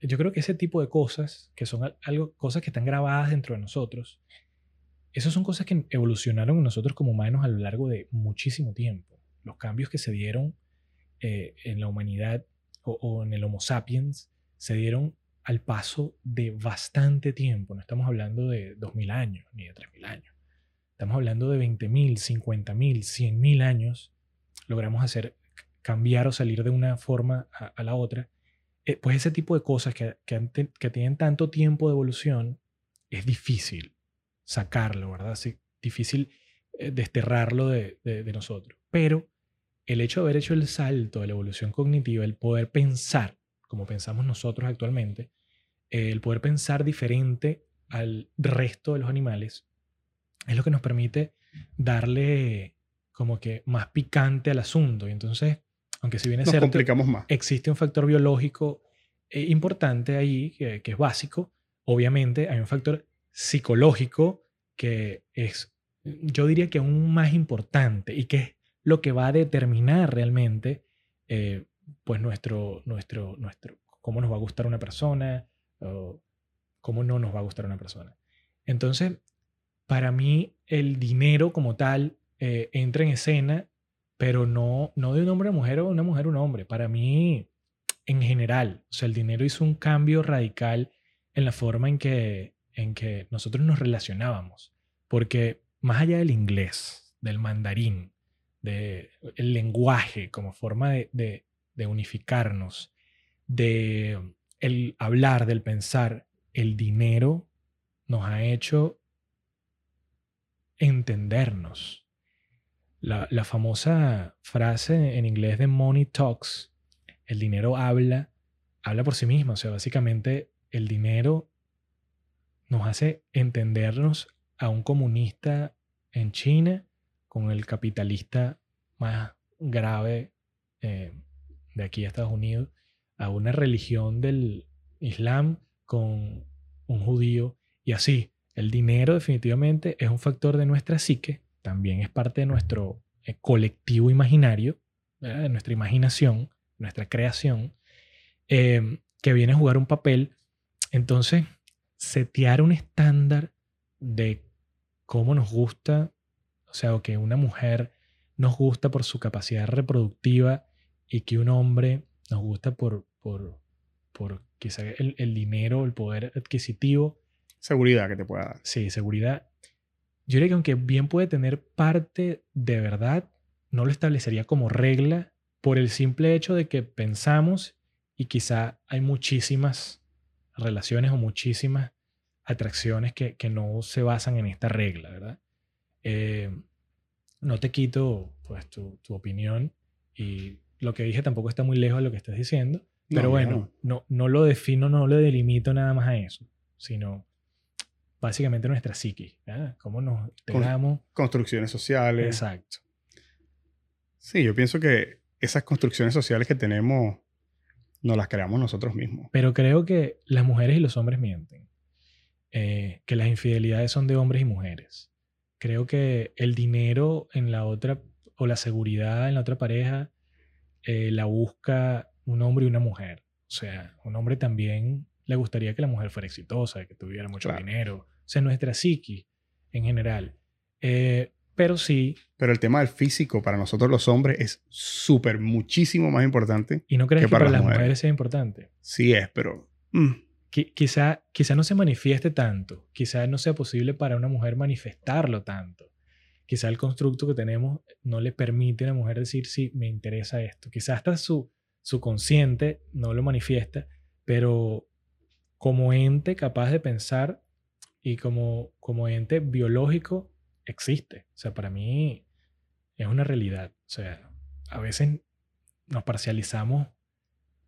Yo creo que ese tipo de cosas, que son al- algo, cosas que están grabadas dentro de nosotros, esas son cosas que evolucionaron en nosotros como humanos a lo largo de muchísimo tiempo. Los cambios que se dieron eh, en la humanidad o, en el Homo sapiens se dieron al paso de bastante tiempo. No estamos hablando de 2.000 años ni de 3.000 años. Estamos hablando de 20.000, 50.000, 100.000 años. Logramos hacer cambiar o salir de una forma a, la otra. Eh, pues ese tipo de cosas que, tienen tanto tiempo de evolución es difícil sacarlo, ¿verdad? Sí, difícil eh, desterrarlo de, de- de nosotros. Pero el hecho de haber hecho el salto de la evolución cognitiva, el poder pensar como pensamos nosotros actualmente, el poder pensar diferente al resto de los animales, es lo que nos permite darle como que más picante al asunto. Y entonces, aunque si bien es Nos cierto, complicamos más. existe un factor biológico eh, importante ahí, que, que es básico. Obviamente hay un factor psicológico que es, yo diría que aún más importante y que es lo que va a determinar realmente, eh, pues nuestro, nuestro, nuestro, cómo nos va a gustar una persona o cómo no nos va a gustar una persona. Entonces, para mí el dinero como tal eh, entra en escena, pero no, no de un hombre a mujer o de una mujer a un hombre. Para mí, en general, o sea, el dinero hizo un cambio radical en la forma en que, en que nosotros nos relacionábamos. Porque más allá del inglés, del mandarín, el lenguaje como forma de, unificarnos, de el hablar, del pensar, el dinero nos ha hecho entendernos. La, la, famosa frase en inglés de money talks, el dinero habla, habla por sí mismo. O sea, básicamente el dinero nos hace entendernos a un comunista en China con el capitalista más grave eh, de aquí a Estados Unidos, a una religión del Islam con un judío y así. El dinero definitivamente es un factor de nuestra psique, también es parte de nuestro eh, colectivo imaginario, de nuestra imaginación, nuestra creación, em, que viene a jugar un papel. Entonces, setear un estándar de cómo nos gusta, o sea, que una mujer nos gusta por su capacidad reproductiva y que un hombre nos gusta por, por, por quizá el, el dinero, el poder adquisitivo. Seguridad que te pueda dar. Sí, seguridad. Yo diría que aunque bien puede tener parte de verdad, no lo establecería como regla por el simple hecho de que pensamos y quizá hay muchísimas relaciones o muchísimas atracciones que, que no se basan en esta regla, ¿verdad? Eh, no te quito pues, tu, tu, opinión y lo que dije tampoco está muy lejos de lo que estás diciendo, pero No, bueno, no, no lo defino, no lo delimito nada más a eso, sino básicamente nuestra psique, ¿verdad? Cómo nos integramos. Construcciones sociales. Exacto. Sí, yo pienso que esas construcciones sociales que tenemos nos las creamos nosotros mismos. Pero creo que las mujeres y los hombres mienten. Eh, que las infidelidades son de hombres y mujeres. Creo que el dinero en la otra, o la seguridad en la otra pareja, eh, la busca un hombre y una mujer. O sea, un hombre también le gustaría que la mujer fuera exitosa, que tuviera mucho Claro. dinero. O sea, nuestra psiqui en general. Eh, pero sí, Pero el tema del físico para nosotros los hombres es súper, muchísimo más importante. y no crees Que que para para las mujeres sea importante. Sí es, pero... mm, Qui- quizá, quizá no se manifieste tanto, quizá no sea posible para una mujer manifestarlo tanto. Quizá el constructo que tenemos no le permite a la mujer decir, sí, me interesa esto. Quizá hasta su, su consciente no lo manifiesta, pero como ente capaz de pensar y como, como ente biológico existe. O sea, para mí es una realidad. O sea, a veces nos parcializamos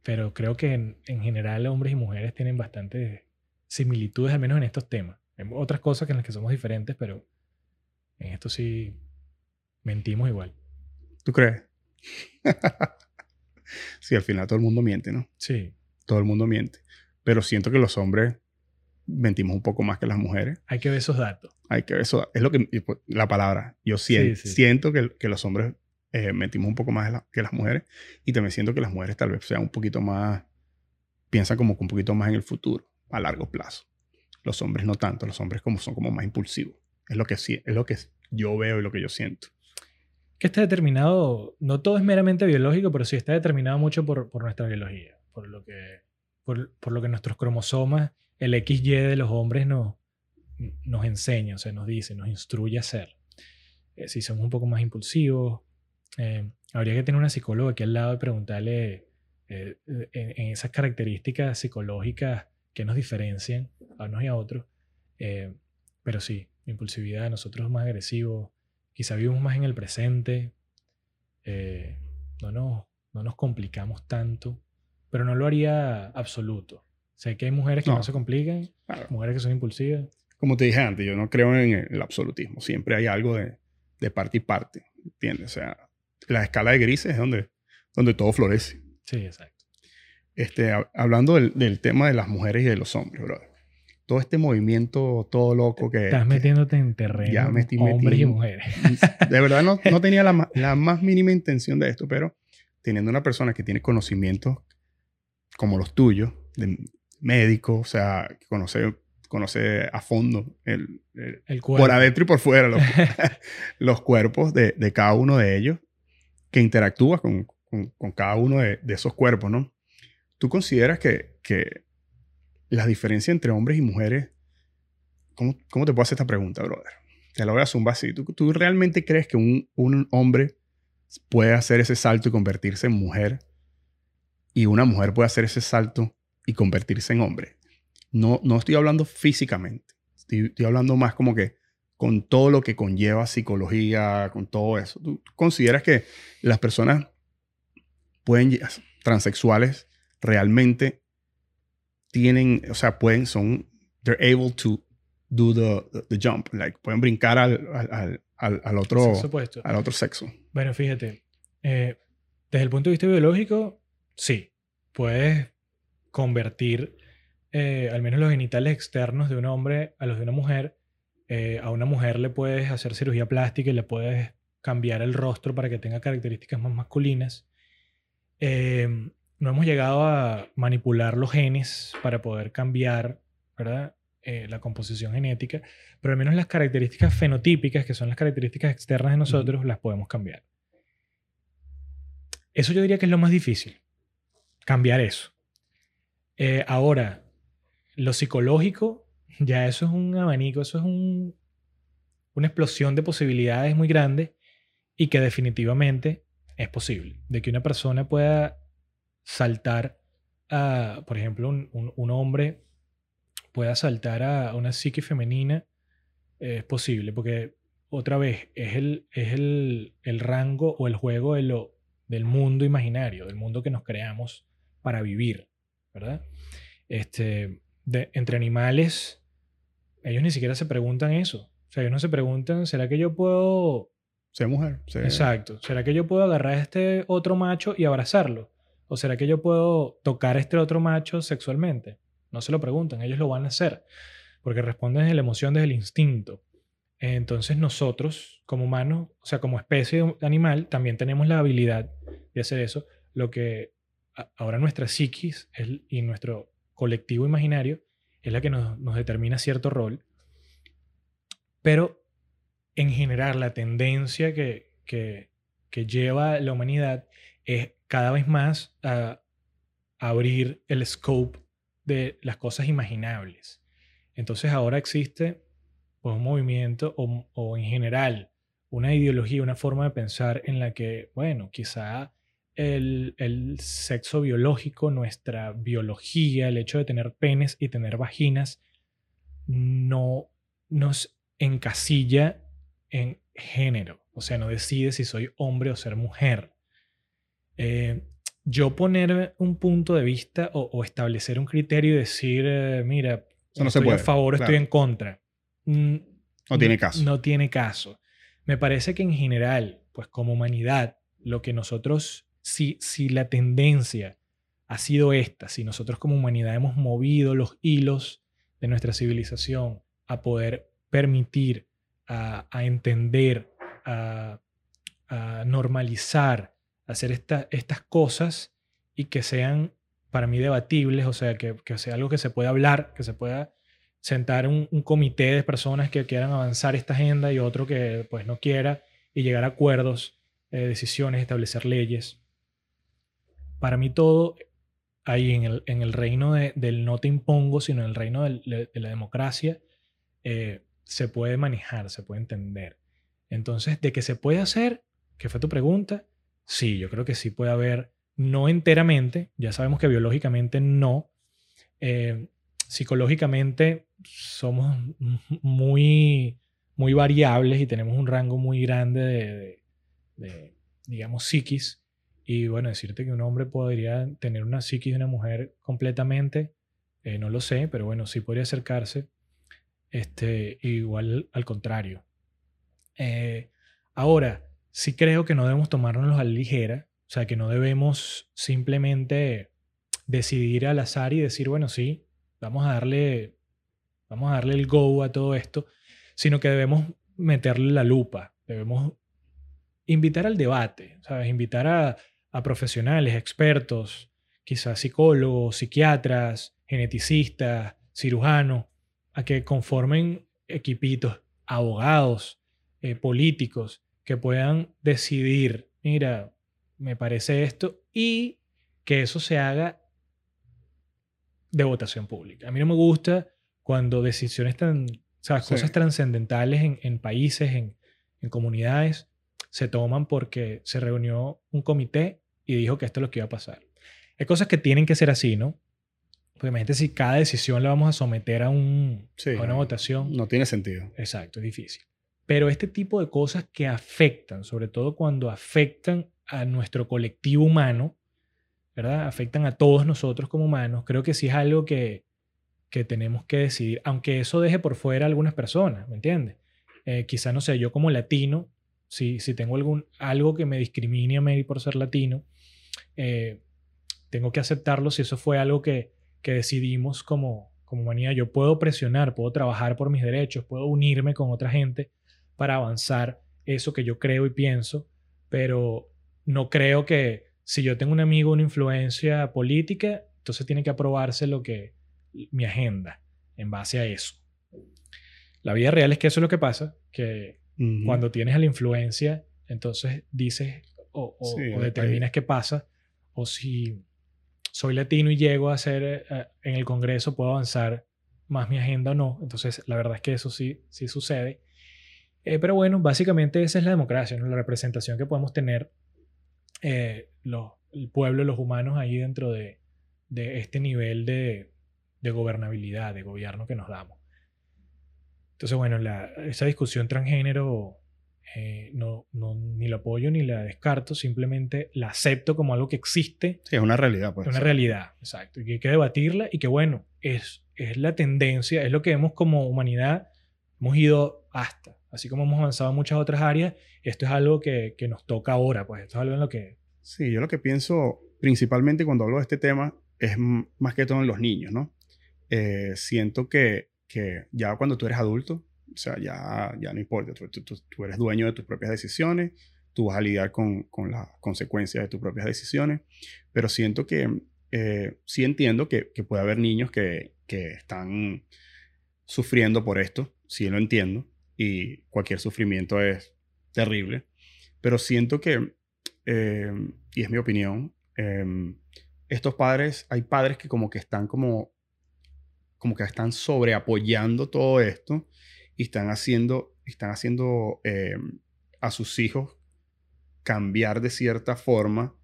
pero creo que en, en general hombres y mujeres tienen bastantes similitudes, al menos en estos temas. Hay otras cosas que en las que somos diferentes, pero en esto sí mentimos igual. ¿Tú crees? sí, al final todo el mundo miente, ¿no? Sí, Todo el mundo miente. Pero siento que los hombres mentimos un poco más que las mujeres. hay que ver esos datos. Hay que eso es lo que pues, la palabra. Yo sien- Sí, sí. siento que, que los hombres eh, un poco más la- que las mujeres y también siento que las mujeres tal vez sean un poquito más piensan como que un poquito más en el futuro a largo plazo. Los hombres no tanto. Los hombres como son como más impulsivos. Es lo que es lo que yo veo y lo que yo siento. Que está determinado, no todo es meramente biológico, pero sí está determinado mucho por, por nuestra biología, por lo, que, por, por lo que nuestros cromosomas, el XY de los hombres nos, nos enseña, o sea, nos dice, nos instruye a hacer. Eh, si somos un poco más impulsivos, eh, habría que tener una psicóloga aquí al lado y preguntarle eh, en, en esas características psicológicas que nos diferencian a unos y a otros. Eh, pero sí, impulsividad, nosotros más agresivos, quizá vivimos más en el presente, eh, no, nos, no nos complicamos tanto, pero no lo haría absoluto. Sé que hay mujeres que no, No. se complican, Claro. mujeres que son impulsivas. Como te dije antes, yo no creo en el absolutismo. Siempre hay algo de, de parte y parte. ¿Entiendes? O sea, la escala de grises es donde, donde todo florece. Sí, exacto. Este, hab- hablando del, del tema de las mujeres y de los hombres, brother. Todo este movimiento todo loco que... Estás que- metiéndote en terreno ya me estoy hombres y metiendo. mujeres. de verdad no, no tenía la, la más mínima intención de esto, pero teniendo una persona que tiene conocimientos como los tuyos, de médico, o sea, que conoce, conoce a fondo el, el- El cuerpo. por adentro y por fuera los, los cuerpos de, de cada uno de ellos, que interactúa con, con- cada uno de, esos cuerpos, ¿no? ¿Tú consideras que, que la diferencia entre hombres y mujeres, ¿cómo, cómo te puedo hacer esta pregunta, brother? Te la voy a zumbar así. ¿Tú, tú realmente crees que un, un hombre puede hacer ese salto y convertirse en mujer y una mujer puede hacer ese salto y convertirse en hombre. No, no estoy hablando físicamente, estoy hablando más como que con todo lo que conlleva psicología, con todo eso. ¿Tú consideras que las personas pueden, transexuales, realmente tienen, o sea, pueden, son, they're able to do the, the, jump, like, pueden brincar al, al, al, al otro, al otro sexo. Bueno, fíjate, eh, desde el punto de vista biológico, sí, puedes convertir eh, al menos los genitales externos de un hombre a los de una mujer. Eh, a una mujer le puedes hacer cirugía plástica y le puedes cambiar el rostro para que tenga características más masculinas. no hemos llegado a manipular los genes para poder cambiar ¿verdad? la composición genética, pero al menos las características fenotípicas, que son las características externas de nosotros, las podemos cambiar. Eso yo diría que es lo más difícil, cambiar eso. Eh, ahora, lo psicológico, ya eso es un abanico, eso es un, una explosión de posibilidades muy grande y que definitivamente es posible. De que una persona pueda saltar a, por ejemplo, un, un, hombre pueda saltar a una psique femenina, es posible, porque otra vez es el, es el, el rango o el juego de lo del mundo imaginario, del mundo que nos creamos para vivir, ¿verdad? Este, de, entre animales, ellos ni siquiera se preguntan eso. O sea, ellos no se preguntan, ¿será que yo puedo... Ser mujer. Exacto. ¿Será que yo puedo agarrar a este otro macho y abrazarlo? ¿O será que yo puedo tocar a este otro macho sexualmente? No se lo preguntan, ellos lo van a hacer. Porque responden desde la emoción, desde el instinto. Entonces nosotros, como humanos, o sea, como especie animal, también tenemos la habilidad de hacer eso. Lo que ahora nuestra psiquis y nuestro colectivo imaginario es la que nos, determina cierto rol. Pero en general la tendencia que, que, lleva la humanidad es cada vez más a abrir el scope de las cosas imaginables. Entonces ahora existe o un movimiento o, en general una ideología, una forma de pensar en la que, bueno, quizá el, sexo biológico, nuestra biología, el hecho de tener penes y tener vaginas, no nos encasilla en género. O sea, no decide si soy hombre o ser mujer. Eh, yo poner un punto de vista o, establecer un criterio y decir, eh, mira, no estoy a favor, o estoy en contra. Mm, no tiene caso. No tiene caso. Me parece que en general, pues como humanidad, lo que nosotros, si, si la tendencia ha sido esta, si nosotros como humanidad hemos movido los hilos de nuestra civilización a poder permitir, a, entender, a, normalizar, hacer estas cosas y que sean para mí debatibles, o sea, que, que sea algo que se pueda hablar, que se pueda sentar un, comité de personas que quieran avanzar esta agenda y otro que pues no quiera y llegar a acuerdos, eh, decisiones, establecer leyes. Para mí todo ahí en el, en el reino del no te impongo, sino en el reino de la democracia, eh, se puede manejar, se puede entender. Entonces, de que se puede hacer, que fue tu pregunta, sí, yo creo que sí puede haber, no enteramente, ya sabemos que biológicamente no, eh, psicológicamente somos muy, muy variables y tenemos un rango muy grande de, digamos, psiquis. Y bueno, decirte que un hombre podría tener una psiquis de una mujer completamente, eh, no lo sé, pero bueno, sí podría acercarse. Este, igual al contrario. Eh, ahora, sí creo que no debemos tomárnoslos a la ligera, o sea, que no debemos simplemente decidir al azar y decir, bueno, sí, vamos a darle vamos a darle el go a todo esto, sino que debemos meterle la lupa, debemos invitar al debate, ¿sabes? Invitar a, profesionales, expertos, quizás psicólogos, psiquiatras, geneticistas, cirujanos, a que conformen equipitos, abogados, eh, políticos, que puedan decidir, mira, me parece esto, y que eso se haga de votación pública. A mí no me gusta cuando decisiones tan, o sea, cosas trascendentales en, países, en, comunidades, se toman porque se reunió un comité y dijo que esto es lo que iba a pasar. Hay cosas que tienen que ser así, ¿no? Porque imagínate si cada decisión la vamos a someter a, un, a una votación. No tiene sentido. Exacto, es difícil. Pero este tipo de cosas que afectan, sobre todo cuando afectan a nuestro colectivo humano, ¿verdad? Afectan a todos nosotros como humanos, creo que sí es algo que, que tenemos que decidir, aunque eso deje por fuera a algunas personas, ¿me entiendes? Eh, quizá, no sé, yo como latino, si, si tengo algún, algo que me discrimine a mí por ser latino, eh, tengo que aceptarlo si eso fue algo que, que decidimos como, como humanidad. Yo puedo presionar, puedo trabajar por mis derechos, puedo unirme con otra gente para avanzar eso que yo creo y pienso, pero no creo que si yo tengo un amigo, una influencia política, entonces tiene que aprobarse lo que mi agenda en base a eso. La vida real es que eso es lo que pasa, que cuando tienes a la influencia, entonces dices o, determinas qué pasa, o si soy latino y llego a ser eh, en el Congreso, puedo avanzar más mi agenda o no. Entonces, la verdad es que eso sí, sí sucede. Eh, pero bueno, básicamente esa es la democracia, ¿no? la representación que podemos tener eh, el pueblo, los humanos ahí dentro de, de este nivel de, de, gobernabilidad, de gobierno que nos damos. Entonces, bueno, esa discusión transgénero eh, no, no, ni la apoyo ni la descarto, simplemente la acepto como algo que existe. Sí, es una realidad, pues. Es una realidad, exacto. Y que hay que debatirla y que, bueno, es, es la tendencia, es lo que hemos como humanidad, hemos ido hasta. Así como hemos avanzado en muchas otras áreas, esto es algo que, que nos toca ahora, pues esto es algo en lo que... Sí, yo lo que pienso principalmente cuando hablo de este tema es más que todo en los niños, ¿no? Eh, siento que, que ya cuando tú eres adulto, o sea, ya, ya no importa, tú, tú, eres dueño de tus propias decisiones, tú vas a lidiar con, con las consecuencias de tus propias decisiones, pero siento que eh, sí entiendo que, que, puede haber niños que, que están sufriendo por esto, sí lo entiendo, y cualquier sufrimiento es terrible, pero siento que, eh, y es mi opinión, eh, estos padres, hay padres que como que están como, como que están sobreapoyando todo esto y están haciendo, están haciendo eh, a sus hijos cambiar de cierta forma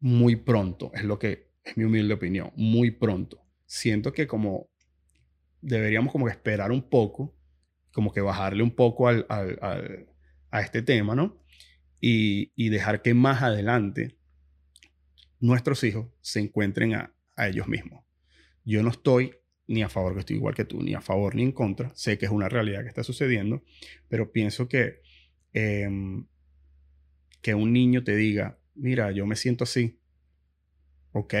muy pronto, es lo que es mi humilde opinión, muy pronto. Siento que como deberíamos como esperar un poco, como que bajarle un poco al, al, a este tema, ¿no? Y, y, dejar que más adelante nuestros hijos se encuentren a, a ellos mismos. Yo no estoy ni a favor, que estoy igual que tú, ni a favor ni en contra. Sé que es una realidad que está sucediendo, pero pienso que, em, que un niño te diga, mira, yo me siento así, ok,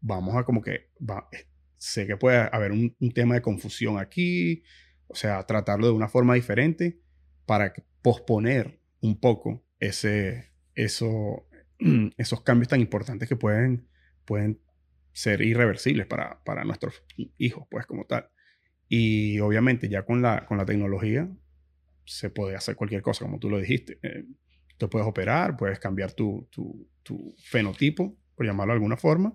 vamos a como que, va, eh, sé que puede haber un, tema de confusión aquí, o sea, tratarlo de una forma diferente para posponer un poco ese, eso, esos cambios tan importantes que pueden, pueden ser irreversibles para, para nuestros hijos, pues como tal. Y obviamente ya con la, con la tecnología se puede hacer cualquier cosa, como tú lo dijiste. Eh, tú puedes operar, puedes cambiar tu, tu, tu, fenotipo, por llamarlo de alguna forma,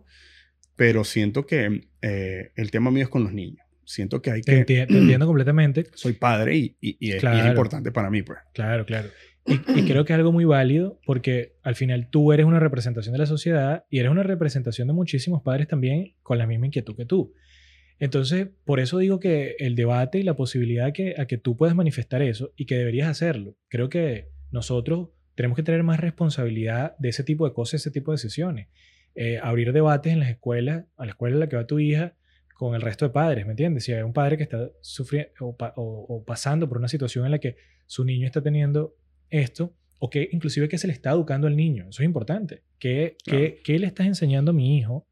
pero siento que eh, el tema mío es con los niños. Siento que hay que... Te, entiendo completamente. Soy padre y, y, es, es, importante para mí, pues. Claro, claro. Y, creo que es algo muy válido porque al final tú eres una representación de la sociedad y eres una representación de muchísimos padres también con la misma inquietud que tú. Entonces, por eso digo que el debate y la posibilidad que, a que tú puedas manifestar eso y que deberías hacerlo. Creo que nosotros tenemos que tener más responsabilidad de ese tipo de cosas, ese tipo de decisiones. Eh, abrir debates en las escuelas, a la escuela en la que va tu hija, con el resto de padres, ¿me entiendes? Si hay un padre que está sufriendo o, o pasando por una situación en la que su niño está teniendo esto o que inclusive que se le está educando al niño. Eso es importante. ¿Qué, qué, le estás enseñando a mi hijo?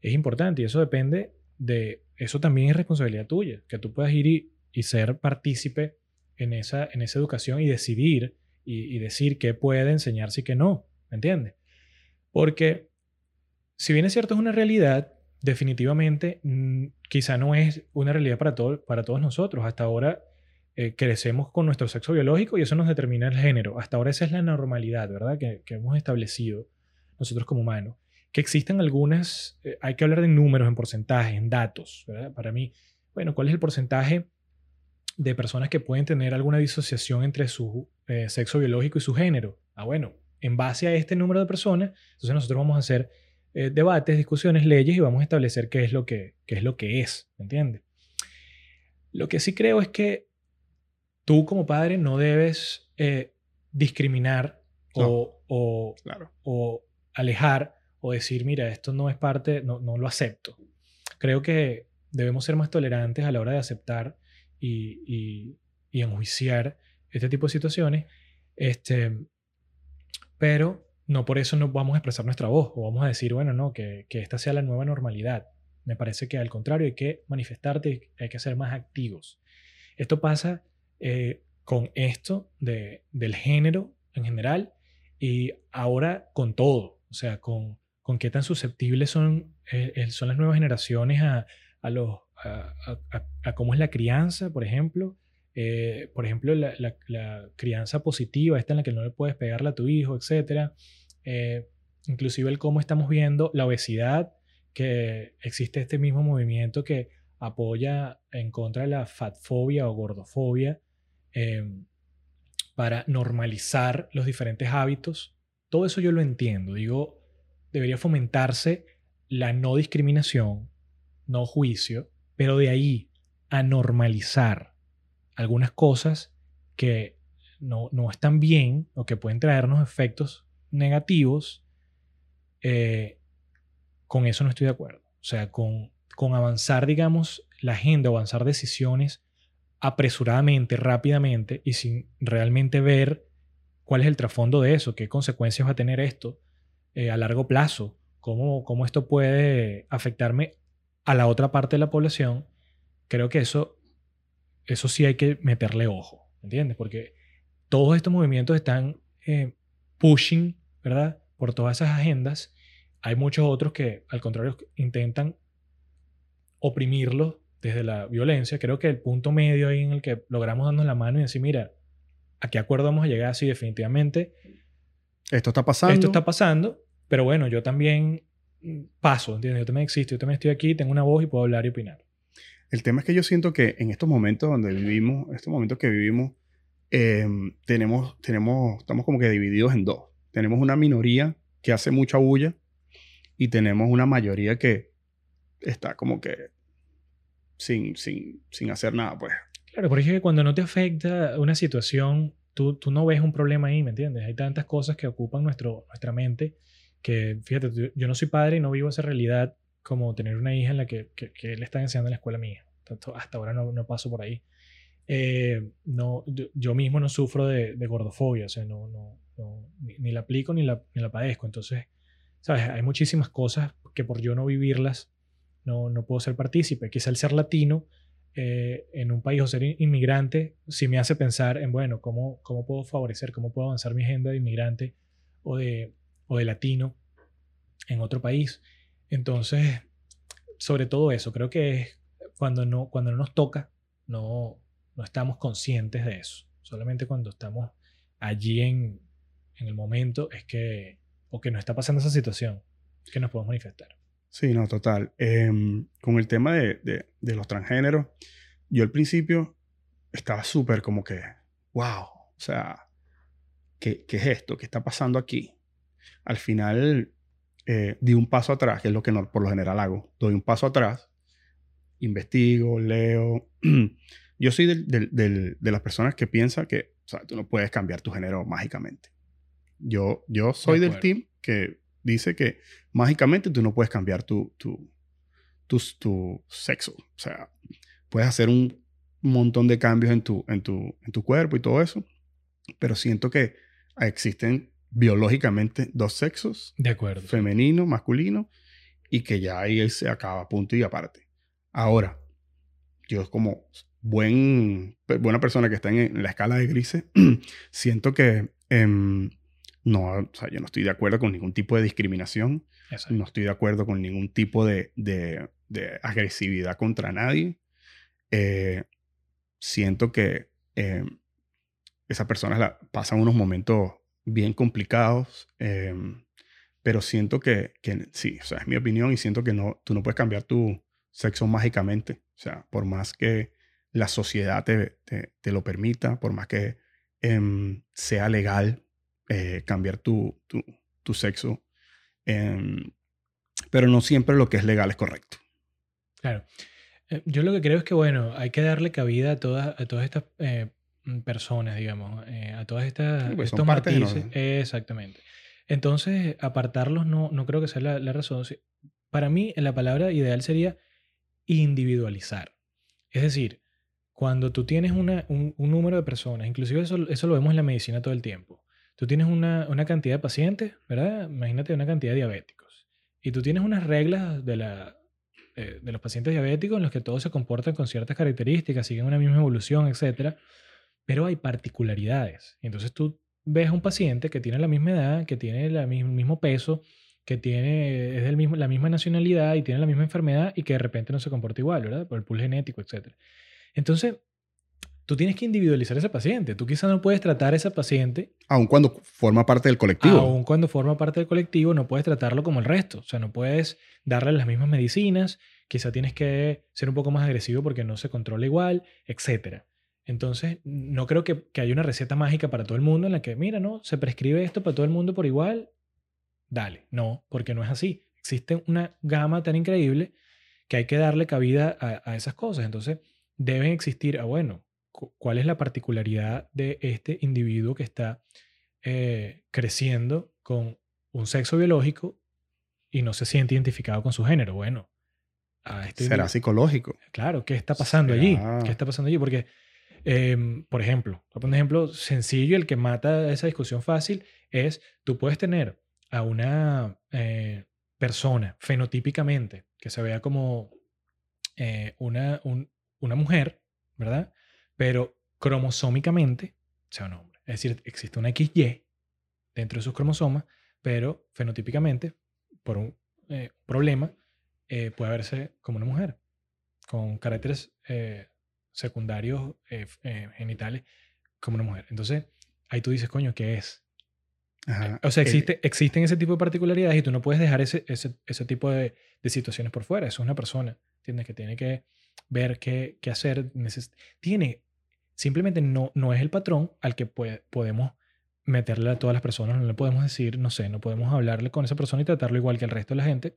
Es importante y eso depende de... Eso también es responsabilidad tuya, que tú puedas ir y, ser partícipe en esa, en esa educación y decidir y, decir qué puede enseñarse y qué no. ¿Me entiendes? Porque si bien es cierto es una realidad, definitivamente mm, quizá no es una realidad para, todo, para todos nosotros. Hasta ahora eh, crecemos con nuestro sexo biológico y eso nos determina el género. Hasta ahora esa es la normalidad, ¿verdad? Que, hemos establecido nosotros como humanos. Que existen algunas, eh, hay que hablar de números, en porcentajes, en datos, ¿verdad? Para mí, bueno, ¿cuál es el porcentaje de personas que pueden tener alguna disociación entre su eh, sexo biológico y su género. Ah, bueno, en base a este número de personas, entonces nosotros vamos a hacer debates, discusiones, leyes y vamos a establecer qué es lo que, qué es, lo que es, ¿me entiendes? Lo que sí creo es que tú como padre no debes eh, discriminar o, o, Claro. o alejar o decir, mira, esto no es parte, no, no lo acepto. Creo que debemos ser más tolerantes a la hora de aceptar y, y- y enjuiciar este tipo de situaciones, este, pero no por eso no vamos a expresar nuestra voz o vamos a decir, bueno, no, que, que esta sea la nueva normalidad. Me parece que al contrario hay que manifestarte, hay que ser más activos. Esto pasa eh, con esto de, del género en general y ahora con todo, o sea, con, con qué tan susceptibles son, eh, eh, son las nuevas generaciones a, a, los, a, a- a- cómo es la crianza, por ejemplo. Eh, por ejemplo, la, la- la crianza positiva, esta en la que no le puedes pegarle a tu hijo, etc. inclusive el cómo estamos viendo la obesidad, que existe este mismo movimiento que apoya en contra de la fatfobia o gordofobia eh, para normalizar los diferentes hábitos. Todo eso yo lo entiendo. Digo, debería fomentarse la no discriminación, no juicio, pero de ahí a normalizar algunas cosas que no, no están bien o que pueden traernos efectos negativos, eh, con eso no estoy de acuerdo. O sea, con, con avanzar, digamos, la agenda avanzar decisiones apresuradamente, rápidamente y sin realmente ver cuál es el trasfondo de eso, qué consecuencias va a tener esto eh, a largo plazo, cómo, cómo esto puede afectarme a la otra parte de la población, creo que eso, eso sí hay que meterle ojo, ¿entiendes? Porque todos estos movimientos están eh, pushing, ¿verdad? Por todas esas agendas. Hay muchos otros que, al contrario, intentan oprimirlo desde la violencia. Creo que el punto medio ahí en el que logramos darnos la mano y decir, mira, ¿a qué acuerdo vamos a llegar? así definitivamente Esto está pasando. esto está pasando, pero bueno, yo también paso, ¿entiendes? Yo también existo, yo también estoy aquí, tengo una voz y puedo hablar y opinar. El tema es que yo siento que en estos momentos donde vivimos, estos momentos que vivimos, eh, tenemos, tenemos, estamos como que divididos en dos. Tenemos una minoría que hace mucha bulla y tenemos una mayoría que está como que sin, sin, sin hacer nada, pues. Claro, porque es que cuando no te afecta una situación, tú, tú no ves un problema ahí, ¿me entiendes? Hay tantas cosas que ocupan nuestro, nuestra mente que, fíjate, yo, no soy padre y no vivo esa realidad como tener una hija en la que, que, que le están enseñando en la escuela mía. Tanto- Hasta ahora no, no paso por ahí. Eh, no, yo, yo mismo no sufro de, de gordofobia, o sea, no, no, no- ni, ni la aplico ni la, ni la padezco. Entonces, ¿sabes? Hay muchísimas cosas que por yo no vivirlas no, no puedo ser partícipe. Quizá el ser latino eh, en un país o ser in- inmigrante sí me hace pensar en, bueno, ¿cómo, cómo puedo favorecer, cómo puedo avanzar mi agenda de inmigrante o de, o de latino en otro país. Entonces, sobre todo eso, creo que es cuando no, cuando no nos toca, no, no estamos conscientes de eso. Solamente cuando estamos allí en, en el momento es que, o que nos está pasando esa situación, que nos podemos manifestar. Sí, no, total. Em, con el tema de, de- de los transgéneros, yo al principio estaba súper como que, wow, o sea, ¿qué, qué es esto? ¿Qué está pasando aquí? Al final eh, di un paso atrás, que es lo que no- por lo general hago. Doy un paso atrás, investigo, leo. yo soy del- del- del- de las personas que piensan que, o sea, tú no puedes cambiar tu género mágicamente. Yo, yo soy del team que dice que mágicamente tú no puedes cambiar tu, tu, tu, tu sexo. O sea, puedes hacer un montón de cambios en tu, en, tu, en tu cuerpo y todo eso, pero siento que existen biológicamente dos sexos, De acuerdo. femenino, masculino, y que ya ahí se acaba, punto y aparte. Ahora, yo como buen, buena persona que está en, en la escala de grises, siento que em, no, o sea, yo no estoy de acuerdo con ningún tipo de discriminación. No estoy de acuerdo con ningún tipo de, de- agresividad contra nadie. Eh, siento que eh, esas personas pasan unos momentos bien complicados, eh, pero siento que, que sí, o sea, es mi opinión y siento que no, tú no puedes cambiar tu sexo mágicamente. O sea, por más que la sociedad te, te- te lo permita, por más que em, sea legal eh, cambiar tu, tu, tu sexo. Em, pero no siempre lo que es legal es correcto. Claro. Eh, Yo lo que creo es que, bueno, hay que darle cabida a todas, a todas estas eh, personas, digamos, eh, a todas estas Sí, pues estos matices. Exactamente. Entonces, apartarlos no, no creo que sea la, la razón. Para mí, la palabra ideal sería individualizar. Es decir, cuando tú tienes una- un, un número de personas, inclusive eso, eso lo vemos en la medicina todo el tiempo. Tú tienes una, una cantidad de pacientes, ¿verdad? Imagínate una cantidad de diabéticos. Y tú tienes unas reglas de, la, eh, de los pacientes diabéticos en los que todos se comportan con ciertas características, siguen una misma evolución, etc. Pero hay particularidades. Entonces tú ves a un paciente que tiene la misma edad, que tiene el mismo peso, que tiene, es del mismo, la misma nacionalidad y tiene la misma enfermedad y que de repente no se comporta igual, ¿verdad? Por el pool genético, etc. Entonces, tú tienes que individualizar a ese paciente. Tú quizás no puedes tratar a ese paciente Aun cuando forma parte del colectivo. Aun cuando forma parte del colectivo, no puedes tratarlo como el resto. O sea, no puedes darle las mismas medicinas, quizá tienes que ser un poco más agresivo porque no se controla igual, etc. Entonces, no creo que, que haya una receta mágica para todo el mundo en la que, mira, no, se prescribe esto para todo el mundo por igual, dale. No, porque no es así. Existe una gama tan increíble que hay que darle cabida a, a esas cosas. Entonces, deben existir, ah, bueno, ¿cuál es la particularidad de este individuo que está eh, creciendo con un sexo biológico y no se siente identificado con su género. Bueno, a este Será psicológico. Claro, ¿qué está pasando allí? Será- ¿Qué está pasando allí? Porque, em, por ejemplo, un ejemplo sencillo, el que mata esa discusión fácil es, tú puedes tener a una eh, persona fenotípicamente que se vea como eh, una, un- una mujer, ¿verdad? Pero cromosómicamente sea un hombre. Es decir, existe una XY dentro de sus cromosomas, pero fenotípicamente, por un eh, problema, eh, puede verse como una mujer, con caracteres eh, secundarios eh, genitales como una mujer. Entonces, ahí tú dices, coño, ¿qué es? Ajá. O sea, existe, existen ese tipo de particularidades y tú no puedes dejar ese, ese, ese tipo de, de situaciones por fuera. Eso es una persona, ¿entiendes? Que tiene que ver qué, qué hacer. tiene, simplemente no, no es el patrón al que puede- podemos meterle a todas las personas. No le podemos decir, no sé, no podemos hablarle con esa persona y tratarlo igual que el resto de la gente.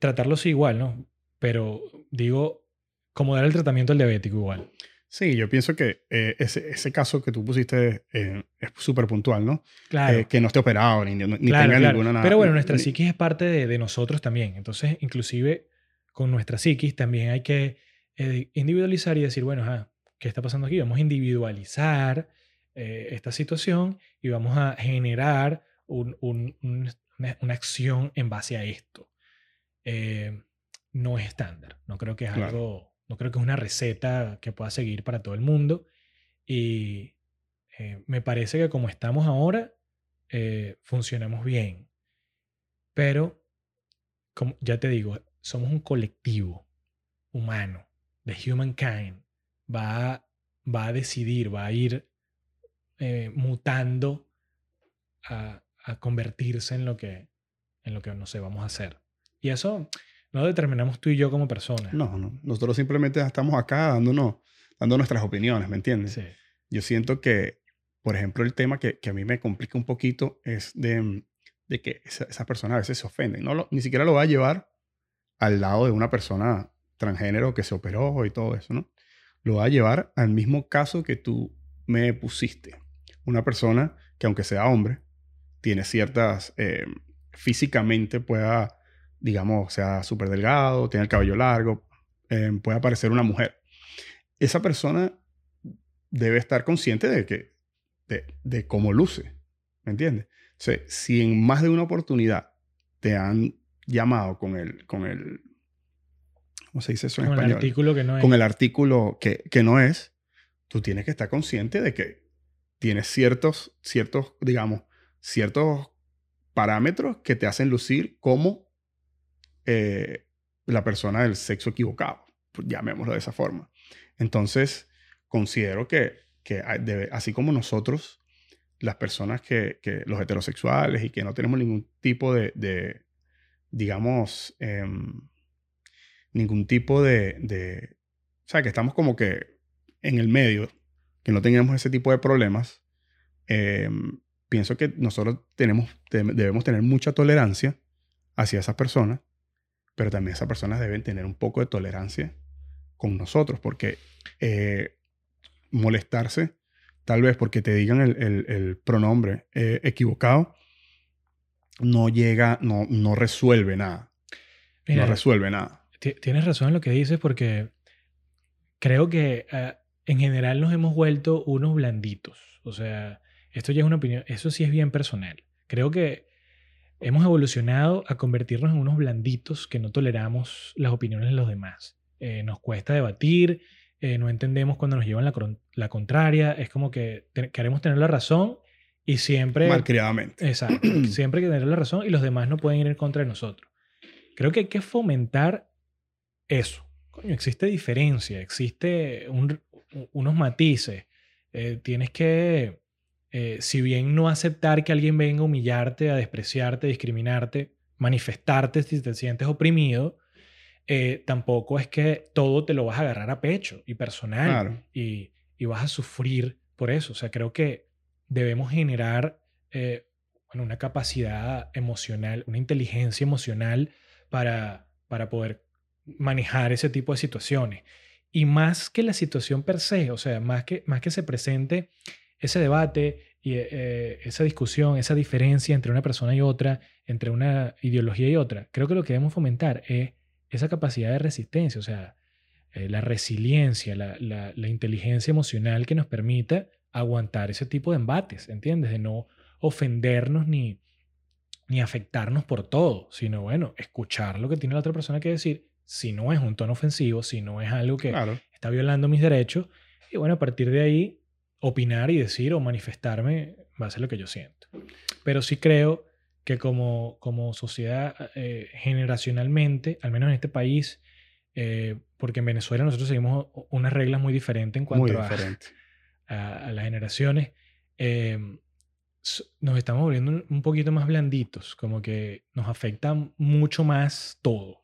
Tratarlo sí igual, ¿no? Pero digo, como dar el tratamiento al diabético igual. Sí, yo pienso que eh, ese, ese caso que tú pusiste eh, es súper puntual, ¿no? Claro. Eh, que no esté operado ni, ni Claro, tenga claro. ninguna nada. Pero bueno, nuestra ni- psiquis es parte de, de nosotros también. Entonces, inclusive con nuestra psiquis también hay que eh, individualizar y decir, bueno, ajá, ¿qué está pasando aquí? Vamos a individualizar eh, esta situación y vamos a generar un- un- un- una, una acción en base a esto. Eh, no es estándar. No creo que es Claro. algo, no creo que es una receta que pueda seguir para todo el mundo. Y me parece que como estamos ahora, funcionamos bien. Pero, como ya te digo, somos un colectivo humano, de humankind. Va, a- va a decidir, va a ir eh, mutando a, a convertirse en lo que, en lo que, no sé, vamos a hacer. Y eso no lo determinamos tú y yo como personas. No, no. Nosotros simplemente estamos acá dándonos, dando nuestras opiniones, ¿me entiendes? Sí. Yo siento que, por ejemplo, el tema que, que a mí me complica un poquito es de, de que esa- esas personas a veces se ofenden. No lo- ni siquiera lo va a llevar al lado de una persona transgénero que se operó y todo eso, ¿no? Lo va a llevar al mismo caso que tú me pusiste. Una persona que aunque sea hombre, tiene ciertas, eh, físicamente pueda, digamos, sea súper delgado, tiene el cabello largo, eh, puede parecer una mujer. Esa persona debe estar consciente de que, de, cómo luce, ¿me entiendes? O si en más de una oportunidad te han llamado con el, con el, ¿cómo se dice eso en Con el español? artículo que no es. con el artículo que, que no es, tú tienes que estar consciente de que tienes ciertos, ciertos, digamos, ciertos parámetros que te hacen lucir como eh, la persona del sexo equivocado, pues, llamémoslo de esa forma. Entonces, considero que, que debe- así como nosotros, las personas que, que los heterosexuales y que no tenemos ningún tipo de, de, digamos, em, ningún tipo de, de, o sea, que estamos como que en el medio, que no tengamos ese tipo de problemas, em, pienso que nosotros tenemos, debemos tener mucha tolerancia hacia esas personas, pero también esas personas deben tener un poco de tolerancia con nosotros, porque eh, molestarse, tal vez porque te digan el, pronombre eh, equivocado, no llega, no, no resuelve nada. no resuelve nada. Tienes razón en lo que dices porque creo que ah, en general nos hemos vuelto unos blanditos. O sea, esto ya es una opinión, eso sí es bien personal. Creo que hemos evolucionado a convertirnos en unos blanditos que no toleramos las opiniones de los demás. Eh, nos cuesta debatir, eh, no entendemos cuando nos llevan la, la contraria, es como que queremos tener la razón y siempre... Malcriadamente. Exacto, siempre hay que tener la razón y los demás no pueden ir en contra de nosotros. Creo que hay que fomentar eso. Coño, existe diferencia, existe unos matices. Eh, tienes que, si bien no aceptar que alguien venga a humillarte, a despreciarte, a discriminarte, manifestarte si te sientes oprimido, eh, tampoco es que todo te lo vas a agarrar a pecho y personal y, vas a sufrir por eso. O sea, creo que debemos generar eh, una capacidad emocional, una inteligencia emocional para, para poder manejar ese tipo de situaciones. Y más que la situación per se, o sea, más que, más que se presente ese debate y eh, esa discusión, esa diferencia entre una persona y otra, entre una ideología y otra, creo que lo que debemos fomentar es esa capacidad de resistencia, o sea, eh, la resiliencia, la, inteligencia emocional que nos permita aguantar ese tipo de embates, ¿entiendes? De no ofendernos ni, ni afectarnos por todo, sino, bueno, escuchar lo que tiene la otra persona que decir, si no es un tono ofensivo, si no es algo que está violando mis derechos, y bueno, a partir de ahí, opinar y decir o manifestarme va a ser lo que yo siento. Pero sí creo que como, como sociedad eh, generacionalmente, al menos en este país, eh, porque en Venezuela nosotros seguimos unas reglas muy diferentes en cuanto a, a, las generaciones, eh, nos estamos volviendo un poquito más blanditos, como que nos afecta mucho más todo.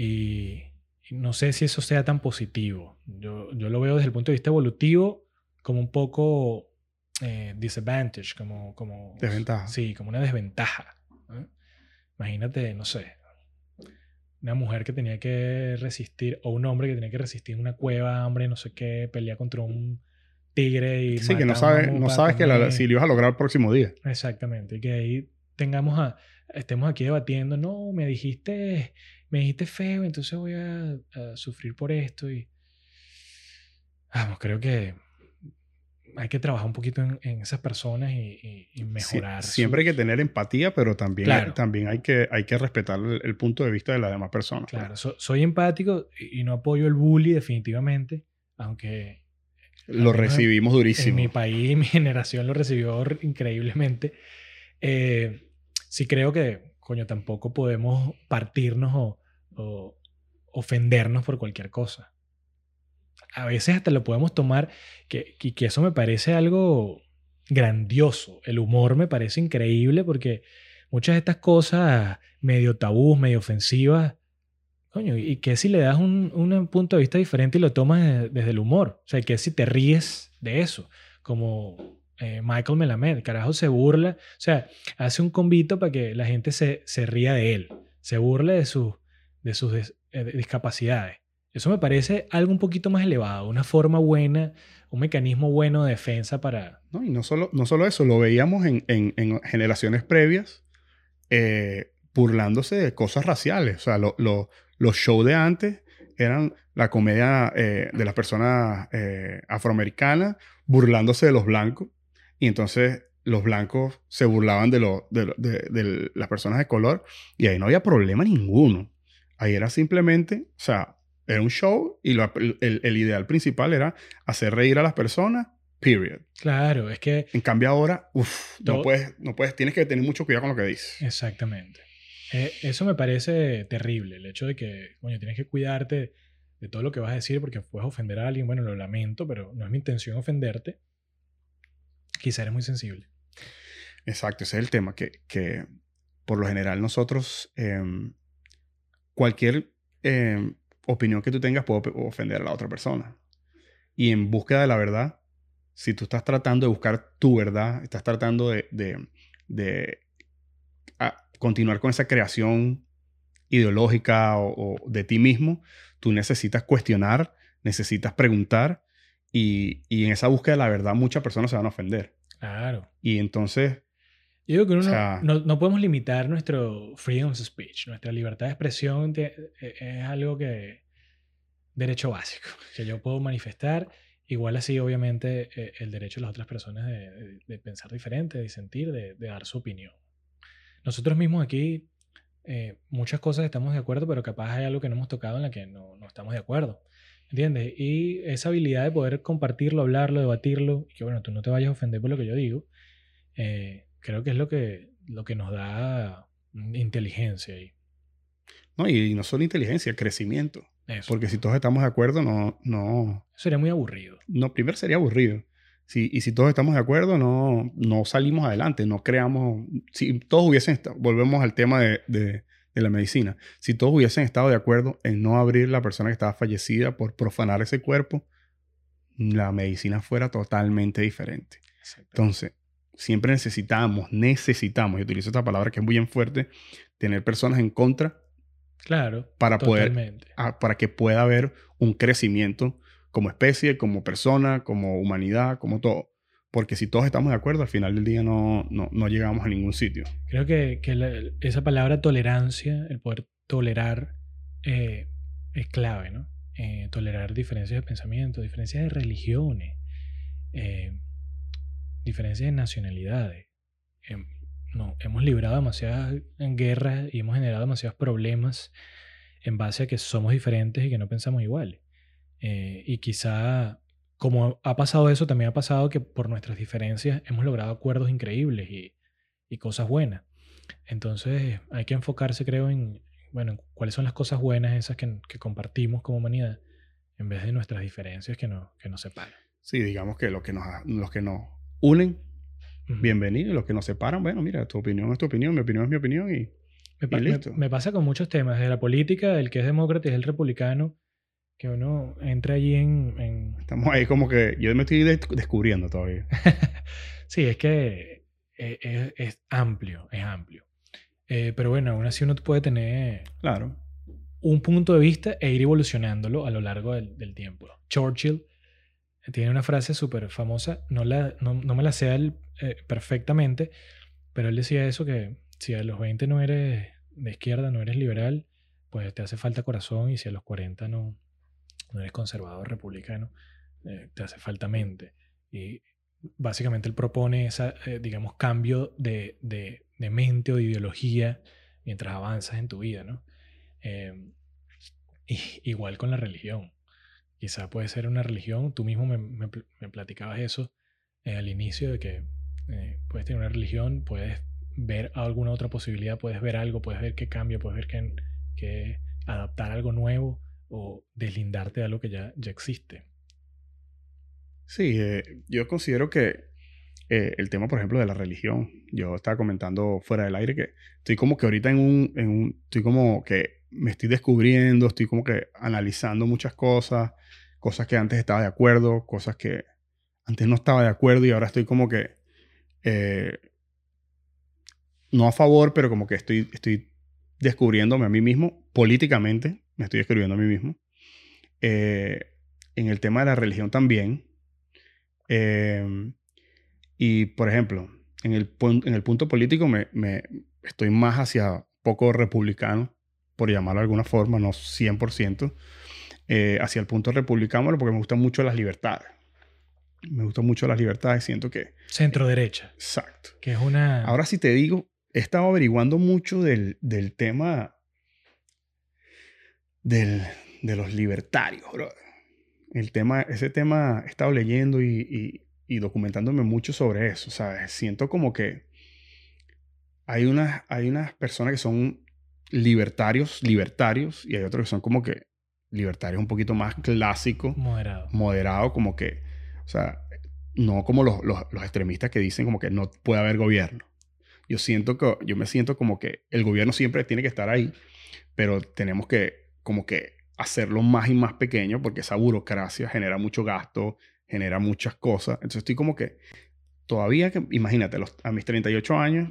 Y, no sé si eso sea tan positivo. Yo, yo lo veo desde el punto de vista evolutivo como un poco eh, disadvantage, como, como... Desventaja. Sí, como una desventaja. Imagínate, no sé, una mujer que tenía que resistir, o un hombre que tenía que resistir en una cueva, hambre, no sé qué, pelea contra un tigre y... Sí, que no, sabe, no sabes que la, si lo ibas a lograr el próximo día. Exactamente, y que ahí tengamos a... Estemos aquí debatiendo, no, me dijiste, me dijiste feo, entonces voy a, a sufrir por esto y... Vamos, creo que hay que trabajar un poquito en, esas personas y, mejorar. siempre hay que tener empatía, pero también, hay, también hay, que, hay que respetar el, punto de vista de las demás personas. Pues. Claro, soy empático y, no apoyo el bully definitivamente, aunque... Lo recibimos durísimo. En mi país, mi generación lo recibió increíblemente. Eh, sí creo que, coño, tampoco podemos partirnos o ofendernos por cualquier cosa a veces hasta lo podemos tomar, que, que, eso me parece algo grandioso. El humor me parece increíble porque muchas de estas cosas medio tabús, medio ofensivas, coño, y que si le das un, un punto de vista diferente y lo tomas desde, el humor. O sea, que si te ríes de eso, como eh, Michael Melamed, carajo se burla, o sea, hace un convito para que la gente se, se ría de él, se burle de, sus de sus eh, discapacidades. Eso me parece algo un poquito más elevado, una forma buena, un mecanismo bueno de defensa para... No, y no solo, no solo eso, lo veíamos en, en, generaciones previas eh, burlándose de cosas raciales. O sea, los shows de antes eran la comedia de las personas eh, afroamericanas burlándose de los blancos. Y entonces los blancos se burlaban de, lo, de, de las personas de color y ahí no había problema ninguno. Ahí era simplemente, o sea, era un show y el, ideal principal era hacer reír a las personas, period. Claro, es que... En cambio ahora, uff, no puedes, no puedes, tienes que tener mucho cuidado con lo que dices. Exactamente. Eh, eso me parece terrible, el hecho de que, coño, tienes que cuidarte de todo lo que vas a decir porque puedes ofender a alguien. Bueno, lo lamento, pero no es mi intención ofenderte. Quizá eres muy sensible. Exacto, ese es el tema, que, que por lo general nosotros, em, cualquier em, opinión que tú tengas puede ofender a la otra persona. Y en búsqueda de la verdad, si tú estás tratando de buscar tu verdad, estás tratando de, de, de a, continuar con esa creación ideológica o, o, de ti mismo, tú necesitas cuestionar, necesitas preguntar y, y, en esa búsqueda de la verdad muchas personas se van a ofender. Claro. Y entonces... Yo digo que uno, o sea, no, no, podemos limitar nuestro freedom of speech, nuestra libertad de expresión te, e, es algo que... Derecho básico, que yo puedo manifestar Igual así, obviamente, eh, el derecho de las otras personas de, de, pensar diferente, de sentir, de, de, dar su opinión. Nosotros mismos aquí, eh, muchas cosas estamos de acuerdo, pero capaz hay algo que no hemos tocado en la que no, no estamos de acuerdo. ¿Entiendes? Y esa habilidad de poder compartirlo, hablarlo, debatirlo, y que bueno, tú no te vayas a ofender por lo que yo digo, eh, creo que es lo que, lo que nos da inteligencia ahí. No, y no solo inteligencia, crecimiento. Eso. Porque si todos estamos de acuerdo, no, no... Sería muy aburrido. No, primero sería aburrido. Si, y si todos estamos de acuerdo, no, no salimos adelante, no creamos... Si todos hubiesen volvemos al tema de, de, de, la medicina, si todos hubiesen estado de acuerdo en no abrir la persona que estaba fallecida por profanar ese cuerpo, la medicina fuera totalmente diferente. Entonces, siempre necesitamos, necesitamos, y utilizo esta palabra que es muy bien fuerte, tener personas en contra Claro. Para poder, a, para que pueda haber un crecimiento como especie, como persona, como humanidad, como todo. Porque si todos estamos de acuerdo, al final del día no, no, no llegamos a ningún sitio. Creo que, que esa palabra tolerancia, el poder tolerar, eh, es clave, ¿no? Eh, tolerar diferencias de pensamiento, diferencias de religiones, eh, diferencias de nacionalidades. Em, no, hemos librado demasiadas guerras y hemos generado demasiados problemas en base a que somos diferentes y que no pensamos igual. Eh, y quizá, como ha pasado eso, también ha pasado que por nuestras diferencias hemos logrado acuerdos increíbles y, y cosas buenas. Entonces hay que enfocarse, creo, en, bueno, en cuáles son las cosas buenas esas que, que compartimos como humanidad en vez de nuestras diferencias que, no, que nos separan. Sí, digamos que lo que nos, los que nos unen bienvenido. Y los que nos separan, bueno, mira, tu opinión es tu opinión, mi opinión es mi opinión y, me, y listo. Me, me, pasa con muchos temas, de la política, el que es demócrata y el republicano, que uno entra allí en, en... Estamos ahí como que yo me estoy descubriendo todavía. sí, es que es, es, es, amplio, es amplio. Eh, pero bueno, aún así uno puede tener... Claro. Un punto de vista e ir evolucionándolo a lo largo del, del tiempo. Churchill tiene una frase súper famosa, no, la, no, no, me la sé el, eh, perfectamente, pero él decía eso que si a los 20 no eres de izquierda, no eres liberal, pues te hace falta corazón y si a los 40 no, no eres conservador, republicano, eh, te hace falta mente. Y básicamente él propone ese, eh, digamos, cambio de, de, de, mente o de ideología mientras avanzas en tu vida, ¿no? Eh, y, igual con la religión. Quizá puede ser una religión, tú mismo me, me, me platicabas eso eh, al inicio, de que puedes tener una religión, puedes ver alguna otra posibilidad, puedes ver algo, puedes ver qué cambia, puedes ver que, que adaptar algo nuevo o deslindarte de algo que ya, ya existe. Sí, eh, yo considero que eh, el tema, por ejemplo, de la religión, yo estaba comentando fuera del aire que estoy como que ahorita en un, en un, estoy como que me estoy descubriendo, estoy como que analizando muchas cosas, cosas que antes estaba de acuerdo, cosas que antes no estaba de acuerdo y ahora estoy como que, eh, no a favor, pero como que estoy, estoy descubriéndome a mí mismo políticamente, me estoy descubriendo a mí mismo. Eh, en el tema de la religión también. Eh, y, por ejemplo, en el, en el punto político me, me, estoy más hacia poco republicano, por llamarlo de alguna forma, no 100%, eh, hacia el punto republicano porque me gustan mucho las libertades. Me gustan mucho las libertades, siento que... Centro derecha. Exacto. Que es una... Ahora sí te digo, he estado averiguando mucho del, del tema del, de los libertarios, bro. El tema, ese tema he estado leyendo y, y, y documentándome mucho sobre eso, ¿sabes? Siento como que hay unas, hay unas personas que son libertarios, libertarios, y hay otros que son como que libertarios un poquito más clásicos. Moderado. Moderado, como que, o sea, no como los, los, los, extremistas que dicen como que no puede haber gobierno. Yo siento que, yo me siento como que el gobierno siempre tiene que estar ahí, pero tenemos que como que hacerlo más y más pequeño porque esa burocracia genera mucho gasto, genera muchas cosas. Entonces estoy como que todavía que, imagínate, los, a mis 38 años,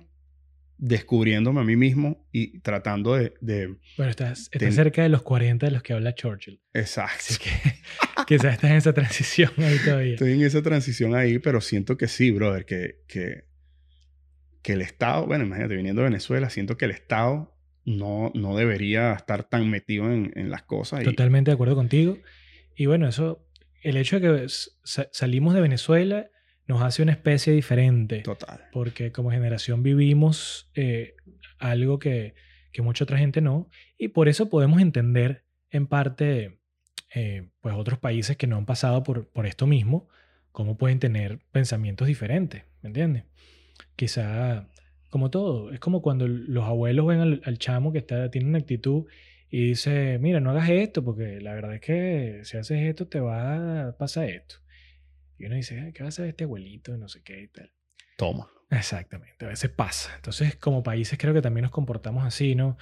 descubriéndome a mí mismo y tratando de... de bueno, estás, estás cerca de los 40 de los que habla Churchill. Exacto. Así que quizás estás en esa transición ahí todavía. Estoy en esa transición ahí, pero siento que sí, brother, que, que, que el Estado, bueno, imagínate, viniendo de Venezuela, siento que el Estado no, no debería estar tan metido en, en las cosas. Totalmente de acuerdo contigo. Y bueno, eso, el hecho de que salimos de Venezuela nos hace una especie diferente. Total. Porque como generación vivimos eh, algo que, que, mucha otra gente no. Y por eso podemos entender en parte, eh, pues otros países que no han pasado por, por esto mismo, cómo pueden tener pensamientos diferentes, ¿me entiendes? Quizá, como todo, es como cuando los abuelos ven al, chamo que está, tiene una actitud y dice, mira, no hagas esto, porque la verdad es que si haces esto te va a pasar esto. Y uno dice, ¿qué va a hacer este abuelito? No sé qué y tal. Toma. Exactamente, a veces pasa. Entonces, como países creo que también nos comportamos así, ¿no?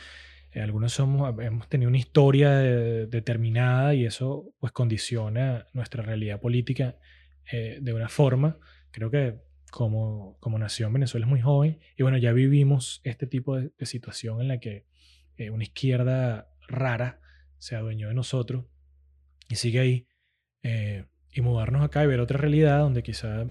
Eh, algunos somos, hemos tenido una historia determinada y eso pues condiciona nuestra realidad política eh, de una forma. Creo que como, como nación Venezuela es muy joven y bueno, ya vivimos este tipo de, situación en la que eh, una izquierda rara se adueñó de nosotros y sigue ahí y mudarnos acá y ver otra realidad donde quizá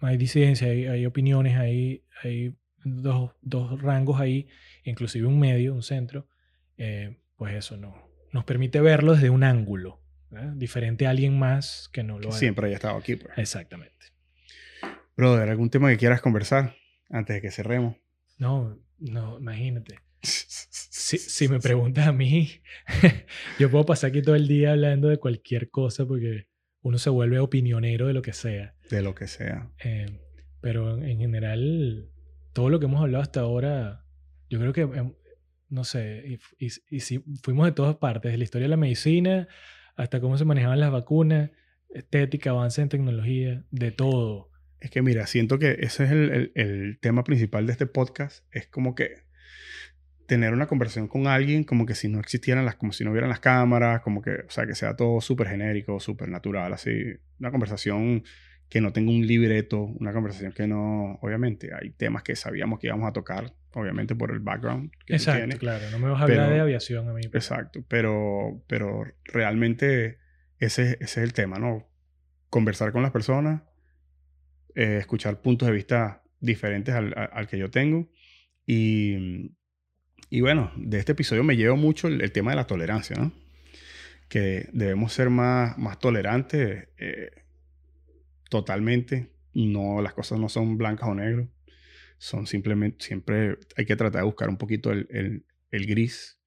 hay disidencia, hay, opiniones, hay, hay dos, dos, rangos ahí, inclusive un medio, un centro, eh, pues eso no, nos permite verlo desde un ángulo, diferente a alguien más que no lo que Siempre haya estado aquí. Pues. Exactamente. Brother, ¿algún tema que quieras conversar antes de que cerremos? No, no, imagínate. Si, si me preguntas a mí, yo puedo pasar aquí todo el día hablando de cualquier cosa porque uno se vuelve opinionero de lo que sea. De lo que sea. Eh, pero en, general, todo lo que hemos hablado hasta ahora, yo creo que, em, no sé, y, y, si fuimos de todas partes, de la historia de la medicina hasta cómo se manejaban las vacunas, estética, avance en tecnología, de todo. Es que mira, siento que ese es el, el, el tema principal de este podcast. Es como que tener una conversación con alguien como que si no existieran las, como si no hubieran las cámaras, como que, o sea, que sea todo súper genérico, súper natural, así. Una conversación que no tenga un libreto, una conversación que no, obviamente, hay temas que sabíamos que íbamos a tocar, obviamente por el background que Exacto, claro, no me vas a hablar de aviación a mí. Pues. Exacto, pero, pero realmente ese, ese es el tema, ¿no? Conversar con las personas, eh, escuchar puntos de vista diferentes al, al que yo tengo y y bueno, de este episodio me llevo mucho el, tema de la tolerancia. Que debemos ser más, más tolerantes eh, totalmente. No, las cosas no son blancas o negras. Son simplemente, siempre hay que tratar de buscar un poquito el, el, gris.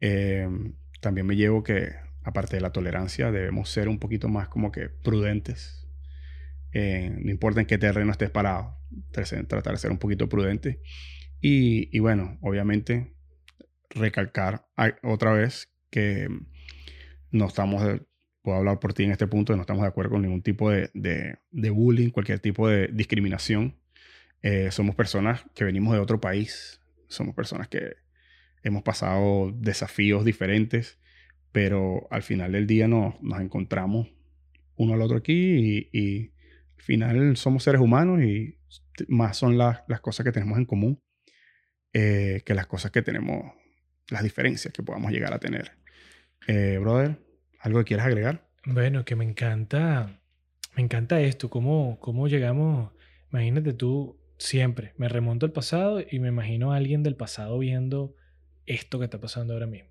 Em, también me llevo que, aparte de la tolerancia, debemos ser un poquito más como que prudentes. Eh, no importa en qué terreno estés parado, tratar de ser un poquito prudente. Y, y bueno, obviamente recalcar otra vez que no estamos, puedo hablar por ti en este punto, no estamos de acuerdo con ningún tipo de, de, bullying, cualquier tipo de discriminación. Eh, somos personas que venimos de otro país, somos personas que hemos pasado desafíos diferentes, pero al final del día nos, nos encontramos uno al otro aquí y, y, al final somos seres humanos y más son las, las cosas que tenemos en común eh, que las cosas que tenemos las diferencias que podamos llegar a tener. Eh, brother, ¿algo que quieras agregar? Bueno, que me encanta, me encanta esto, cómo, cómo llegamos, imagínate tú, siempre, me remonto al pasado y me imagino a alguien del pasado viendo esto que está pasando ahora mismo.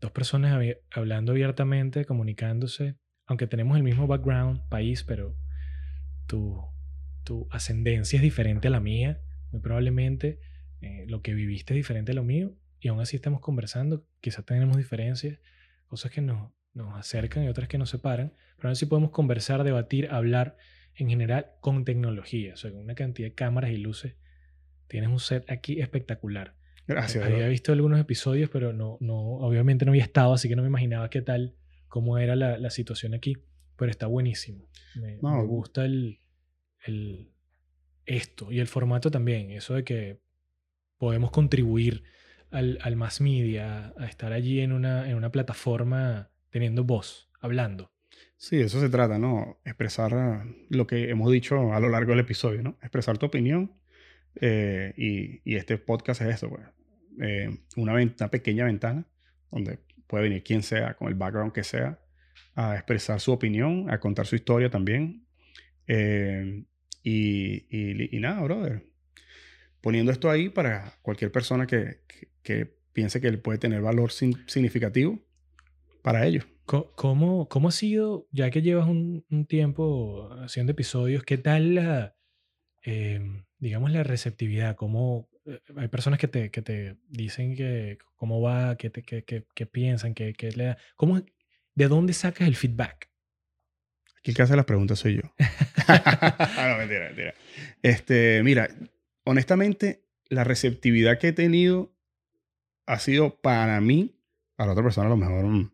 Dos personas hablando abiertamente, comunicándose, aunque tenemos el mismo background, país, pero tu, tu ascendencia es diferente a la mía, muy probablemente eh, lo que viviste es diferente a lo mío y aún así estamos conversando, quizás tenemos diferencias, cosas que nos, nos acercan y otras que nos separan, pero aún así podemos conversar, debatir, hablar en general con tecnología, o sea, con una cantidad de cámaras y luces. Tienes un set aquí espectacular. Gracias. Había visto algunos episodios, pero no, no, obviamente no había estado, así que no me imaginaba qué tal, cómo era la, la situación aquí, pero está buenísimo. Me, me gusta el, el, esto y el formato también, eso de que podemos contribuir al, al mass media, a estar allí en una, en una plataforma teniendo voz, hablando. Sí, eso se trata, ¿no? Expresar lo que hemos dicho a lo largo del episodio, ¿no? Expresar tu opinión. eh, y, y este podcast es eso, pues. Eh, una pequeña ventana donde puede venir quien sea, con el background que sea, a expresar su opinión, a contar su historia también. Eh, y, y- y nada, brother. Poniendo esto ahí para cualquier persona que, que- que piense que le puede tener valor sin- significativo para ellos. ¿Cómo, cómo ha sido, ya que llevas un, un tiempo haciendo episodios, qué tal la, eh, digamos, la receptividad? ¿Cómo, eh, hay personas que te, que te dicen que cómo va, qué, qué- qué- qué piensan, qué, qué le da- ¿Cómo, ¿De dónde sacas el feedback? El que hace las preguntas soy yo. no, mentira, mentira. Este, mira, honestamente, la receptividad que he tenido ha sido para mí, para la otra persona a lo mejor mm, muy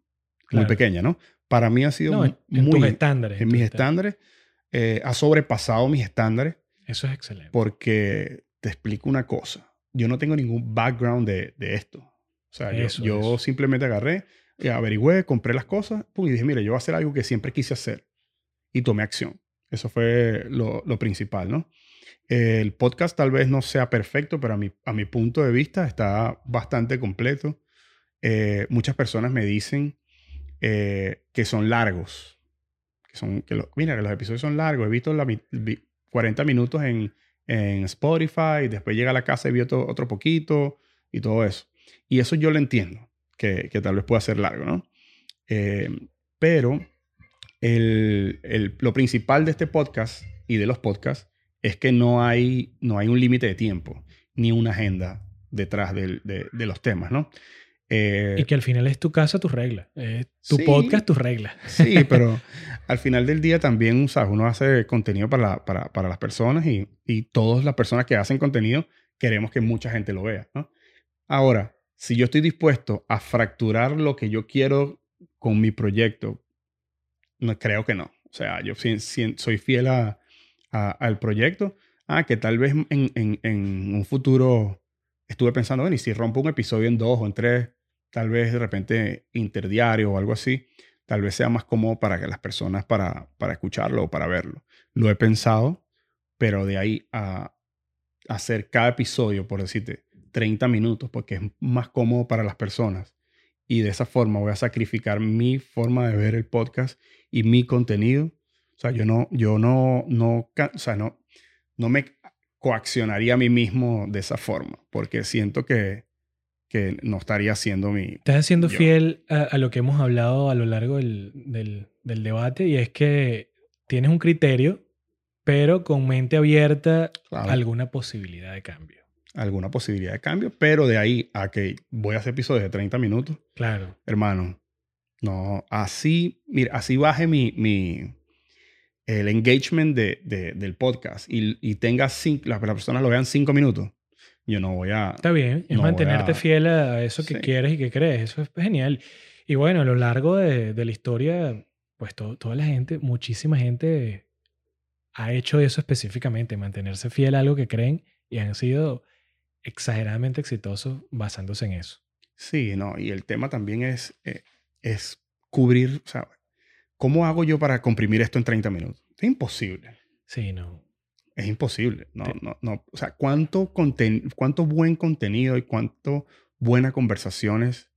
Claro. pequeña, ¿no? Para mí ha sido No, en, mu- en muy... tus estándares. en mis estándares. eh, ha sobrepasado mis estándares Eso es excelente. porque te explico una cosa. Yo no tengo ningún background de, de esto. O sea, yo, Eso, yo eso. simplemente agarré, averigüé, compré las cosas pum, y dije, mira, yo voy a hacer algo que siempre quise hacer. Y tomé acción. Eso fue lo, lo principal, ¿no? El podcast tal vez no sea perfecto, pero a mi, a mi punto de vista está bastante completo. Eh, muchas personas me dicen eh, que son largos. Que son, que lo- mira, que los episodios son largos. He visto la, mi- vi- 40 minutos en, en Spotify, después llega a la casa y vi otro, otro poquito y todo eso. Y eso yo lo entiendo, que, que tal vez pueda ser largo, ¿no? Eh, pero el- el- lo principal de este podcast y de los podcasts es que no hay, no hay un límite de tiempo ni una agenda detrás del- de, de los temas, ¿no? Eh, Y que al final es tu casa, tus reglas. Tu Sí. podcast, tus reglas. Sí, pero al final del día también, ¿sabes? Uno hace contenido para, la- para, para las personas y, y todas las personas que hacen contenido queremos que mucha gente lo vea, ¿no? Ahora, si yo estoy dispuesto a fracturar lo que yo quiero con mi proyecto, no creo que no. O sea, yo soy fiel a- al proyecto. Ah, que tal vez en, en- en un futuro estuve pensando, bueno, y si rompo un episodio en dos o en tres, tal vez de repente interdiario o algo así, tal vez sea más cómodo para que las personas para, para escucharlo o para verlo. Lo he pensado, pero de ahí a hacer cada episodio, por decirte, 30 minutos, porque es más cómodo para las personas. Y de esa forma voy a sacrificar mi forma de ver el podcast y mi contenido. O sea, yo no, yo no, no, o sea, no, no me coaccionaría a mí mismo de esa forma, porque siento que, que no estaría haciendo mi... Estás siendo Yo. fiel a, a lo que hemos hablado a lo largo del, del- del debate y es que tienes un criterio, pero con mente abierta Claro. a alguna posibilidad de cambio. alguna posibilidad de cambio, pero de ahí a que voy a hacer episodios de 30 minutos, Claro. hermano, no, así, mira, así baje mi, mi el engagement de, de- del podcast y, y tenga cinco, las, las personas lo vean cinco minutos, yo no voy a... Está bien, es No mantenerte a- fiel a eso que Sí. quieres y que crees. Eso es genial. Y bueno, a lo largo de, de la historia, pues to- toda la gente, muchísima gente ha hecho eso específicamente, mantenerse fiel a algo que creen y han sido exageradamente exitosos basándose en eso. Sí, no, y el tema también es, eh, es cubrir, o sea, ¿cómo hago yo para comprimir esto en 30 minutos? Es imposible. Sí, no. Es imposible. No, Te- no, no. O sea, ¿cuánto, conten- cuánto buen contenido y cuánto buenas conversaciones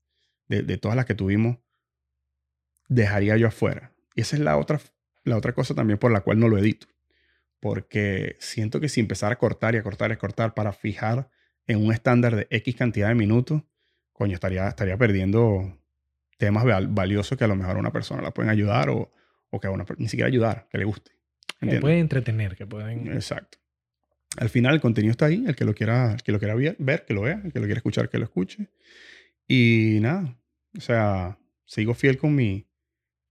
de, de todas las que tuvimos dejaría yo afuera? Y esa es la otra, la otra cosa también por la cual no lo edito. Porque siento que si empezar a cortar y a cortar y a cortar para fijar en un estándar de X cantidad de minutos, coño, estaría, estaría perdiendo temas val- valiosos que a lo mejor a una persona la pueden ayudar o, o que a una ni siquiera ayudar, que le guste. Que ¿Entiendes? pueden entretener, que pueden... Exacto. Al final el contenido está ahí, el que lo quiera, el que lo quiera ver, ver, que lo vea, el que lo quiera escuchar, que lo escuche. Y nada, o sea, sigo fiel con mi,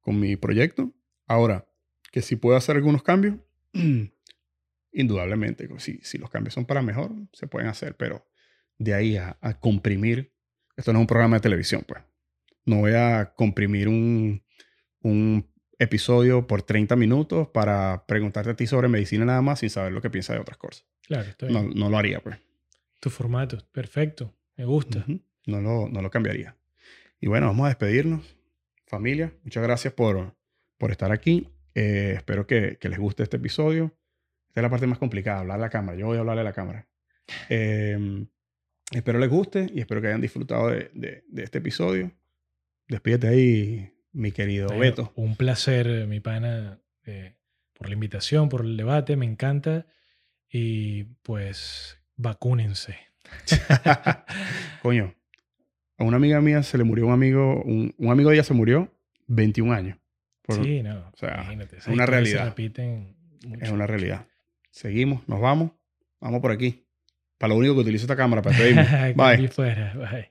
con mi proyecto. Ahora, que si puedo hacer algunos cambios, indudablemente, si, si los cambios son para mejor, se pueden hacer, pero de ahí a, a comprimir, esto no es un programa de televisión, pues. No voy a comprimir un, un episodio por 30 minutos para preguntarte a ti sobre medicina nada más sin saber lo que piensas de otras cosas. Claro. No, no lo haría, pues. Tu formato, perfecto. Me gusta. No, lo, no lo cambiaría. Y bueno, vamos a despedirnos. Familia, muchas gracias por, por estar aquí. Eh, espero que, que les guste este episodio. Esta es la parte más complicada, hablar a la cámara. Yo voy a hablarle a la cámara. Eh, espero les guste y espero que hayan disfrutado de, de- de este episodio. Despídete ahí, mi querido Bueno, Beto. Un placer, eh, mi pana, eh, por la invitación, por el debate, me encanta. Y pues, vacúnense. Coño, a una amiga mía se le murió un amigo, un, un amigo de ella se murió 21 años. Por- sí, no. o sea, imagínate, es una historias se realidad. repiten mucho, Es una realidad. Seguimos, nos vamos. Vamos por aquí. Para lo único que utilizo esta cámara, para Bye. fuera, bye.